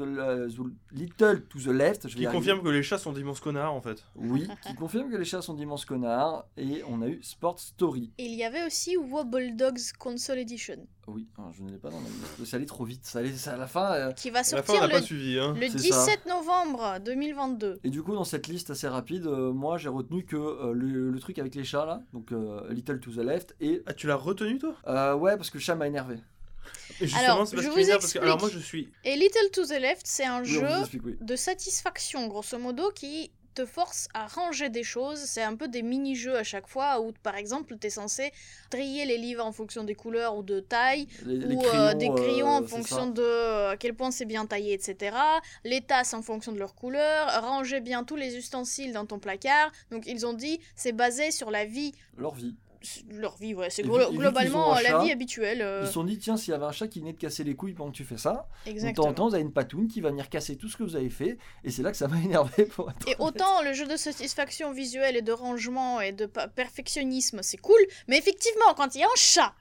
the- Little to the left. Je Qui confirme que les chats sont d'immenses connards en fait. Oui, qui confirme que les chats sont d'immenses connards. Et on a eu Sport Story. Et il y avait aussi Wobble Dogs Console Edition, Oui, alors, je ne l'ai pas dans ma liste. Ça allait trop vite. Ça allait, ça, à la fin. euh, qui va À la fin, on sortir pas le, suivi. Hein. le C'est 17 novembre 2022. Et du coup, dans cette liste assez rapide, euh, moi j'ai retenu que euh, le, le truc avec les chats là, donc euh, Little to the left, et Ah, tu l'as retenu toi? Euh, ouais, parce que le chat m'a énervé. Et Justement, Alors, c'est parce je vous m'énerve parce que. Alors, moi, explique. je suis. Et Little to the Left, c'est un Oui, jeu explique, oui. de satisfaction, grosso modo, qui te force à ranger des choses. C'est un peu des mini-jeux à chaque fois où, par exemple, tu es censé trier les livres en fonction des couleurs ou de taille, Les, les ou euh, des euh, crayons en fonction ça. de euh, à quel point c'est bien taillé, etc. Les tasses en fonction de leur couleur. Ranger bien tous les ustensiles dans ton placard. Donc, ils ont dit, c'est basé sur la vie. leur vie. Leur vie, ouais, c'est glo- globalement la chat, vie habituelle. euh, Ils se sont dit, tiens, s'il y avait un chat qui venait de casser les couilles pendant que tu fais ça, donc, de temps exactement. en temps, vous avez une patoune qui va venir casser tout ce que vous avez fait, et c'est là que ça m'a énervé pour être Et honnête. autant le jeu de satisfaction visuelle et de rangement et de perfectionnisme, c'est cool, mais effectivement, quand il y a un chat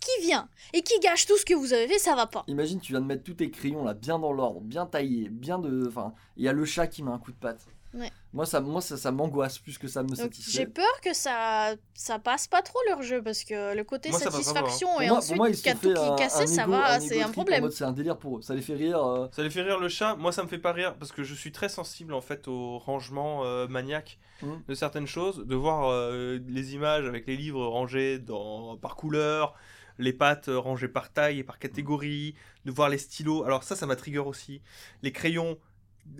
qui vient et qui gâche tout ce que vous avez fait, ça va pas. Imagine, tu viens de mettre tous tes crayons là, bien dans l'ordre, bien taillés, bien de. Enfin, il y a le chat qui met un coup de patte. Ouais. Moi, ça, moi, ça, ça m'angoisse plus que ça me Donc j'ai satisfait. peur que ça ça passe pas trop leur jeu parce que le côté Moi, pas, hein. satisfaction et moi, ensuite moi, ils tout qui un, est cassé, un ça ego- va, c'est un problème. C'est un délire pour eux. Ça les fait rire. euh, Ça les fait rire le chat. Moi, ça me fait pas rire parce que je suis très sensible en fait au rangement euh, maniaque Mhm. de certaines choses. De voir euh, les images avec les livres rangés dans, par couleur, les pattes rangées par taille et par catégorie, de voir les stylos. Alors ça, ça m'a trigger aussi. Les crayons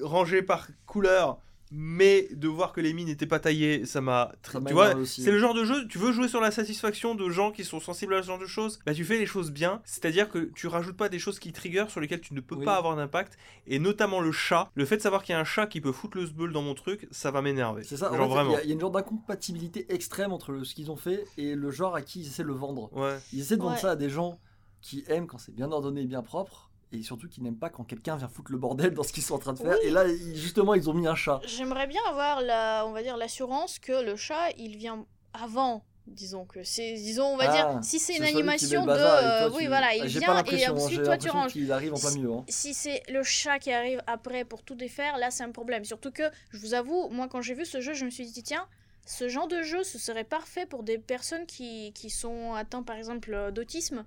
rangés par couleur. Mais de voir que les mines n'étaient pas taillées, ça m'a. tri- Tu vois, c'est le genre de jeu, tu veux jouer sur la satisfaction de gens qui sont sensibles à ce genre de choses, bah tu fais les choses bien, c'est-à-dire que tu rajoutes pas des choses qui trigger sur lesquelles tu ne peux Oui. pas avoir d'impact, et notamment le chat, le fait de savoir qu'il y a un chat qui peut foutre le sbeul dans mon truc, ça va m'énerver. C'est ça. en Genre fait, il y vraiment. a- il y, a une genre d'incompatibilité extrême entre le- ce qu'ils ont fait et le genre à qui ils essaient de le vendre. Ouais. Ils essaient de vendre Ouais. ça à des gens qui aiment quand c'est bien ordonné et bien propre. Et surtout qui n'aiment pas quand quelqu'un vient foutre le bordel dans ce qu'ils sont en train de faire. Oui. Et là, justement, ils ont mis un chat. J'aimerais bien avoir la on va dire l'assurance que le chat, il vient avant Disons que c'est, disons, on va Ah, dire, si c'est une animation de, euh, toi, oui tu- voilà, Ah, il vient et ensuite toi tu ranges. qu'il arrive en plein milieu. hein. Si c'est le chat qui arrive après pour tout défaire, là c'est un problème. Surtout que, je vous avoue, moi quand j'ai vu ce jeu, je me suis dit, tiens, ce genre de jeu, ce serait parfait pour des personnes qui, qui sont atteintes par exemple euh, d'autisme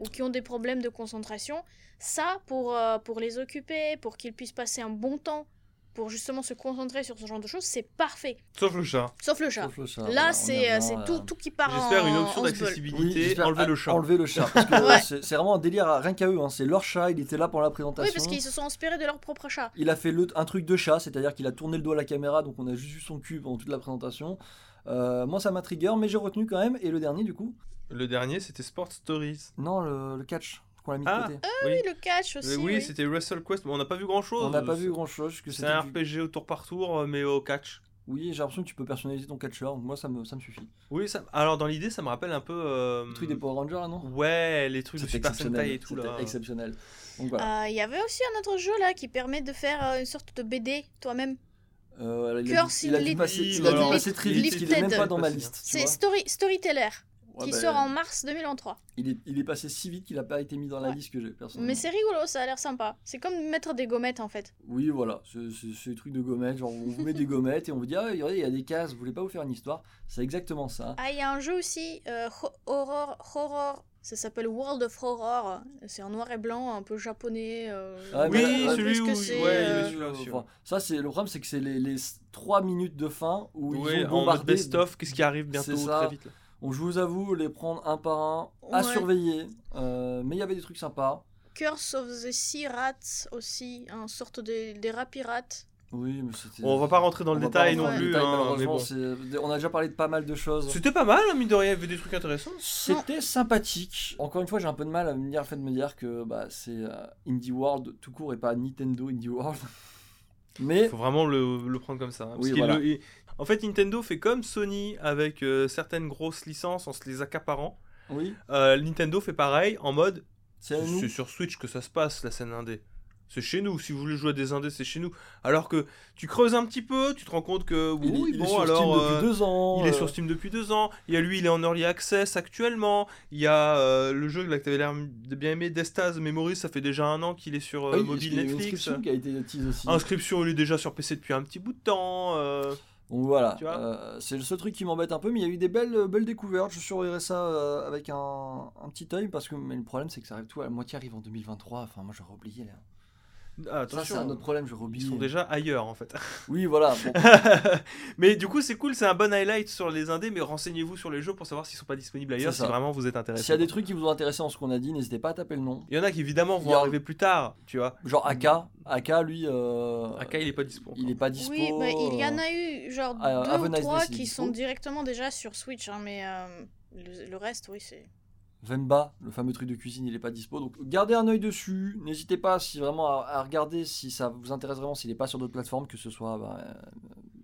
ou qui ont des problèmes de concentration. Ça, pour, euh, pour les occuper, pour qu'ils puissent passer un bon temps, pour justement se concentrer sur ce genre de choses, c'est parfait. Sauf le chat. Sauf le chat. Sauf le chat, Là, voilà, c'est euh, c'est euh, tout, tout qui part en J'espère une option. Oui, d'accessibilité, enlever le chat. Enlever le chat. Ouais. c'est vraiment un délire, à- rien qu'à eux. hein, C'est leur chat, il était là pour la présentation. Oui, parce qu'ils se sont inspirés de leur propre chat. Il a fait le, un truc de chat, c'est-à-dire qu'il a tourné le dos à la caméra, donc on a juste vu son cul pendant toute la présentation. Euh, moi, ça m'a trigger, mais j'ai retenu quand même. Et le dernier, du coup Le dernier, c'était Sport Stories. Non, le, le catch qu'on a mis de Ah, côté. oui. Oui, le catch aussi. Oui, oui. c'était Wrestle Quest, mais on n'a pas vu grand chose. On n'a pas vu grand-chose. que C'est c'était un du- RPG au tour par tour, euh, mais au catch. Oui, j'ai l'impression que tu peux personnaliser ton catcheur, donc moi, ça me, ça me suffit. Oui, ça... alors dans l'idée, ça me rappelle un peu. euh, Le truc des Power Rangers, là, non? Ouais, les trucs de Super exceptionnel. Sentai et tout là. exceptionnel. Voilà. Euh, Il y avait aussi un autre jeu là qui permet de faire euh, une sorte de BD toi-même. Euh, il, a Curse dû, il a in dû Lit- passer, Oui, il a dû voilà. passer très vite, Lifted. il est même pas dans ma Lifted. liste. tu C'est. Story, Storyteller Ouais, qui bah, sort en mars 2023. il, est, il est passé si vite qu'il a pas été mis dans la Ouais. liste que j'ai personnellement. Mais c'est rigolo, ça a l'air sympa. C'est comme mettre des gommettes en fait. Oui, voilà, des trucs de gommettes. Genre, on vous met des gommettes et on vous dit, ah, regardez, il y a des cases, vous voulez pas vous faire une histoire C'est exactement ça. Ah, il y a un jeu aussi, euh, ho- horror, horror. Ça s'appelle World of Horror. C'est en noir et blanc, un peu japonais. euh, Ah, Oui, celui ce où- c'est, ouais, euh, celui-là aussi, Enfin, ça, c'est le problème, c'est que c'est les, les 3 minutes de fin où Oui, ils ont en mode bombardé. best-of, qu'est-ce qui arrive bientôt très vite là. Donc, je vous avoue, les prendre un par un, à Ouais. surveiller. Euh, mais il y avait des trucs sympas. Curse of the Sea Rats aussi, un sorte de, des rats pirates. Oui, mais c'était. On va pas rentrer dans on le détail non plus, détail, hein, mais malheureusement, bon. c'est- On a déjà parlé de pas mal de choses. C'était pas mal, hein, mine de rien, il y avait des trucs intéressants. C'était sympathique. Encore une fois, j'ai un peu de mal à me dire, le fait de me dire que bah, c'est euh, Indie World tout court et pas Nintendo Indie World. Mais faut vraiment le, le prendre comme ça. hein, Oui, voilà. le- En fait, Nintendo fait comme Sony avec euh, certaines grosses licences en se les accaparant. oui, Euh, Nintendo fait pareil en mode c'est sur Switch que ça se passe la scène indé. C'est chez nous. Si vous voulez jouer à des indés, c'est chez nous. Alors que tu creuses un petit peu, tu te rends compte que Il, est- oui, il est bon sur alors. Steam euh, depuis deux ans. Il est euh, sur Steam depuis deux ans. Il y a lui, il est en early access actuellement. Il y a euh, le jeu là, que tu avais l'air de bien aimer, Destaz Memories, ça fait déjà un an qu'il est sur euh, ah oui, mobile il Netflix. inscription qui a été aussi. Inscription, il est déjà sur PC depuis un petit bout de temps. euh, Donc voilà, euh, c'est le seul truc qui m'embête un peu, mais il y a eu des belles, euh, belles découvertes. Je surveillerai ça euh, avec un, un petit œil parce que mais le problème c'est que ça arrive tout, la moitié arrive en 2023. Enfin, moi j'aurais oublié là. Ah, Ça c'est un autre problème, j'aurais ils sont déjà ailleurs en fait. Oui, voilà. bon. mais du coup, c'est cool, c'est un bon highlight sur les indés, mais renseignez-vous sur les jeux pour savoir s'ils sont pas disponibles ailleurs C'est si vraiment vous êtes intéressé. S'il y a des trucs qui vous ont intéressé en ce qu'on a dit, n'hésitez pas à taper le nom. Il y en a qui évidemment vont a- arriver plus tard, tu vois. Genre Aka, Aka lui, euh, Aka, il est pas dispo. il est pas dispo. Oui, mais il y en euh, a eu genre Ah, deux ou trois qui dispo. sont directement déjà sur Switch, hein, mais euh, le, le reste, oui, c'est. Vemba, le fameux truc de cuisine, il est pas dispo. Donc gardez un œil dessus. N'hésitez pas si vraiment à, regarder si ça vous intéresse vraiment, s'il n'est pas sur d'autres plateformes, que ce soit bah,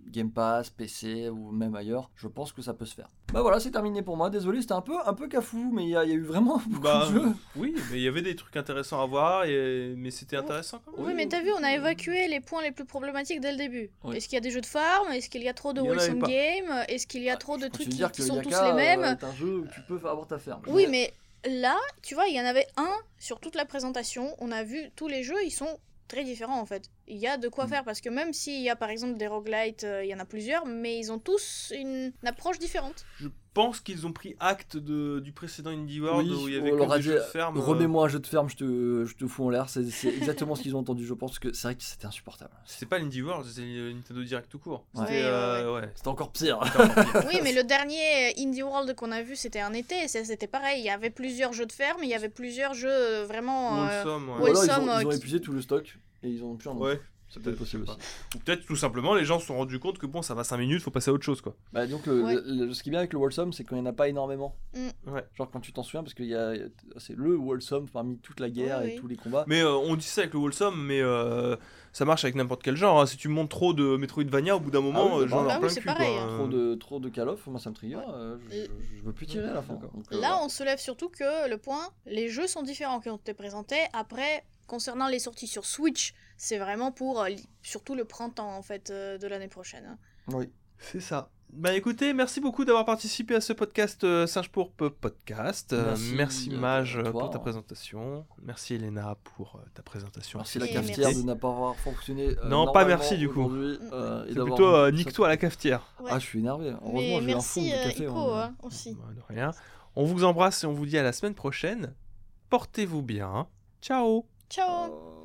Game Pass, PC ou même ailleurs. Je pense que ça peut se faire. Bah voilà, c'est terminé pour moi. Désolé, c'était un peu un peu cafou, mais il y, a il y a eu vraiment beaucoup Bah, de jeux. oui, mais il y avait des trucs intéressants à voir, et... mais c'était intéressant quand même. Oui, Oui, mais t'as vu, on a évacué les points les plus problématiques dès le début. Oui. Est-ce qu'il y a des jeux de farm? Est-ce qu'il y a trop de pas. Game Est-ce qu'il y a Ah, trop de trucs qui, qui sont tous les mêmes? euh, est un jeu où tu peux avoir ta ferme. Oui, mais là, tu vois, il y en avait un sur toute la présentation. On a vu tous les jeux, ils sont très différents en fait. Il y a de quoi Mm. faire parce que même s'il y a par exemple des roguelites, euh, il y en a plusieurs, mais ils ont tous une, une approche différente. Je pense qu'ils ont pris acte de, du précédent Indie World Oui, où il y avait que des jeux de ferme. euh, Remets-moi un jeu de ferme, je te, je te fous en l'air. C'est c'est exactement ce qu'ils ont entendu, je pense, que c'est vrai que c'était insupportable. C'est pas l'Indie World, c'est le Nintendo Direct tout court. C'était, Ouais, euh, ouais. C'était encore pire. C'était encore pire. Oui, mais le dernier Indie World qu'on a vu, c'était un été, c'était pareil. Il y avait plusieurs jeux de ferme, il y avait plusieurs jeux euh, vraiment. euh, ouais. Ils ont, ils ont qui- épuisé tout le stock et ils ont plus en Ouais, C'est peut-être possible je sais aussi. Ou peut-être tout simplement les gens se sont rendus compte que bon, ça va 5 minutes, faut passer à autre chose quoi. Bah, donc, le- Ouais. le- le- ce qui est bien avec le Wholesome, c'est qu'il n'y en a pas énormément. Mm. Ouais. Genre quand tu t'en souviens, parce que c'est le Wholesome parmi toute la guerre Oui, et oui. tous les combats. Mais euh, on dit ça avec le Wholesome, mais euh, ça marche avec n'importe quel genre. hein. Si tu montes trop de Metroidvania, au bout d'un moment, Ah oui, euh, j'en ai bah, en oui, plein c'est le cul. pareil, quoi. hein. Trop de, trop de Call of, moi ça me trigger. Ouais. euh, je, Et- je- je veux plus tirer à la fin. Donc, euh, Là, voilà. on se lève surtout que le point, les jeux sont différents qui ont été présentés. Après, concernant les sorties sur Switch, c'est vraiment pour euh, surtout le printemps en fait euh, de l'année prochaine. hein. Oui. C'est ça. Bah écoutez, merci beaucoup d'avoir participé à ce podcast euh, Singe pour Peu podcast. Euh, Merci, merci Mage toi. pour ta présentation. Merci Elena pour euh, ta présentation. Merci la Et cafetière merci. de n'a pas avoir fonctionné. euh, Non, pas merci, du coup. euh, et C'est plutôt euh, rendu nique ça- toi à la cafetière. Ouais. Ah, je suis énervé. Heureusement, Mais j'ai un fond de café. Ico hein. hein, aussi. Bah, de rien. On vous embrasse et on vous dit à la semaine prochaine. Portez-vous bien. Ciao Ciao Euh,